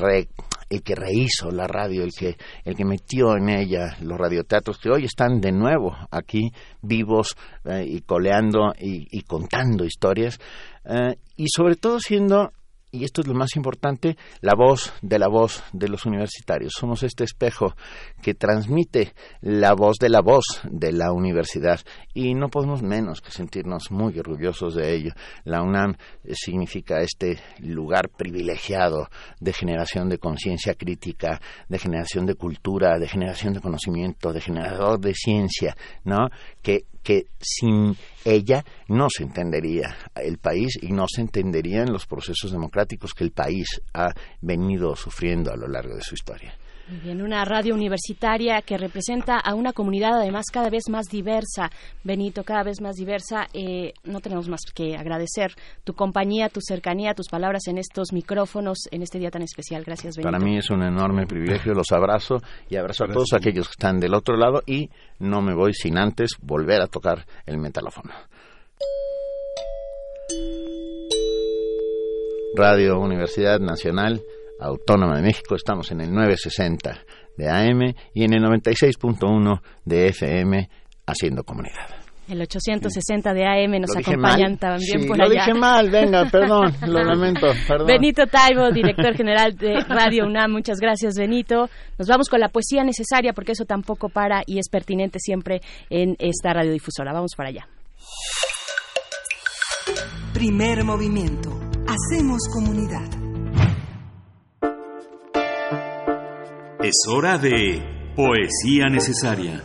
el que rehizo la radio, el que, el que metió en ella los radioteatros, que hoy están de nuevo aquí vivos eh, y coleando y, contando historias, eh, y sobre todo siendo y esto es lo más importante, la voz de la voz de los universitarios. Somos este espejo que transmite la voz de la voz de la universidad y no podemos menos que sentirnos muy orgullosos de ello. La UNAM significa este lugar privilegiado de generación de conciencia crítica, de generación de cultura, de generación de conocimiento, de generador de ciencia, ¿no? Que que sin ella no se entendería el país y no se entenderían los procesos democráticos que el país ha venido sufriendo a lo largo de su historia.
Bien, una radio universitaria que representa a una comunidad además cada vez más diversa, Benito, cada vez más diversa. Eh, no tenemos más que agradecer tu compañía, tu cercanía, tus palabras en estos micrófonos, en este día tan especial. Gracias, Benito.
Para mí es un enorme privilegio, los abrazo y abrazo a todos aquellos que están del otro lado y no me voy sin antes volver a tocar el metalófono. Radio Universidad Nacional Autónoma de México. Estamos en el 960 de AM y en el 96.1 de FM haciendo comunidad.
El 860 de AM nos acompañan también por
allá.
Lo
dije mal, venga, (laughs) perdón, lo lamento, perdón.
Benito Taibo, director general de Radio UNAM, muchas gracias Benito. Nos vamos con la poesía necesaria porque eso tampoco para y es pertinente siempre en esta radiodifusora. Vamos para allá.
Primer movimiento. Hacemos comunidad.
Es hora de Poesía Necesaria.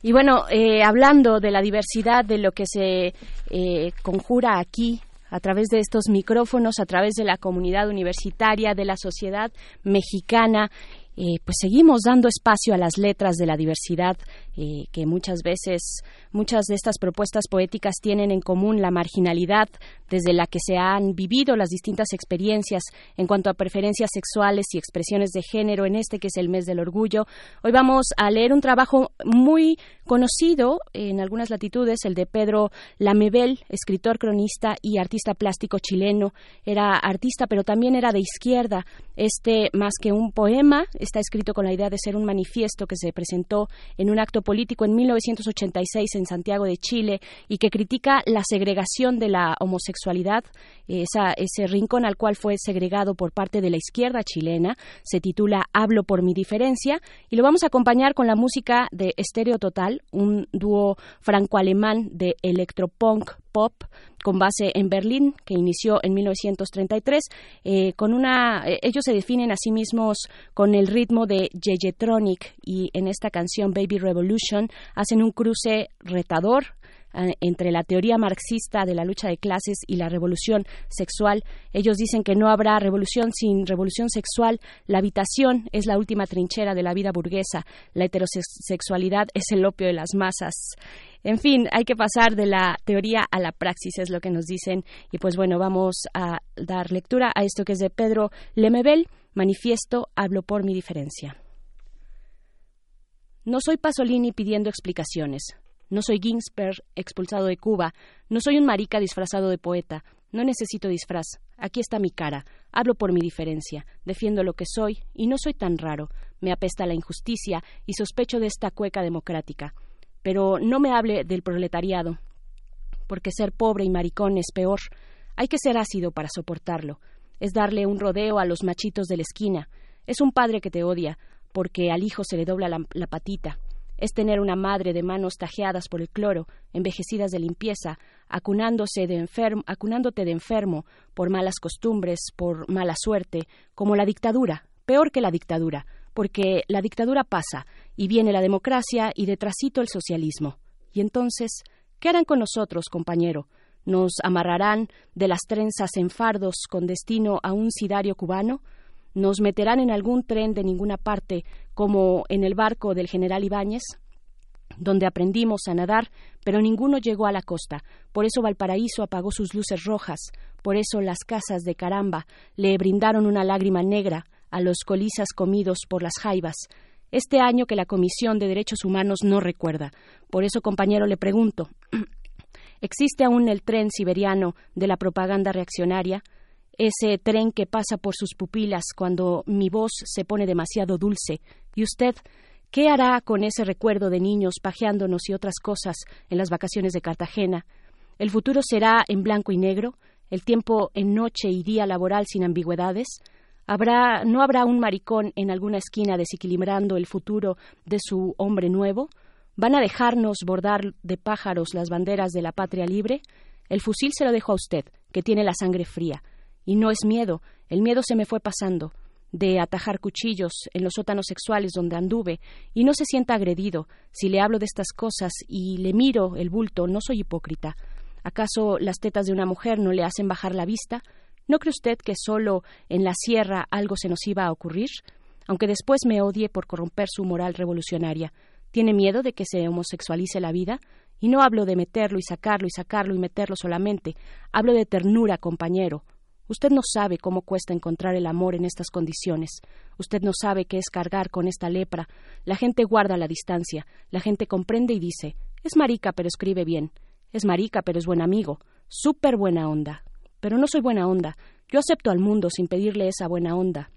Y bueno, eh, hablando de la diversidad, de lo que se eh, conjura aquí a través de estos micrófonos, a través de la comunidad universitaria, de la sociedad mexicana, eh, pues seguimos dando espacio a las letras de la diversidad que muchas veces Muchas de estas propuestas poéticas tienen en común la marginalidad desde la que se han vivido las distintas experiencias en cuanto a preferencias sexuales y expresiones de género en este que es el mes del orgullo. Hoy vamos a leer un trabajo muy conocido en algunas latitudes, el de Pedro Lamebel, escritor, cronista y artista plástico chileno. Era artista, pero también era de izquierda. Este, más que un poema, está escrito con la idea de ser un manifiesto que se presentó en un acto político en 1986 en Santiago de Chile y que critica la segregación de la homosexualidad, ese rincón al cual fue segregado por parte de la izquierda chilena. Se titula Hablo por mi diferencia y lo vamos a acompañar con la música de Estéreo Total, un dúo franco-alemán de electropunk pop con base en Berlín, que inició en 1933, eh, con una, eh, ellos se definen a sí mismos con el ritmo de Yeyetronic y en esta canción Baby Revolution hacen un cruce retador eh, entre la teoría marxista de la lucha de clases y la revolución sexual. Ellos dicen que no habrá revolución sin revolución sexual. La habitación es la última trinchera de la vida burguesa. La heterosexualidad es el opio de las masas. En fin, hay que pasar de la teoría a la praxis, es lo que nos dicen. Y pues bueno, vamos a dar lectura a esto que es de Pedro Lemebel, Manifiesto, hablo por mi diferencia. No soy Pasolini pidiendo explicaciones. No soy Ginsberg expulsado de Cuba. No soy un marica disfrazado de poeta. No necesito disfraz. Aquí está mi cara. Hablo por mi diferencia. Defiendo lo que soy y no soy tan raro. Me apesta la injusticia y sospecho de esta cueca democrática. Pero no me hable del proletariado, porque ser pobre y maricón es peor. Hay que ser ácido para soportarlo. Es darle un rodeo a los machitos de la esquina. Es un padre que te odia, porque al hijo se le dobla la, patita. Es tener una madre de manos tajeadas por el cloro, envejecidas de limpieza, de enfermo, acunándote de enfermo por malas costumbres, por mala suerte, como la dictadura, peor que la dictadura, porque la dictadura pasa y viene la democracia y detrásito el socialismo. Y entonces, ¿Qué harán con nosotros, compañero? ¿Nos amarrarán de las trenzas en fardos con destino a un sidario cubano? ¿Nos meterán en algún tren de ninguna parte, como en el barco del general Ibáñez? donde aprendimos a nadar, pero ninguno llegó a la costa. Por eso Valparaíso apagó sus luces rojas, por eso las casas de Caramba le brindaron una lágrima negra a los colizas comidos por las jaivas. Este año que la Comisión de Derechos Humanos no recuerda. Por eso, compañero, le pregunto, (clears throat) ¿existe aún el tren siberiano de la propaganda reaccionaria? ese tren que pasa por sus pupilas cuando mi voz se pone demasiado dulce. ¿Y usted qué hará con ese recuerdo de niños pajeándonos y otras cosas en las vacaciones de Cartagena? ¿El futuro será en blanco y negro? ¿El tiempo en noche y día laboral sin ambigüedades? ¿Habrá, ¿No habrá un maricón en alguna esquina desequilibrando el futuro de su hombre nuevo? ¿Van a dejarnos bordar de pájaros las banderas de la patria libre? El fusil se lo dejo a usted, que tiene la sangre fría. Y no es miedo, el miedo se me fue pasando, de atajar cuchillos en los sótanos sexuales donde anduve, y no se sienta agredido. Si le hablo de estas cosas y le miro el bulto, no soy hipócrita. ¿Acaso las tetas de una mujer no le hacen bajar la vista? ¿No cree usted que solo en la sierra algo se nos iba a ocurrir? Aunque después me odie por corromper su moral revolucionaria. ¿Tiene miedo de que se homosexualice la vida? Y no hablo de meterlo y sacarlo y sacarlo y meterlo solamente. Hablo de ternura, compañero. Usted no sabe cómo cuesta encontrar el amor en estas condiciones. Usted no sabe qué es cargar con esta lepra. La gente guarda la distancia. La gente comprende y dice, es marica pero escribe bien. Es marica pero es buen amigo. Súper buena onda. Pero no soy buena onda. Yo acepto al mundo sin pedirle esa buena onda.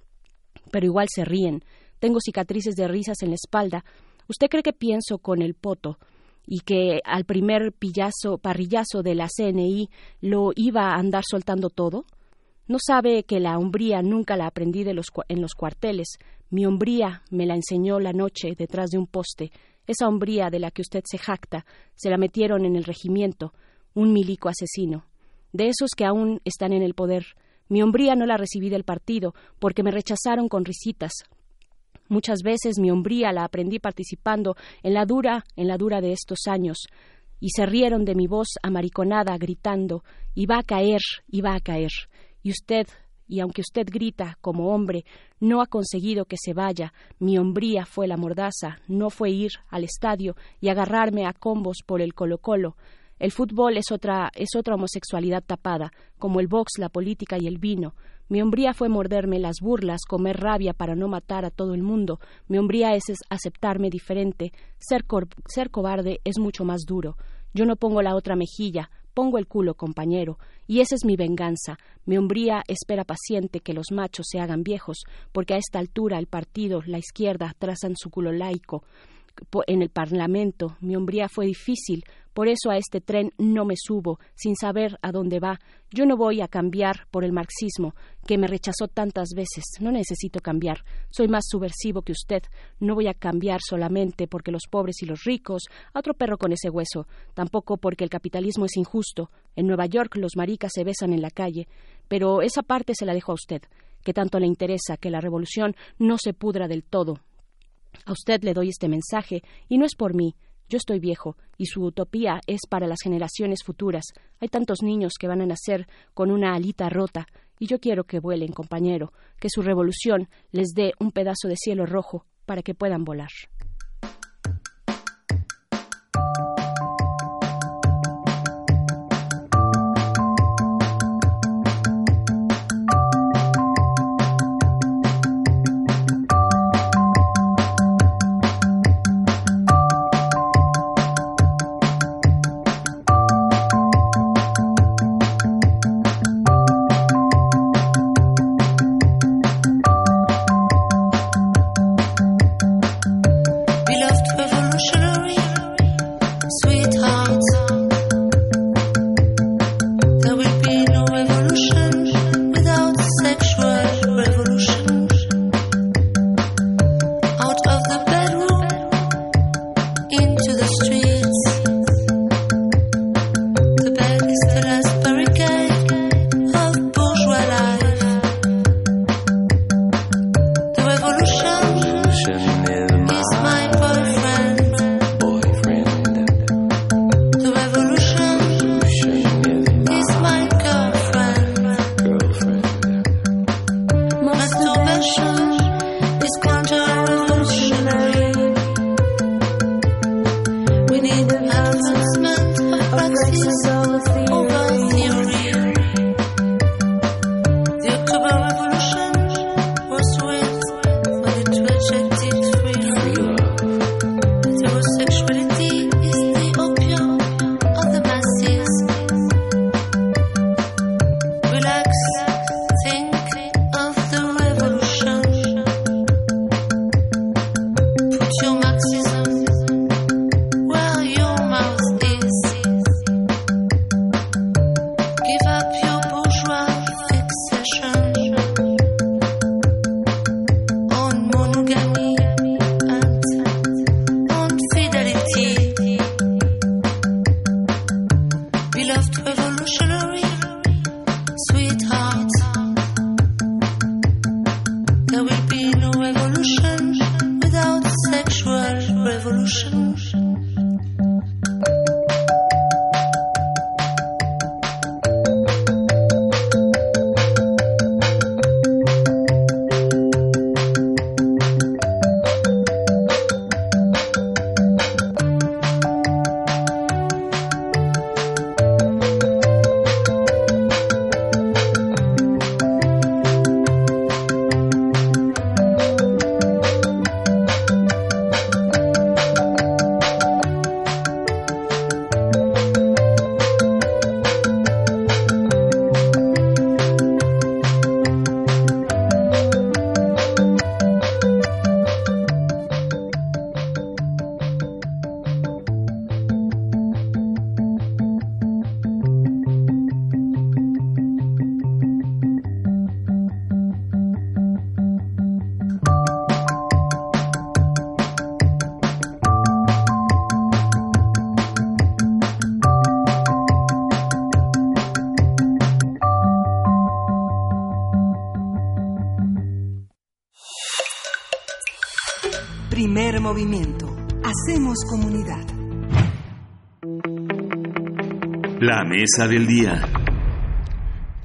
Pero igual se ríen. Tengo cicatrices de risas en la espalda. ¿Usted cree que pienso con el poto? y que al primer pillazo, parrillazo de la CNI lo iba a andar soltando todo? ¿No sabe que la hombría nunca la aprendí de los, en los cuarteles? Mi hombría me la enseñó la noche detrás de un poste. Esa hombría de la que usted se jacta, se la metieron en el regimiento, un milico asesino. De esos que aún están en el poder. Mi hombría no la recibí del partido, porque me rechazaron con risitas. Muchas veces mi hombría la aprendí participando en la dura, en la dura de estos años, y se rieron de mi voz amariconada gritando, iba a caer, iba a caer y usted, y aunque usted grita como hombre, no ha conseguido que se vaya, mi hombría fue la mordaza, no fue ir al estadio y agarrarme a combos por el Colo Colo. El fútbol es otra, es otra homosexualidad tapada, como el box, la política y el vino. Mi hombría fue morderme las burlas, comer rabia para no matar a todo el mundo. Mi hombría es, aceptarme diferente. Ser, ser cobarde es mucho más duro. Yo no pongo la otra mejilla, pongo el culo, compañero, y esa es mi venganza. Mi hombría espera paciente que los machos se hagan viejos, porque a esta altura el partido, la izquierda, trazan su culo laico en el Parlamento. Mi hombría fue difícil, por eso a este tren no me subo, sin saber a dónde va. Yo no voy a cambiar por el marxismo, que me rechazó tantas veces. No necesito cambiar. Soy más subversivo que usted. No voy a cambiar solamente porque los pobres y los ricos, a otro perro con ese hueso. Tampoco porque el capitalismo es injusto. En Nueva York los maricas se besan en la calle. Pero esa parte se la dejo a usted, que tanto le interesa que la revolución no se pudra del todo. A usted le doy este mensaje, y no es por mí, yo estoy viejo y su utopía es para las generaciones futuras. Hay tantos niños que van a nacer con una alita rota y yo quiero que vuelen, compañero, que su revolución les dé un pedazo de cielo rojo para que puedan volar.
Día.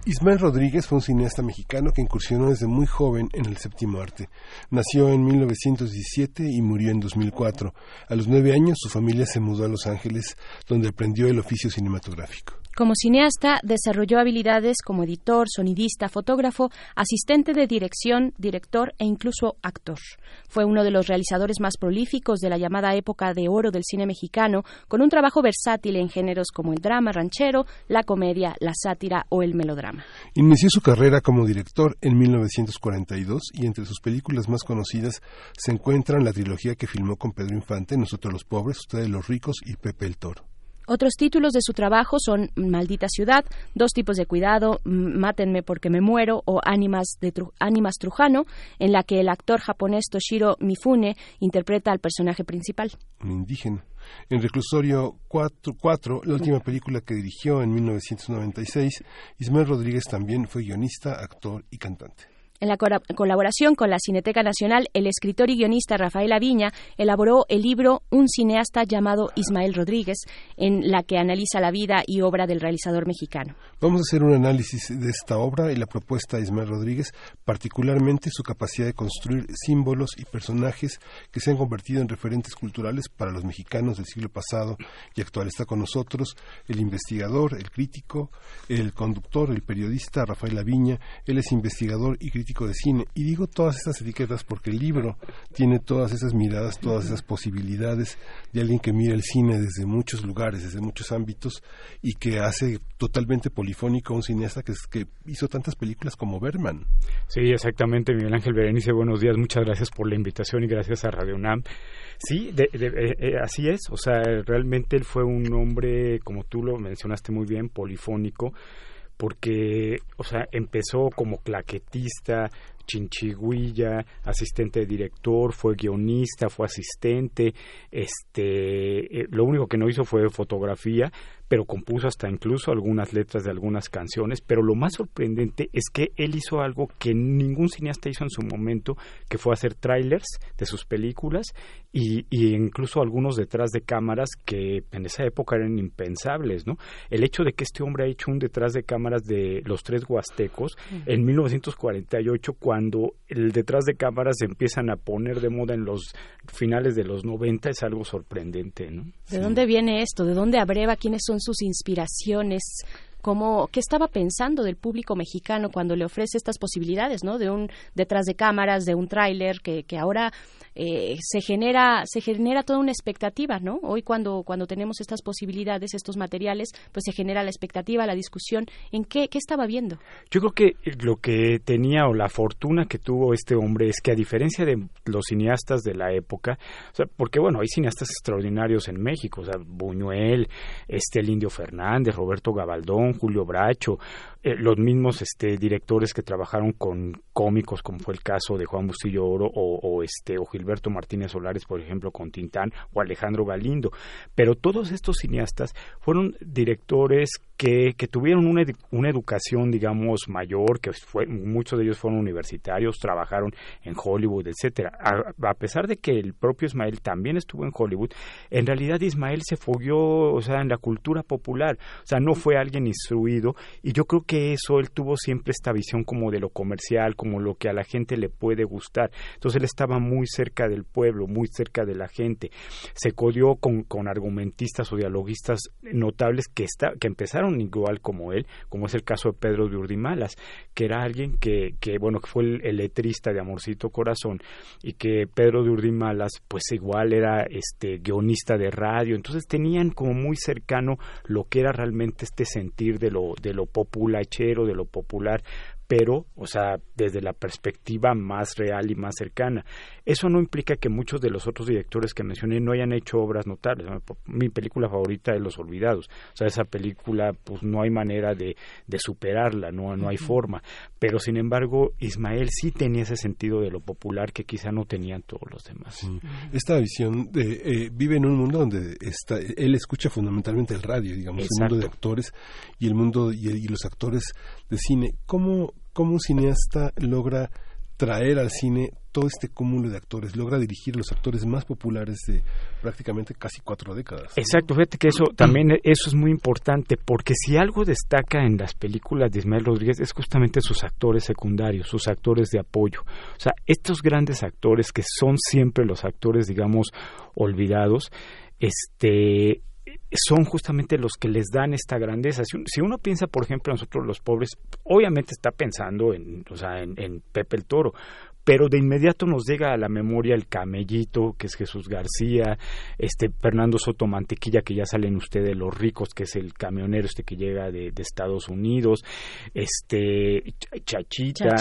Ismael Rodríguez fue un cineasta mexicano que incursionó desde muy joven en el séptimo arte. Nació en 1917 y murió en 2004. A los nueve años su familia se mudó a Los Ángeles, donde aprendió el oficio cinematográfico.
Como cineasta, desarrolló habilidades como editor, sonidista, fotógrafo, asistente de dirección, director e incluso actor. Fue uno de los realizadores más prolíficos de la llamada época de oro del cine mexicano, con un trabajo versátil en géneros como el drama ranchero, la comedia, la sátira o el melodrama.
Inició su carrera como director en 1942 y entre sus películas más conocidas se encuentran la trilogía que filmó con Pedro Infante, Nosotros los pobres, Ustedes los ricos y Pepe el Toro.
Otros títulos de su trabajo son Maldita Ciudad, Dos tipos de cuidado, Mátenme porque me muero o Ánimas, de Ánimas Trujano, en la que el actor japonés Toshiro Mifune interpreta al personaje principal.
Indígena. En Reclusorio 4, 4, la última película que dirigió en 1996, Ismael Rodríguez también fue guionista, actor y cantante.
En la colaboración con la Cineteca Nacional, el escritor y guionista Rafael Aviña elaboró el libro Un cineasta llamado Ismael Rodríguez, en la que analiza la vida y obra del realizador mexicano.
Vamos a hacer un análisis de esta obra y la propuesta de Ismael Rodríguez, particularmente su capacidad de construir símbolos y personajes que se han convertido en referentes culturales para los mexicanos del siglo pasado y actual. Está con nosotros el investigador, el crítico, el conductor, el periodista Rafael Aviña. Él es investigador y crítico de cine. Y digo todas estas etiquetas porque el libro tiene todas esas miradas, todas esas posibilidades de alguien que mira el cine desde muchos lugares, desde muchos ámbitos y que hace totalmente polifónico a un cineasta que, que hizo tantas películas como Berman.
Sí, exactamente, Miguel Ángel Berenice, buenos días, muchas gracias por la invitación y gracias a Radio UNAM. Sí, de, eh, eh, así es, o sea, realmente él fue un hombre, como tú lo mencionaste muy bien, polifónico porque, o sea, empezó como claquetista, chinchiguilla, asistente de director, fue guionista, fue asistente, este, eh, lo único que no hizo fue fotografía, pero compuso hasta incluso algunas letras de algunas canciones, pero lo más sorprendente es que él hizo algo que ningún cineasta hizo en su momento, que fue hacer trailers de sus películas y, incluso algunos detrás de cámaras que en esa época eran impensables, ¿no? El hecho de que este hombre ha hecho un detrás de cámaras de Los Tres Huastecos en 1948, cuando el detrás de cámaras se empiezan a poner de moda en los finales de los 90, es algo sorprendente, ¿no?
¿De dónde viene esto? ¿De dónde abreva? ¿Quiénes son sus inspiraciones, cómo, qué estaba pensando del público mexicano cuando le ofrece estas posibilidades, ¿no? De un detrás de cámaras, de un tráiler que, que ahora eh, se genera se genera toda una expectativa, ¿no? Hoy cuando cuando tenemos estas posibilidades, estos materiales, pues se genera la expectativa, la discusión. ¿En qué qué estaba viendo?
Yo creo que lo que tenía o la fortuna que tuvo este hombre es que a diferencia de los cineastas de la época, o sea, porque bueno, hay cineastas extraordinarios en México, o sea, Buñuel, este el Indio Fernández, Roberto Gabaldón, Julio Bracho, eh, los mismos este, directores que trabajaron con cómicos, como fue el caso de Juan Bustillo Oro o, este, o Gilberto Martínez Solares, por ejemplo, con Tintán, o Alejandro Galindo. Pero todos estos cineastas fueron directores que, que tuvieron una, una, educación, digamos, mayor, que fue, muchos de ellos fueron universitarios, trabajaron en Hollywood, etcétera. A, pesar de que el propio Ismael también estuvo en Hollywood, en realidad Ismael se fogueó, o sea, en la cultura popular, o sea, no fue alguien instruido, y yo creo que que eso él tuvo siempre esta visión como de lo comercial, como lo que a la gente le puede gustar. Entonces él estaba muy cerca del pueblo, muy cerca de la gente. Se codió con, con argumentistas o dialoguistas notables que, está, que empezaron igual como él, como es el caso de Pedro de Urdimalas, que era alguien que, que bueno, que fue el, letrista de Amorcito Corazón y que Pedro de Urdimalas pues igual era este guionista de radio. Entonces tenían como muy cercano lo que era realmente este sentir de lo, de lo popular de lo popular, pero, o sea, desde la perspectiva más real y más cercana. Eso no implica que muchos de los otros directores que mencioné no hayan hecho obras notables. Mi película favorita es Los Olvidados. O sea, esa película, pues no hay manera de, de superarla, no, no hay forma. Pero, sin embargo, Ismael sí tenía ese sentido de lo popular que quizá no tenían todos los demás.
Esta visión de, eh, vive en un mundo donde está, él escucha fundamentalmente el radio, digamos, el mundo de actores y el mundo y, y los actores de cine. ¿Cómo, cómo un cineasta logra traer al cine todo este cúmulo de actores, logra dirigir los actores más populares de prácticamente casi cuatro décadas.
Exacto, fíjate que eso también eso es muy importante porque si algo destaca en las películas de Ismael Rodríguez es justamente sus actores secundarios, sus actores de apoyo. O sea, estos grandes actores que son siempre los actores, digamos, olvidados, este son justamente los que les dan esta grandeza. Si, uno piensa, por ejemplo, nosotros los pobres, obviamente está pensando en, o sea, en, en Pepe el Toro, pero de inmediato nos llega a la memoria el camellito, que es Jesús García, este Fernando Soto Mantequilla, que ya salen ustedes los ricos, que es el camionero este que llega de, Estados Unidos, este Chachita,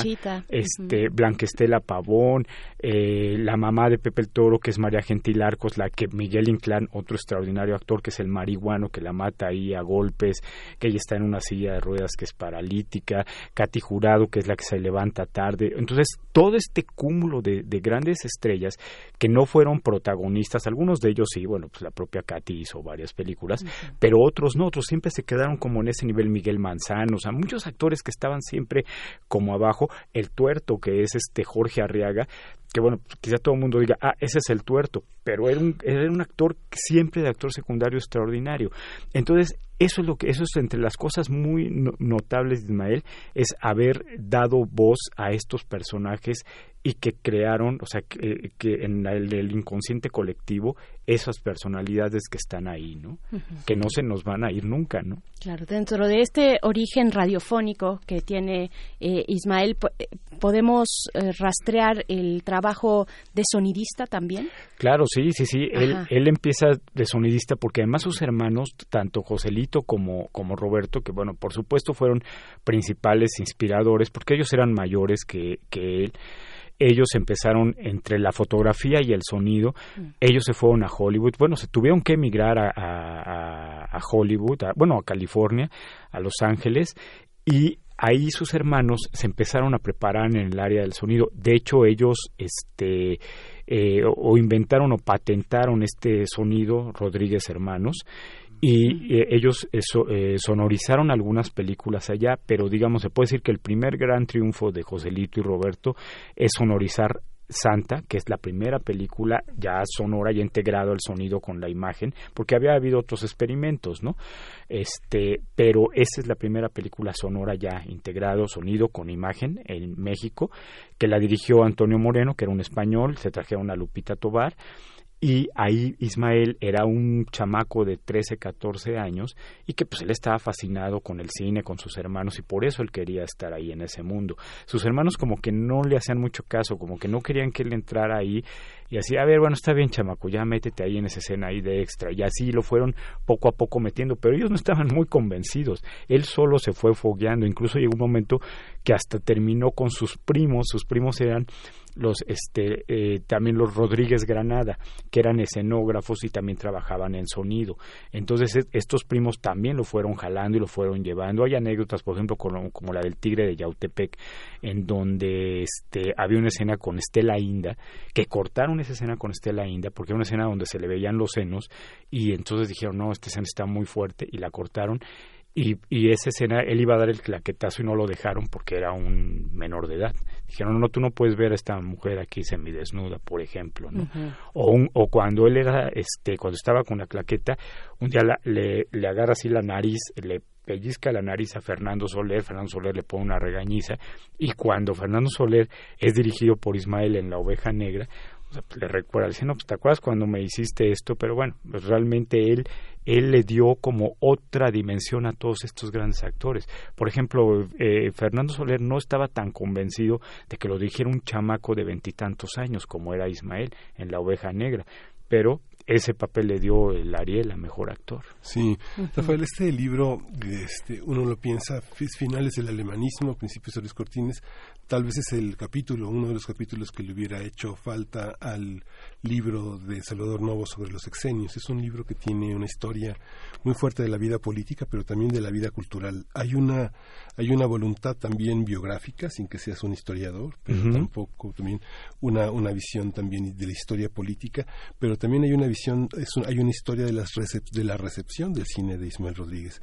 este Blanquestela Pavón, eh, la mamá de Pepe el Toro, que es María Gentil Arcos, la que Miguel Inclán, otro extraordinario actor, que es el marihuano, que la mata ahí a golpes, que ella está en una silla de ruedas que es paralítica, Katy Jurado, que es la que se levanta tarde. Entonces, todo este cúmulo de, grandes estrellas que no fueron protagonistas, algunos de ellos sí, bueno, pues la propia Katy hizo varias películas, pero otros no, otros siempre se quedaron como en ese nivel Miguel Manzano, o sea, muchos actores que estaban siempre como abajo, el tuerto que es este Jorge Arriaga, que bueno, quizá todo el mundo diga, ah, ese es el tuerto, pero era un, era un actor siempre de actor secundario extraordinario. Entonces, eso es lo que, eso es entre las cosas muy notables de Ismael, es haber dado voz a estos personajes y que crearon, o sea, que, en el, inconsciente colectivo esas personalidades que están ahí, ¿no? Que no se nos van a ir nunca, ¿no?
Claro, dentro de este origen radiofónico que tiene eh, Ismael, eh, ¿podemos eh, rastrear el trabajo de sonidista también?
Claro, sí, sí, sí. Él, él, empieza de sonidista porque además sus hermanos, tanto Joselito como, como Roberto, que bueno, por supuesto fueron principales inspiradores porque ellos eran mayores que, que él ellos empezaron entre la fotografía y el sonido, mm. ellos se fueron a Hollywood, bueno, se tuvieron que emigrar a, a, Hollywood, bueno, a California, a Los Ángeles, y ahí sus hermanos se empezaron a preparar en el área del sonido. De hecho, ellos este, eh, o inventaron o patentaron este sonido, Rodríguez Hermanos, y ellos eso, eh, sonorizaron algunas películas allá, pero digamos, se puede decir que el primer gran triunfo de Joselito y Roberto es sonorizar Santa, que es la primera película ya sonora, ya integrado el sonido con la imagen, porque había habido otros experimentos, ¿no? Este, pero esa es la primera película sonora ya integrado sonido con imagen en México, que la dirigió Antonio Moreno, que era un español, se trajeron a Lupita Tobar y ahí Ismael era un chamaco de 13, 14 años y que pues él estaba fascinado con el cine, con sus hermanos y por eso él quería estar ahí en ese mundo. Sus hermanos como que no le hacían mucho caso, como que no querían que él entrara ahí y así, a ver, bueno, está bien chamaco, ya métete ahí en esa escena ahí de extra y así lo fueron poco a poco metiendo, pero ellos no estaban muy convencidos. Él solo se fue fogueando, incluso llegó un momento que hasta terminó con sus primos, sus primos eran los este eh, también los Rodríguez Granada que eran escenógrafos y también trabajaban en sonido. Entonces estos primos también lo fueron jalando y lo fueron llevando. Hay anécdotas por ejemplo como, como la del tigre de Yautepec en donde este había una escena con Estela Inda que cortaron esa escena con Estela Inda porque era una escena donde se le veían los senos y entonces dijeron no esta escena está muy fuerte y la cortaron y, y, esa escena, él iba a dar el claquetazo y no lo dejaron porque era un menor de edad. Dijeron, no, tú no puedes ver a esta mujer aquí semidesnuda, por ejemplo, ¿no? o, o cuando él era, este, cuando estaba con la claqueta, un día le, le agarra así la nariz, le pellizca la nariz a Fernando Soler, Fernando Soler le pone una regañiza, y cuando Fernando Soler es dirigido por Ismael en La Oveja Negra, le recuerda, dice, no, pues te acuerdas cuando me hiciste esto, pero bueno, pues realmente él, él le dio como otra dimensión a todos estos grandes actores. Por ejemplo, eh, Fernando Soler no estaba tan convencido de que lo dijera un chamaco de veintitantos años como era Ismael en La Oveja Negra, pero ese papel le dio el Ariel a mejor actor.
Sí, Rafael, este libro, este, uno lo piensa, finales del alemanismo, principios de los cortines, tal vez es el capítulo, uno de los capítulos que le hubiera hecho falta al libro de Salvador Novo sobre los exenios. Es un libro que tiene una historia muy fuerte de la vida política, pero también de la vida cultural. Hay una, hay una voluntad también biográfica, sin que seas un historiador, pero tampoco también una, una visión también de la historia política, pero también hay una visión, es hay una historia de, las de la recepción del cine de Ismael Rodríguez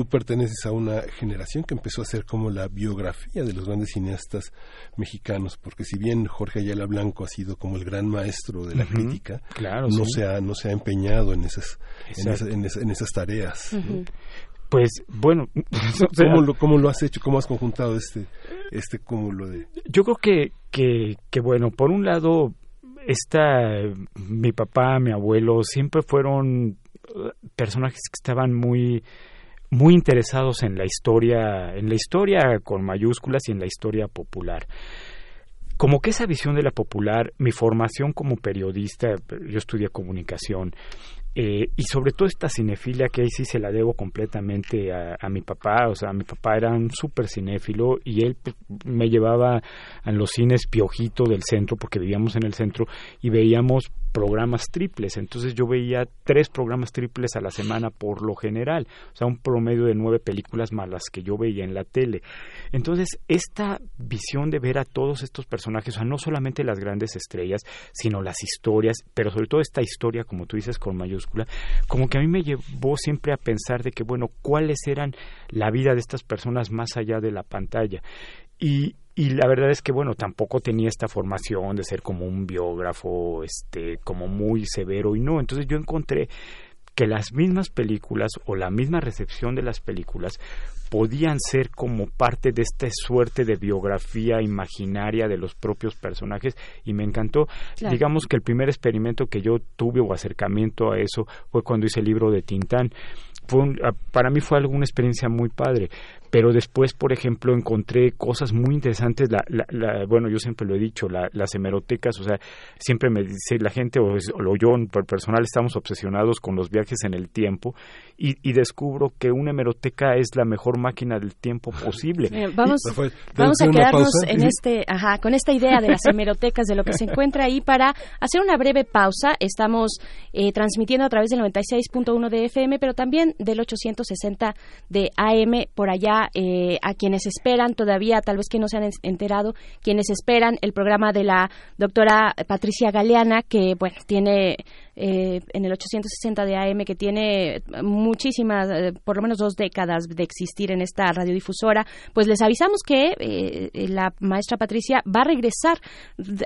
tú perteneces a una generación que empezó a hacer como la biografía de los grandes cineastas mexicanos, porque si bien Jorge Ayala Blanco ha sido como el gran maestro de la crítica,
Claro,
no
sí.
se ha no se ha empeñado en esas en, esa- en esa- en esas tareas.
Pues bueno, (laughs) o sea,
¿Cómo, lo, ¿Cómo lo has hecho? ¿Cómo has conjuntado este este cúmulo de
Yo creo que, que, que, bueno, por un lado, esta, mi papá, mi abuelo, siempre fueron eh, personajes que estaban muy, muy interesados en la historia, en la historia con mayúsculas y en la historia popular. Como que esa visión de la popular, mi formación como periodista, yo estudié comunicación, eh, y sobre todo esta cinefilia que ahí sí se la debo completamente a, a mi papá, o sea, mi papá era un súper cinéfilo y él me llevaba a los cines Piojito del centro, porque vivíamos en el centro, y veíamos programas triples, entonces yo veía tres programas triples a la semana por lo general, o sea, un promedio de nueve películas más las que yo veía en la tele. Entonces, esta visión de ver a todos estos personajes, o sea, no solamente las grandes estrellas, sino las historias, pero sobre todo esta historia, como tú dices, con mayúscula, como que a mí me llevó siempre a pensar de que, bueno, cuáles eran la vida de estas personas más allá de la pantalla. Y, y la verdad es que, bueno, tampoco tenía esta formación de ser como un biógrafo, este, como muy severo, y no, entonces yo encontré que las mismas películas o la misma recepción de las películas podían ser como parte de esta suerte de biografía imaginaria de los propios personajes y me encantó.
Claro.
Digamos que el primer experimento que yo tuve o acercamiento a eso fue cuando hice el libro de Tintán. Fue un- ah, para mí fue alguna experiencia muy padre, pero después, por ejemplo, encontré cosas muy interesantes. La, la- la- bueno, yo siempre lo he dicho, la- las hemerotecas, o sea, siempre me dice la gente, o, es- o yo en per- personal, estamos obsesionados con los viajes en el tiempo y, y descubro que una hemeroteca es la mejor máquina del tiempo (laughs) posible.
Eh, vamos,
Y-
vamos a quedarnos en este, ajá, con esta idea de las (laughs) hemerotecas, de lo que se encuentra ahí para hacer una breve pausa. Estamos eh, transmitiendo a través del 96.1 de FM, pero también del 860 de AM por allá eh, a quienes esperan todavía, tal vez que no se han en- enterado, quienes esperan el programa de la doctora Patricia Galeana, que bueno, tiene eh, en el 860 de AM, que tiene muchísimas, eh, por lo menos dos décadas de existir en esta radiodifusora, pues les avisamos que eh, la maestra Patricia va a regresar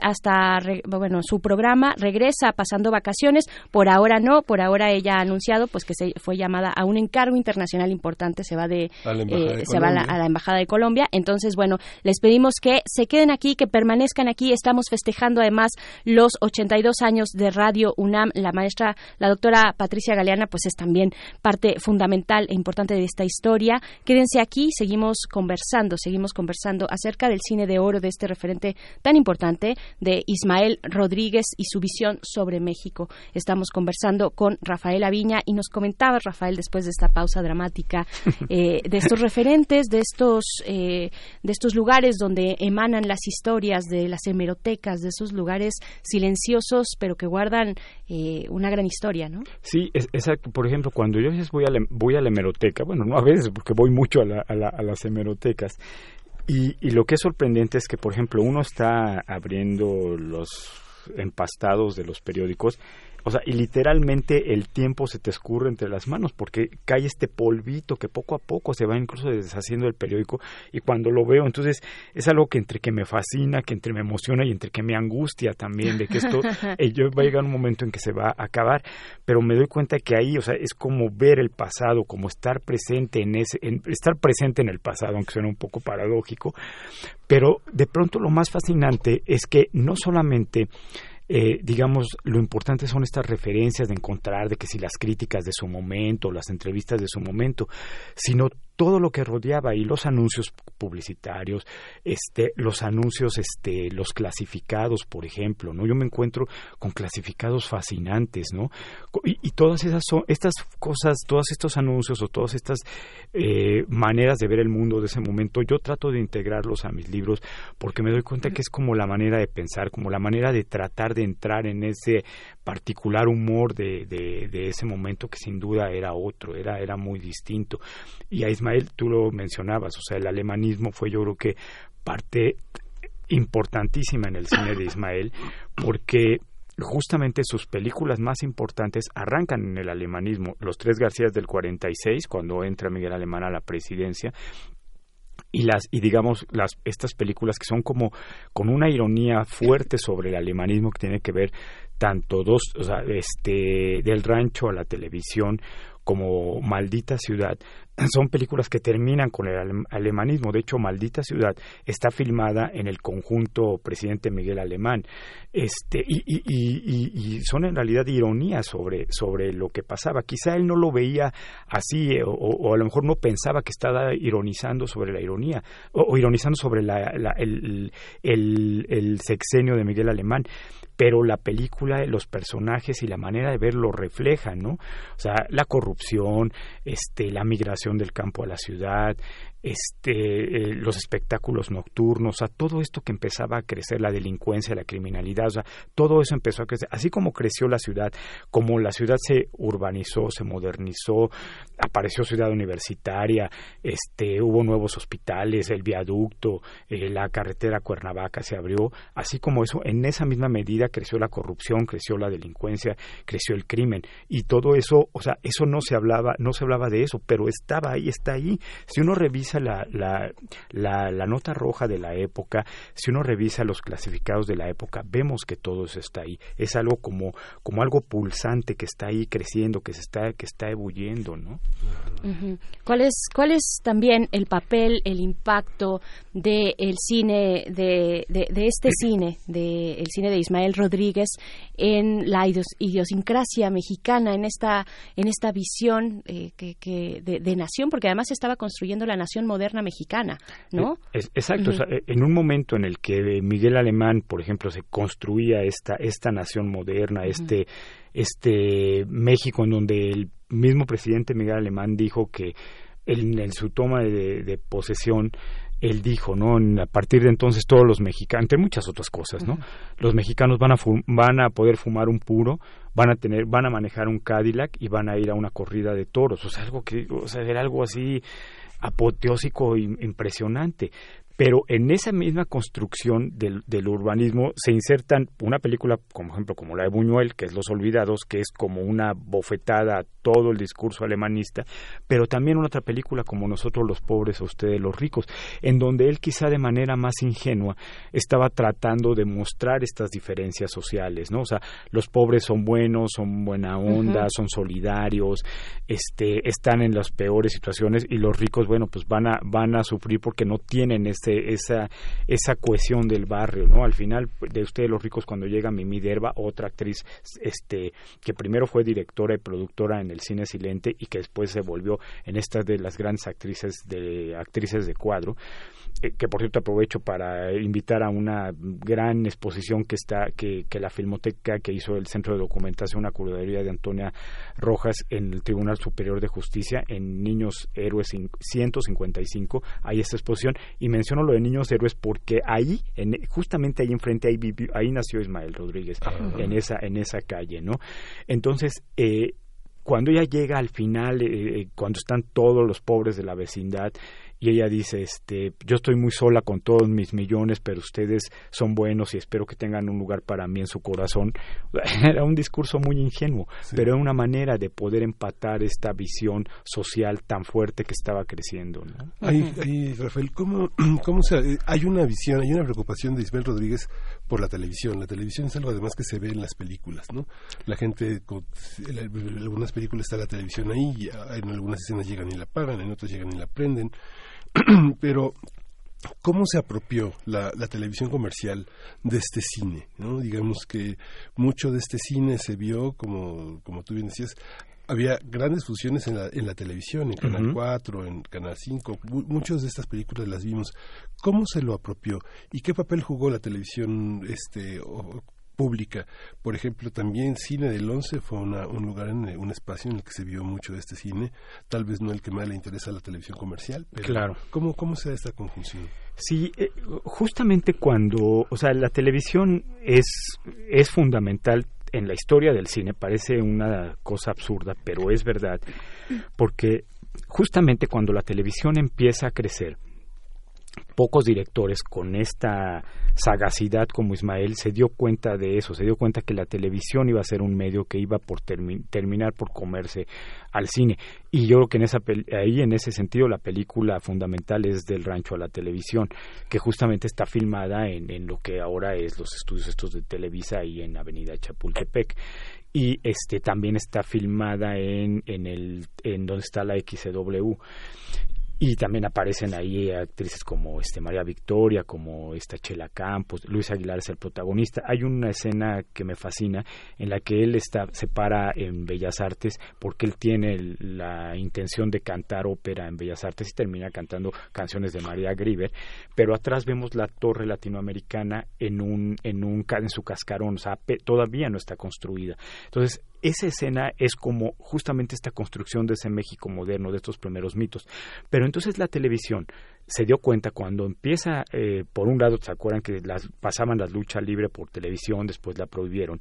hasta, re- bueno, su programa regresa pasando vacaciones, por ahora no, por ahora ella ha anunciado pues que se fue llamada a un encargo internacional importante, se va de, eh,
de
se va a la, a la embajada de Colombia, entonces bueno, les pedimos que se queden aquí, que permanezcan aquí, estamos festejando además los 82 años de Radio UNAM, la maestra, la doctora Patricia Galeana pues es también parte fundamental e importante de esta historia, quédense aquí, seguimos conversando, seguimos conversando acerca del cine de oro de este referente tan importante de Ismael Rodríguez y su visión sobre México. Estamos conversando con Rafael Aviña y nos comentaba Rafael después de esta pausa dramática (laughs) eh, de estos referentes, de estos eh, de estos lugares donde emanan las historias de las hemerotecas, de esos lugares silenciosos pero que guardan eh, una gran historia, ¿no?
Sí, es. Por ejemplo, cuando yo a veces voy a la, voy a la hemeroteca, bueno, no a veces, porque voy mucho a, la- a la- a las hemerotecas, y, y lo que es sorprendente es que, por ejemplo, uno está abriendo los empastados de los periódicos, o sea, y literalmente el tiempo se te escurre entre las manos porque cae este polvito que poco a poco se va incluso deshaciendo del periódico y cuando lo veo, entonces es algo que entre que me fascina, que entre me emociona y entre que me angustia también de que esto (laughs) eh, yo va a llegar un momento en que se va a acabar, pero me doy cuenta que ahí, o sea, es como ver el pasado, como estar presente en ese, en- estar presente en el pasado, aunque suena un poco paradójico, pero de pronto lo más fascinante es que no solamente eh, digamos, lo importante son estas referencias de encontrar, de que si las críticas de su momento, las entrevistas de su momento, sino todo lo que rodeaba y los anuncios publicitarios, este, los anuncios, este, los clasificados, por ejemplo, ¿no? Yo me encuentro con clasificados fascinantes, ¿no? Y todas esas son, estas cosas, todos estos anuncios o todas estas eh, maneras de ver el mundo de ese momento, yo trato de integrarlos a mis libros porque me doy cuenta que es como la manera de pensar, como la manera de tratar de entrar en ese particular humor de, de, ese momento que sin duda era otro, era, era muy distinto. Y a Ismael, tú lo mencionabas, o sea, el alemanismo fue yo creo que parte importantísima en el cine de Ismael, porque justamente sus películas más importantes arrancan en el alemanismo. Los Tres Garcías del 46, cuando entra Miguel Alemán a la presidencia, y las y digamos las estas películas que son como con una ironía fuerte sobre el alemanismo que tiene que ver tanto dos o sea, este del rancho a la televisión como Maldita Ciudad, (clears throat) son películas que terminan con el alemanismo. De hecho, Maldita Ciudad está filmada en el conjunto Presidente Miguel Alemán. Este, y, y, son en realidad ironías sobre, sobre lo que pasaba. Quizá él no lo veía así, eh, o, a lo mejor no pensaba que estaba ironizando sobre la ironía, o, ironizando sobre la, el, el, el sexenio de Miguel Alemán pero la película, los personajes y la manera de verlo reflejan, ¿no? O sea, la corrupción, este, la migración del campo a la ciudad, este, eh, los espectáculos nocturnos, sea, todo esto que empezaba a crecer, la delincuencia, la criminalidad, o sea, todo eso empezó a crecer, así como creció la ciudad, como la ciudad se urbanizó, se modernizó, apareció ciudad universitaria, este, hubo nuevos hospitales, el viaducto, eh, la carretera Cuernavaca se abrió, así como eso, en esa misma medida creció la corrupción, creció la delincuencia, creció el crimen, y todo eso, o sea, eso no se hablaba, no se hablaba de eso, pero estaba ahí, está ahí. Si uno revisa la, la, la, nota roja de la época, si uno revisa los clasificados de la época, vemos que todo eso está ahí. Es algo como, como algo pulsante que está ahí creciendo, que se está, que está ebulliendo, ¿no?
¿Cuál es, ¿Cuál es también el papel, el impacto del el cine, de, de, este cine, del el cine de Ismael Rodríguez en la idiosincrasia mexicana, en esta, en esta visión eh, que, que de, de nación, porque además estaba construyendo la nación moderna mexicana, ¿no?
Eh, exacto, en un momento en el que Miguel Alemán, por ejemplo, se construía esta, esta nación moderna, este, este México en donde el mismo presidente Miguel Alemán dijo que en, su toma de, posesión él dijo, ¿no? A partir de entonces todos los mexicanos, entre muchas otras cosas, ¿no? Los mexicanos van a van a poder fumar un puro, van a tener, van a manejar un Cadillac y van a ir a una corrida de toros, o sea, algo que, o sea, era algo así apoteósico impresionante. Pero en esa misma construcción del, del, urbanismo se insertan una película, como ejemplo, como la de Buñuel, que es Los Olvidados, que es como una bofetada a todo el discurso alemanista, pero también una otra película como Nosotros los pobres o ustedes los ricos, en donde él quizá de manera más ingenua estaba tratando de mostrar estas diferencias sociales, ¿no? O sea, los pobres son buenos, son buena onda, son solidarios, este, están en las peores situaciones y los ricos, bueno, pues van a, van a sufrir porque no tienen este este, esa, esa cohesión del barrio, ¿no? Al final, de ustedes los ricos, cuando llega Mimi Derba, otra actriz este, que primero fue directora y productora en el cine silente y que después se volvió en estas de las grandes actrices de, actrices de cuadro, que por cierto aprovecho para invitar a una gran exposición que está que, que la Filmoteca que hizo el Centro de Documentación, una curaduría de Antonia Rojas en el Tribunal Superior de Justicia en Niños Héroes 155, hay esta exposición y menciono lo de Niños Héroes porque ahí, en, justamente ahí enfrente, ahí, ahí nació Ismael Rodríguez, ah. en esa en esa calle, ¿no? Entonces, eh, cuando ella llega al final, eh, eh, cuando están todos los pobres de la vecindad, y ella dice, este, yo estoy muy sola con todos mis millones, pero ustedes son buenos y espero que tengan un lugar para mí en su corazón. (laughs) Era un discurso muy ingenuo, pero era una manera de poder empatar esta visión social tan fuerte que estaba creciendo. ¿no?
Ahí, Rafael, ¿cómo, (clears throat) cómo se, hay una visión, hay una preocupación de Isabel Rodríguez por la televisión. La televisión es algo además que se ve en las películas, ¿no? La gente, en algunas películas está la televisión ahí, en algunas escenas llegan y la pagan, en otras llegan y la prenden. (clears throat) pero ¿Cómo se apropió la, televisión comercial de este cine? ¿no? Digamos que mucho de este cine se vio, como, como tú bien decías, había grandes fusiones en la, en la televisión, en Canal 4, en Canal 5. Muchas de estas películas las vimos. ¿Cómo se lo apropió? ¿Y qué papel jugó la televisión este, pública. Por ejemplo, también Cine del Once fue un lugar, en, un espacio en el que se vio mucho de este cine, tal vez no el que más le interesa a la televisión comercial, pero
claro.
¿cómo, cómo se da esta conjunción?
Sí, eh, justamente cuando, o sea, la televisión es, es fundamental en la historia del cine, parece una cosa absurda, pero es verdad, porque justamente cuando la televisión empieza a crecer, pocos directores con esta sagacidad como Ismael se dio cuenta de eso, se dio cuenta que la televisión iba a ser un medio que iba por terminar por comerse al cine. Y yo creo que en esa ahí en ese sentido la película fundamental es del rancho a la televisión, que justamente está filmada en, en lo que ahora es los estudios estos de Televisa y en Avenida Chapultepec y este también está filmada en, en el en donde está la XW y también aparecen ahí actrices como este María Victoria, como esta Chela Campos, Luis Aguilar es el protagonista. Hay una escena que me fascina en la que él está se para en Bellas Artes porque él tiene la intención de cantar ópera en Bellas Artes y termina cantando canciones de María Grieber, pero atrás vemos la torre latinoamericana en un en un en su cascarón, o sea, todavía no está construida. Entonces, esa escena es como justamente esta construcción de ese México moderno, de estos primeros mitos. Pero entonces la televisión se dio cuenta cuando empieza, eh, por un lado, ¿se acuerdan que las, pasaban la lucha libre por televisión, después la prohibieron?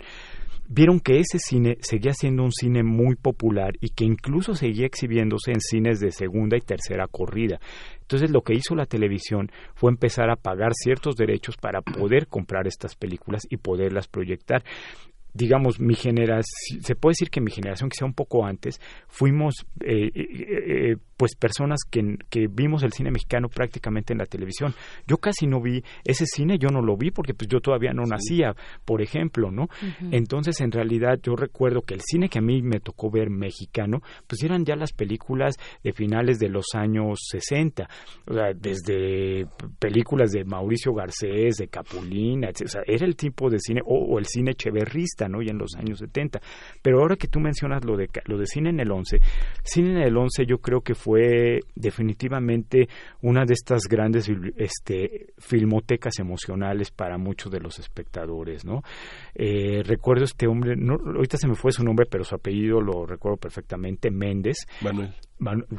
Vieron que ese cine seguía siendo un cine muy popular y que incluso seguía exhibiéndose en cines de segunda y tercera corrida. Entonces lo que hizo la televisión fue empezar a pagar ciertos derechos para poder comprar estas películas y poderlas proyectar digamos, mi generación, se puede decir que mi generación, quizá un poco antes, fuimos eh, eh, eh pues personas que, que, vimos el cine mexicano prácticamente en la televisión. Yo casi no vi ese cine, yo no lo vi porque pues yo todavía no nacía, por ejemplo, ¿no? Entonces, en realidad, yo recuerdo que el cine que a mí me tocó ver mexicano, pues eran ya las películas de finales de los años 60, o sea, desde películas de Mauricio Garcés, de Capulina, etc. O sea, era el tipo de cine, o, el cine cheverrista, ¿no? Y en los años 70. Pero ahora que tú mencionas lo de, lo de cine en el 11, cine en el 11 yo creo que fue definitivamente una de estas grandes este, filmotecas emocionales para muchos de los espectadores, ¿no? Eh, recuerdo este hombre, no, ahorita se me fue su nombre, pero su apellido lo recuerdo perfectamente, Méndez.
Manuel.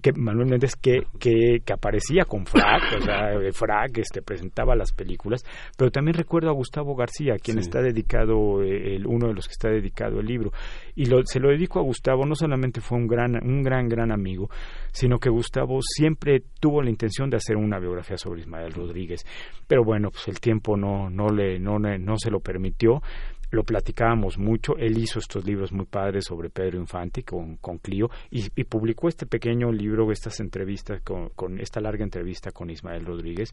Que Manuel Méndez que, que, aparecía con Frac, o sea, (laughs) Frac este, presentaba las películas, pero también recuerdo a Gustavo García, quien está dedicado, eh, el, uno de los que está dedicado el libro, y lo, se lo dedico a Gustavo, no solamente fue un gran, un gran, gran amigo, sino que Gustavo siempre tuvo la intención de hacer una biografía sobre Ismael Rodríguez, pero bueno, pues el tiempo no, no, le, no, no se lo permitió, lo platicábamos mucho, él hizo estos libros muy padres sobre Pedro Infante con, con Clio y, publicó este pequeño libro, estas entrevistas, con, con esta larga entrevista con Ismael Rodríguez,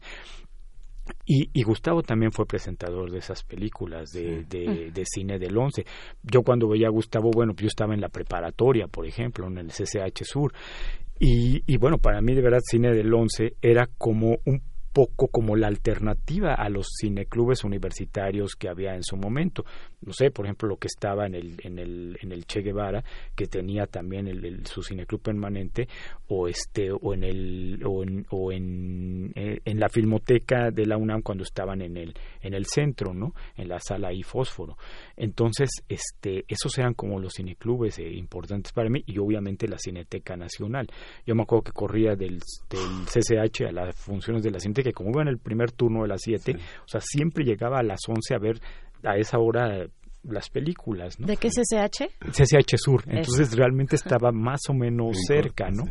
y, y, Gustavo también fue presentador de esas películas de, de, de, cine del 11. Yo cuando veía a Gustavo, bueno, yo estaba en la preparatoria, por ejemplo, en el CCH Sur, y, y, bueno, para mí de verdad cine del 11 era como un poco como la alternativa a los cineclubes universitarios que había en su momento. No sé, por ejemplo, lo que estaba en el, en el, en el Che Guevara, que tenía también el, su cineclub permanente, o este, o en el, o en, o en, eh, en, la filmoteca de la UNAM cuando estaban en el, en el centro, ¿no? En la sala y fósforo. Entonces, este, esos eran como los cineclubes eh, importantes para mí, y obviamente la Cineteca Nacional. Yo me acuerdo que corría del, del CCH a las funciones de la Cineteca que como iba en el primer turno de las 7, o sea, siempre llegaba a las 11 a ver a esa hora las películas, ¿no?
¿De qué CCH?
CCH Sur, entonces realmente estaba más o menos cerca, ¿no?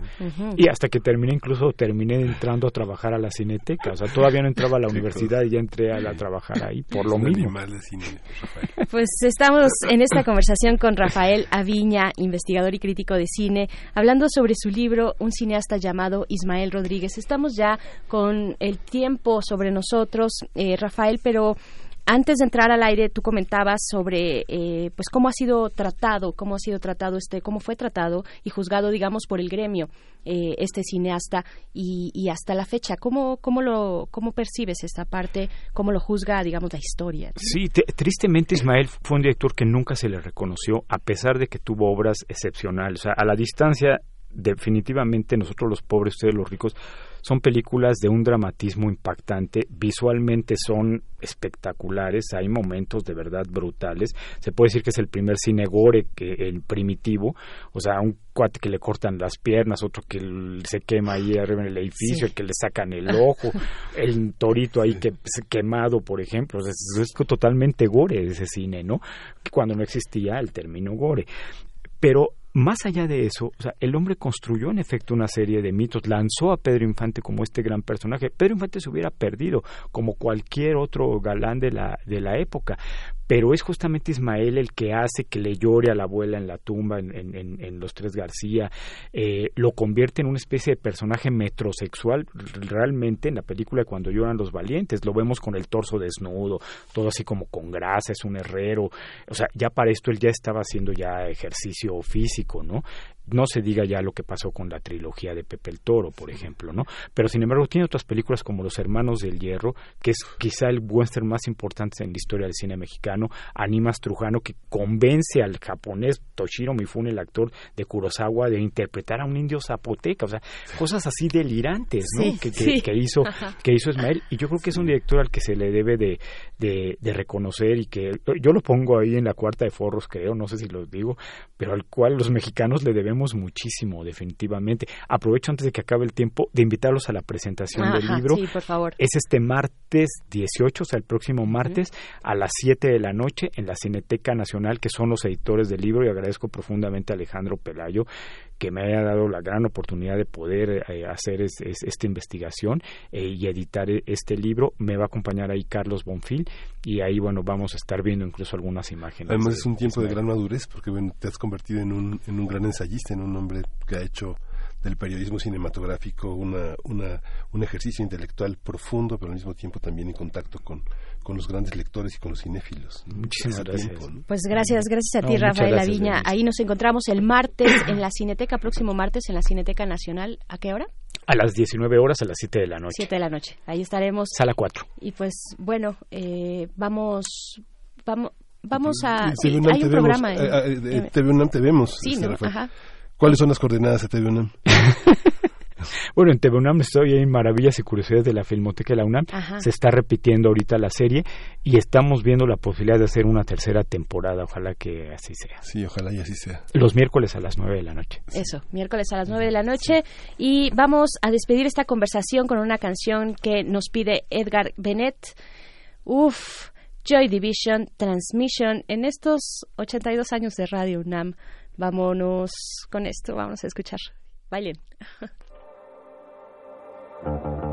Y hasta que terminé, incluso terminé entrando a trabajar a la Cineteca, o sea, todavía no entraba a la (laughs) universidad y ya entré a, trabajar ahí, por lo mínimo.
Pues estamos en esta conversación con Rafael Aviña, investigador y crítico de cine, hablando sobre su libro Un cineasta llamado Ismael Rodríguez. Estamos ya con el tiempo sobre nosotros, eh, Rafael, pero antes de entrar al aire, tú comentabas sobre, eh, pues, cómo ha sido tratado, cómo ha sido tratado este, cómo fue tratado y juzgado, digamos, por el gremio eh, este cineasta y, hasta la fecha. ¿Cómo, cómo lo, cómo percibes esta parte? ¿Cómo lo juzga, digamos, la historia?
Sí, tristemente Ismael fue un director que nunca se le reconoció, a pesar de que tuvo obras excepcionales. O sea, a la distancia, definitivamente nosotros los pobres, ustedes los ricos, son películas de un dramatismo impactante, visualmente son espectaculares, hay momentos de verdad brutales. Se puede decir que es el primer cine gore que el primitivo, o sea, un cuate que le cortan las piernas, otro que se quema ahí arriba en el edificio, el que le sacan el (laughs) ojo, el torito ahí que quemado, por ejemplo, es, es totalmente gore ese cine, ¿no? Cuando no existía el término gore. Pero más allá de eso, o sea, el hombre construyó en efecto una serie de mitos, lanzó a Pedro Infante como este gran personaje. Pedro Infante se hubiera perdido como cualquier otro galán de la, de la época, pero es justamente Ismael el que hace que le llore a la abuela en la tumba, en, en, en Los Tres García, eh, lo convierte en una especie de personaje metrosexual realmente en la película Cuando lloran los valientes, lo vemos con el torso desnudo, todo así como con grasa, es un herrero, o sea, ya para esto él ya estaba haciendo ya ejercicio físico, ¿no? No se diga ya lo que pasó con la trilogía de Pepe el Toro, por ejemplo, ¿no? Pero sin embargo tiene otras películas como Los Hermanos del Hierro, que es quizá el western más importante en la historia del cine mexicano, Animas Trujano, que convence al japonés Toshiro Mifune, el actor de Kurosawa, de interpretar a un indio zapoteca, o sea, cosas así delirantes, ¿no? que, que, hizo, que hizo Ismael, y yo creo que es un director al que se le debe de, de, de reconocer y que yo lo pongo ahí en la cuarta de forros, creo, no sé si lo digo, pero al cual los mexicanos le debemos muchísimo, definitivamente. Aprovecho antes de que acabe el tiempo de invitarlos a la presentación del libro.
Sí, por favor.
Es este martes 18, o sea, el próximo martes a las 7 de la noche en la Cineteca Nacional, que son los editores del libro, y agradezco profundamente a Alejandro Pelayo que me haya dado la gran oportunidad de poder eh, hacer esta investigación eh, y editar e, este libro. Me va a acompañar ahí Carlos Bonfil y ahí, bueno, vamos a estar viendo incluso algunas imágenes.
Además es un tiempo de gran madurez porque bueno, te has convertido en un, en un gran ensayista, en un hombre que ha hecho del periodismo cinematográfico una, una, un ejercicio intelectual profundo, pero al mismo tiempo también en contacto con, con los grandes lectores y con los cinéfilos.
Muchísimas gracias.
Pues gracias, gracias a ti, Rafael Laviña. Ahí nos encontramos el martes en la Cineteca, próximo martes en la Cineteca Nacional. ¿A qué hora?
A las 19 horas, a las 7 de la noche.
7 de la noche. Ahí estaremos.
Sala 4.
Y pues, bueno, eh, vamos, vamos, vamos a... hay un programa.
En, eh, eh, TV UNAM te vemos.
Sí, este, Ajá.
¿Cuáles son las coordenadas de TV UNAM? (laughs)
bueno, en TV UNAM estoy en Maravillas y Curiosidades de la Filmoteca de la UNAM. Se está repitiendo ahorita la serie y estamos viendo la posibilidad de hacer una tercera temporada. Ojalá que así sea.
Sí, ojalá y así sea.
Los miércoles a las nueve de la noche.
Eso, miércoles a las nueve de la noche. Y vamos a despedir esta conversación con una canción que nos pide Edgar Bennett. Uf, Joy Division, Transmission. En estos 82 años de Radio UNAM Vámonos con esto, vamos a escuchar. Bailen. (laughs)
Primer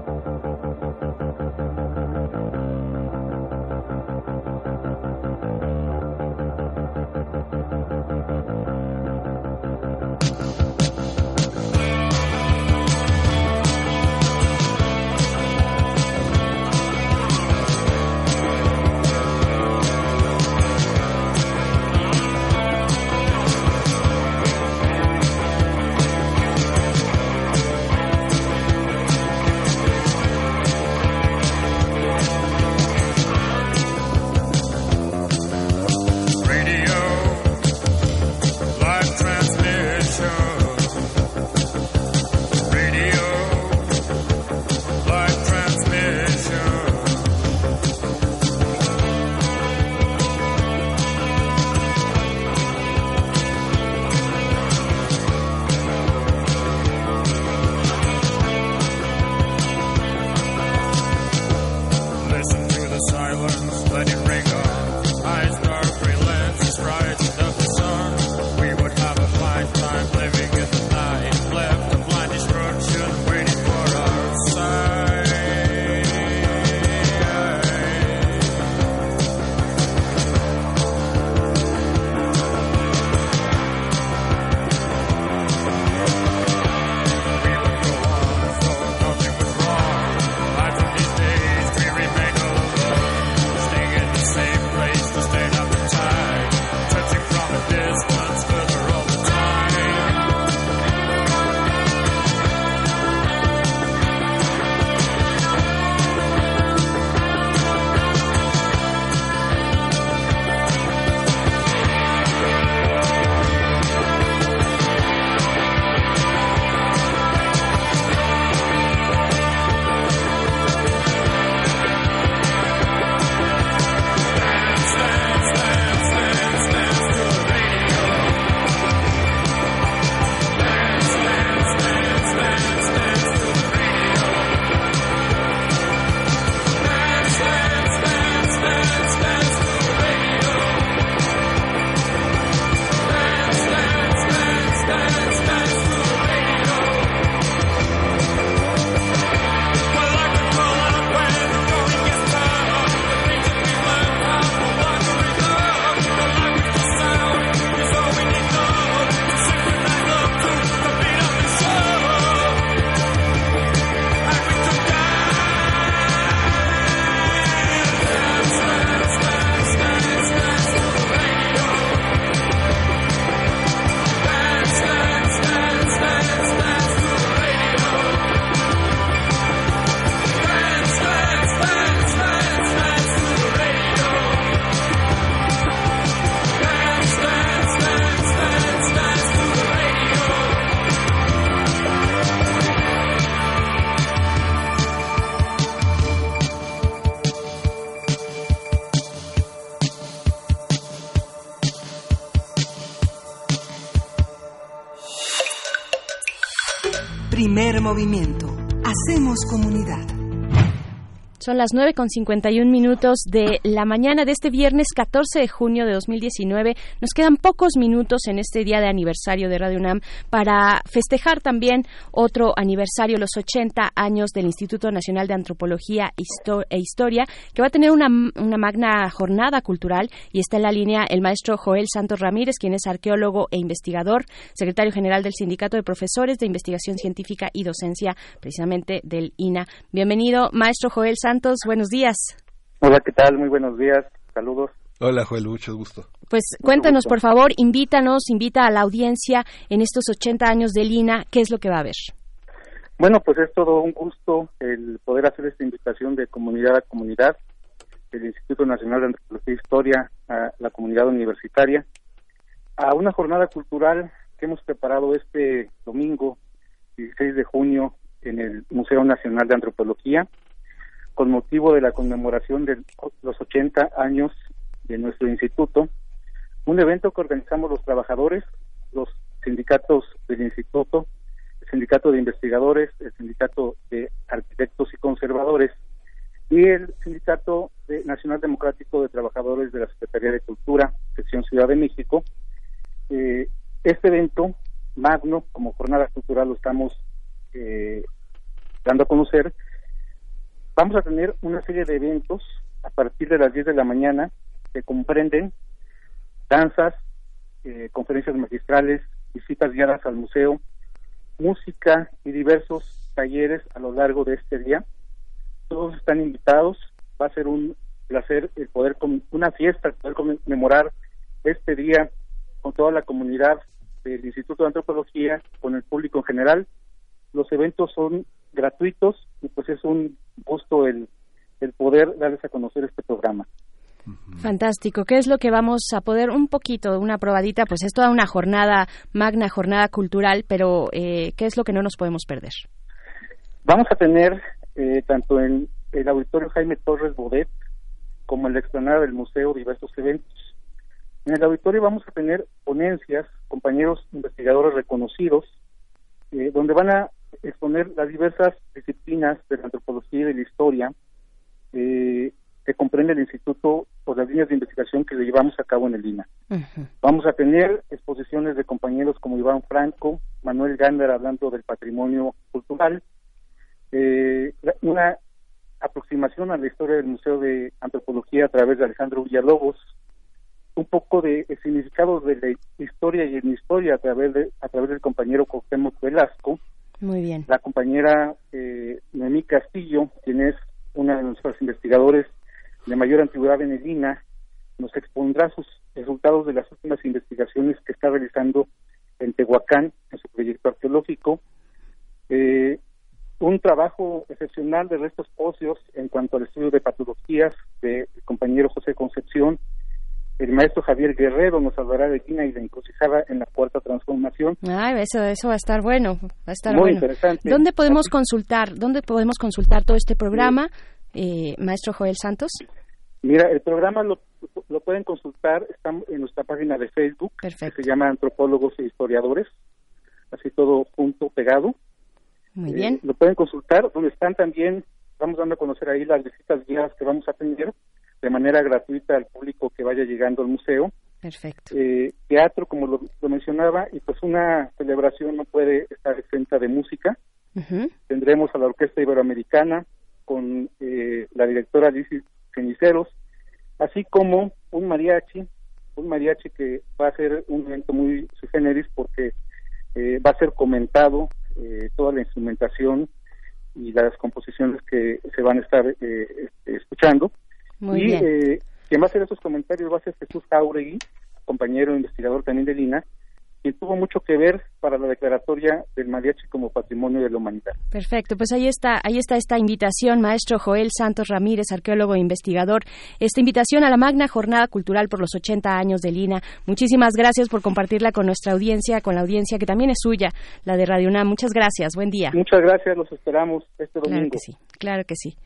movimiento.
Son las 9 con 51 minutos de la mañana de este viernes 14 de junio de 2019. Nos quedan pocos minutos en este día de aniversario de Radio UNAM para festejar también otro aniversario, los 80 años del Instituto Nacional de Antropología e Historia, que va a tener una, una magna jornada cultural y está en la línea el maestro Joel Santos Ramírez, quien es arqueólogo e investigador, secretario general del Sindicato de Profesores de Investigación Científica y Docencia, precisamente del INA. Bienvenido, maestro Joel Santos Santos, buenos días.
Hola, ¿qué tal? Muy buenos días. Saludos.
Hola, Joel, mucho gusto.
Pues cuéntanos, por favor, invítanos, invita a la audiencia en estos 80 años de Lina, ¿qué es lo que va a haber?
Bueno, pues es todo un gusto el poder hacer esta invitación de comunidad a comunidad del Instituto Nacional de Antropología e Historia a la comunidad universitaria a una jornada cultural que hemos preparado este domingo, 16 de junio, en el Museo Nacional de Antropología con motivo de la conmemoración de los 80 años de nuestro instituto, un evento que organizamos los trabajadores, los sindicatos del instituto, el sindicato de investigadores, el sindicato de arquitectos y conservadores y el sindicato nacional democrático de trabajadores de la Secretaría de Cultura, sección Ciudad de México. Eh, este evento magno, como jornada cultural, lo estamos eh, dando a conocer Vamos a tener una serie de eventos a partir de las 10 de la mañana que comprenden danzas, eh, conferencias magistrales, visitas guiadas al museo, música y diversos talleres a lo largo de este día. Todos están invitados. Va a ser un placer el poder una fiesta, poder conmemorar este día con toda la comunidad del Instituto de Antropología, con el público en general. Los eventos son gratuitos y pues es un gusto el, el poder darles a conocer este programa.
Fantástico. ¿Qué es lo que vamos a poder, un poquito, una probadita? Pues es toda una jornada, magna jornada cultural, pero eh, ¿qué es lo que no nos podemos perder?
Vamos a tener eh, tanto en el auditorio Jaime Torres Bodet como en la explanada del museo diversos eventos. En el auditorio vamos a tener ponencias, compañeros investigadores reconocidos, eh, donde van a exponer las diversas disciplinas de la antropología y de la historia eh, que comprende el instituto por las líneas de investigación que llevamos a cabo en el INA. Vamos a tener exposiciones de compañeros como Iván Franco, Manuel Gándara hablando del patrimonio cultural, eh, una aproximación a la historia del Museo de Antropología a través de Alejandro Villalobos, un poco de, significados de la historia y en historia a través de a través del compañero Cuauhtémoc Velasco,
muy bien.
La compañera eh, Noemí Castillo, quien es una de nuestros investigadores de mayor antigüedad en el INA, nos expondrá sus resultados de las últimas investigaciones que está realizando en Tehuacán, en su proyecto arqueológico. Eh, un trabajo excepcional de restos óseos en cuanto al estudio de patologías del compañero José Concepción, el maestro Javier Guerrero nos hablará de China y la encrucijada en la cuarta transformación.
Ay, eso, eso va a estar bueno, va a estar
Muy
bueno.
interesante.
¿Dónde podemos consultar, dónde podemos consultar todo este programa, eh, maestro Joel Santos?
Mira, el programa lo, lo pueden consultar, está en nuestra página de Facebook, que se llama Antropólogos e Historiadores, así todo junto, pegado.
Muy bien.
Eh, lo pueden consultar, donde están también, vamos dando a conocer ahí las visitas guiadas que vamos a tener de manera gratuita al público que vaya llegando al museo.
Perfecto.
Eh, teatro, como lo, mencionaba, y pues una celebración no puede estar exenta de música. Tendremos a la Orquesta Iberoamericana con eh, la directora Liz Ceniceros, así como un mariachi, un mariachi que va a ser un evento muy su generis porque eh, va a ser comentado toda la instrumentación y las composiciones que se van a estar este, y Eh, quien va a hacer esos comentarios va a ser Jesús Jauregui, compañero investigador también de Lina, quien tuvo mucho que ver para la declaratoria del mariachi como patrimonio de la humanidad.
Perfecto, pues ahí está, ahí está esta invitación, maestro Joel Santos Ramírez, arqueólogo e investigador, esta invitación a la magna jornada cultural por los 80 años de Lina. Muchísimas gracias por compartirla con nuestra audiencia, con la audiencia que también es suya, la de Radio UNAM. Muchas gracias, buen día.
Muchas gracias, los esperamos este domingo.
Claro que sí, claro que sí.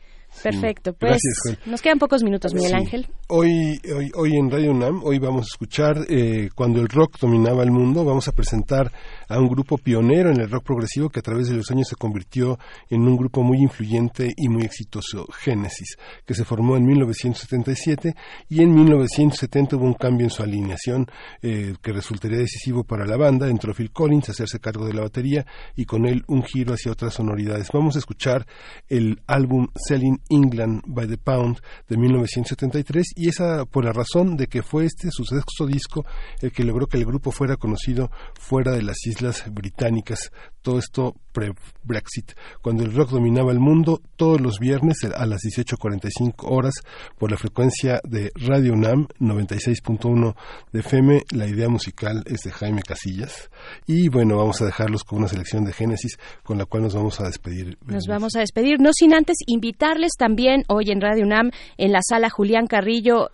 Perfecto, pues nos quedan pocos minutos, Miguel Ángel.
Hoy, hoy, hoy en Radio UNAM, hoy vamos a escuchar eh, cuando el rock dominaba el mundo, vamos a presentar a un grupo pionero en el rock progresivo que a través de los años se convirtió en un grupo muy influyente y muy exitoso, Genesis, que se formó en 1977 y en 1970 hubo un cambio en su alineación eh, que resultaría decisivo para la banda. Entró Phil Collins a hacerse cargo de la batería y con él un giro hacia otras sonoridades. Vamos a escuchar el álbum Selling England by the Pound de 1973 y esa por la razón de que fue este su sexto disco el que logró que el grupo fuera conocido fuera de las islas británicas. Todo esto pre-Brexit, cuando el rock dominaba el mundo todos los viernes a las 18.45 horas por la frecuencia de Radio UNAM 96.1 de FM. La idea musical es de Jaime Casillas. Y bueno, vamos a dejarlos con una selección de Génesis con la cual nos vamos a despedir.
Nos vamos a despedir, no sin antes invitarles también hoy en Radio UNAM en la sala Julián Carrillo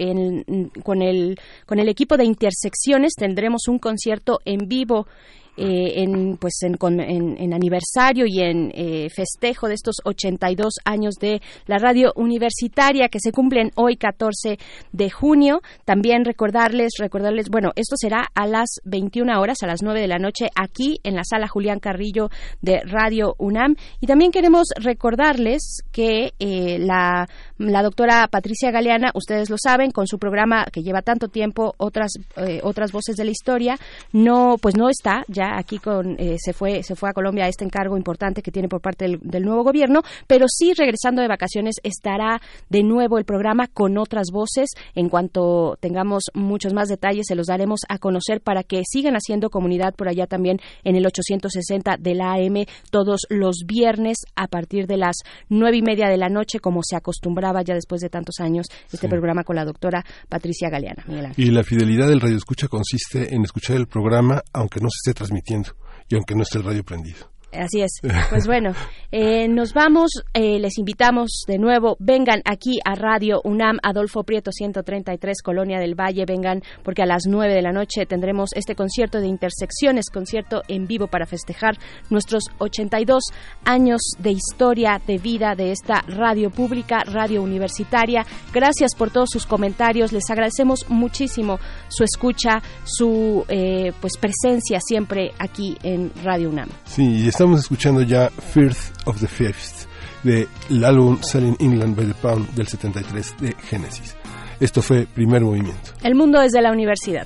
con, el, con el equipo de Intersecciones tendremos un concierto en vivo eh, en, pues en, aniversario y en eh, festejo de estos 82 años de la radio universitaria que se cumplen hoy 14 de junio. También recordarles, recordarles, bueno, esto será a las 21 horas, a las 9 de la noche, aquí en la sala Julián Carrillo de Radio UNAM. Y también queremos recordarles que eh, la, la doctora Patricia Galeana, ustedes lo saben, con su programa que lleva tanto tiempo, otras, otras voces de la historia, no, pues no está ya aquí con, eh, se, fue, se fue a Colombia a este encargo importante que tiene por parte del, nuevo gobierno, pero sí regresando de vacaciones estará de nuevo el programa con otras voces. En cuanto tengamos muchos más detalles, se los daremos a conocer para que sigan haciendo comunidad por allá también en el 860 de la AM todos los viernes a partir de las nueve y media de la noche, como se acostumbraba ya después de tantos años este programa con la doctora Patricia Galeana.
Y la fidelidad del radio escucha consiste en escuchar el programa aunque no se esté transmitiendo y aunque no esté el radio prendido.
Así es. (laughs) Pues bueno, eh, nos vamos, eh, les invitamos de nuevo, vengan aquí a Radio UNAM, Adolfo Prieto 133, Colonia del Valle, vengan porque a las 9 de la noche tendremos este concierto de intersecciones, concierto en vivo para festejar nuestros 82 años de historia, de vida de esta radio pública, radio universitaria. Gracias por todos sus comentarios, les agradecemos muchísimo su escucha, su eh, pues presencia siempre aquí en Radio UNAM.
Sí, estamos escuchando ya Firth of the Fifth del álbum Selling England by the Pound del 73 de Genesis. Esto fue primer movimiento.
El mundo desde la universidad.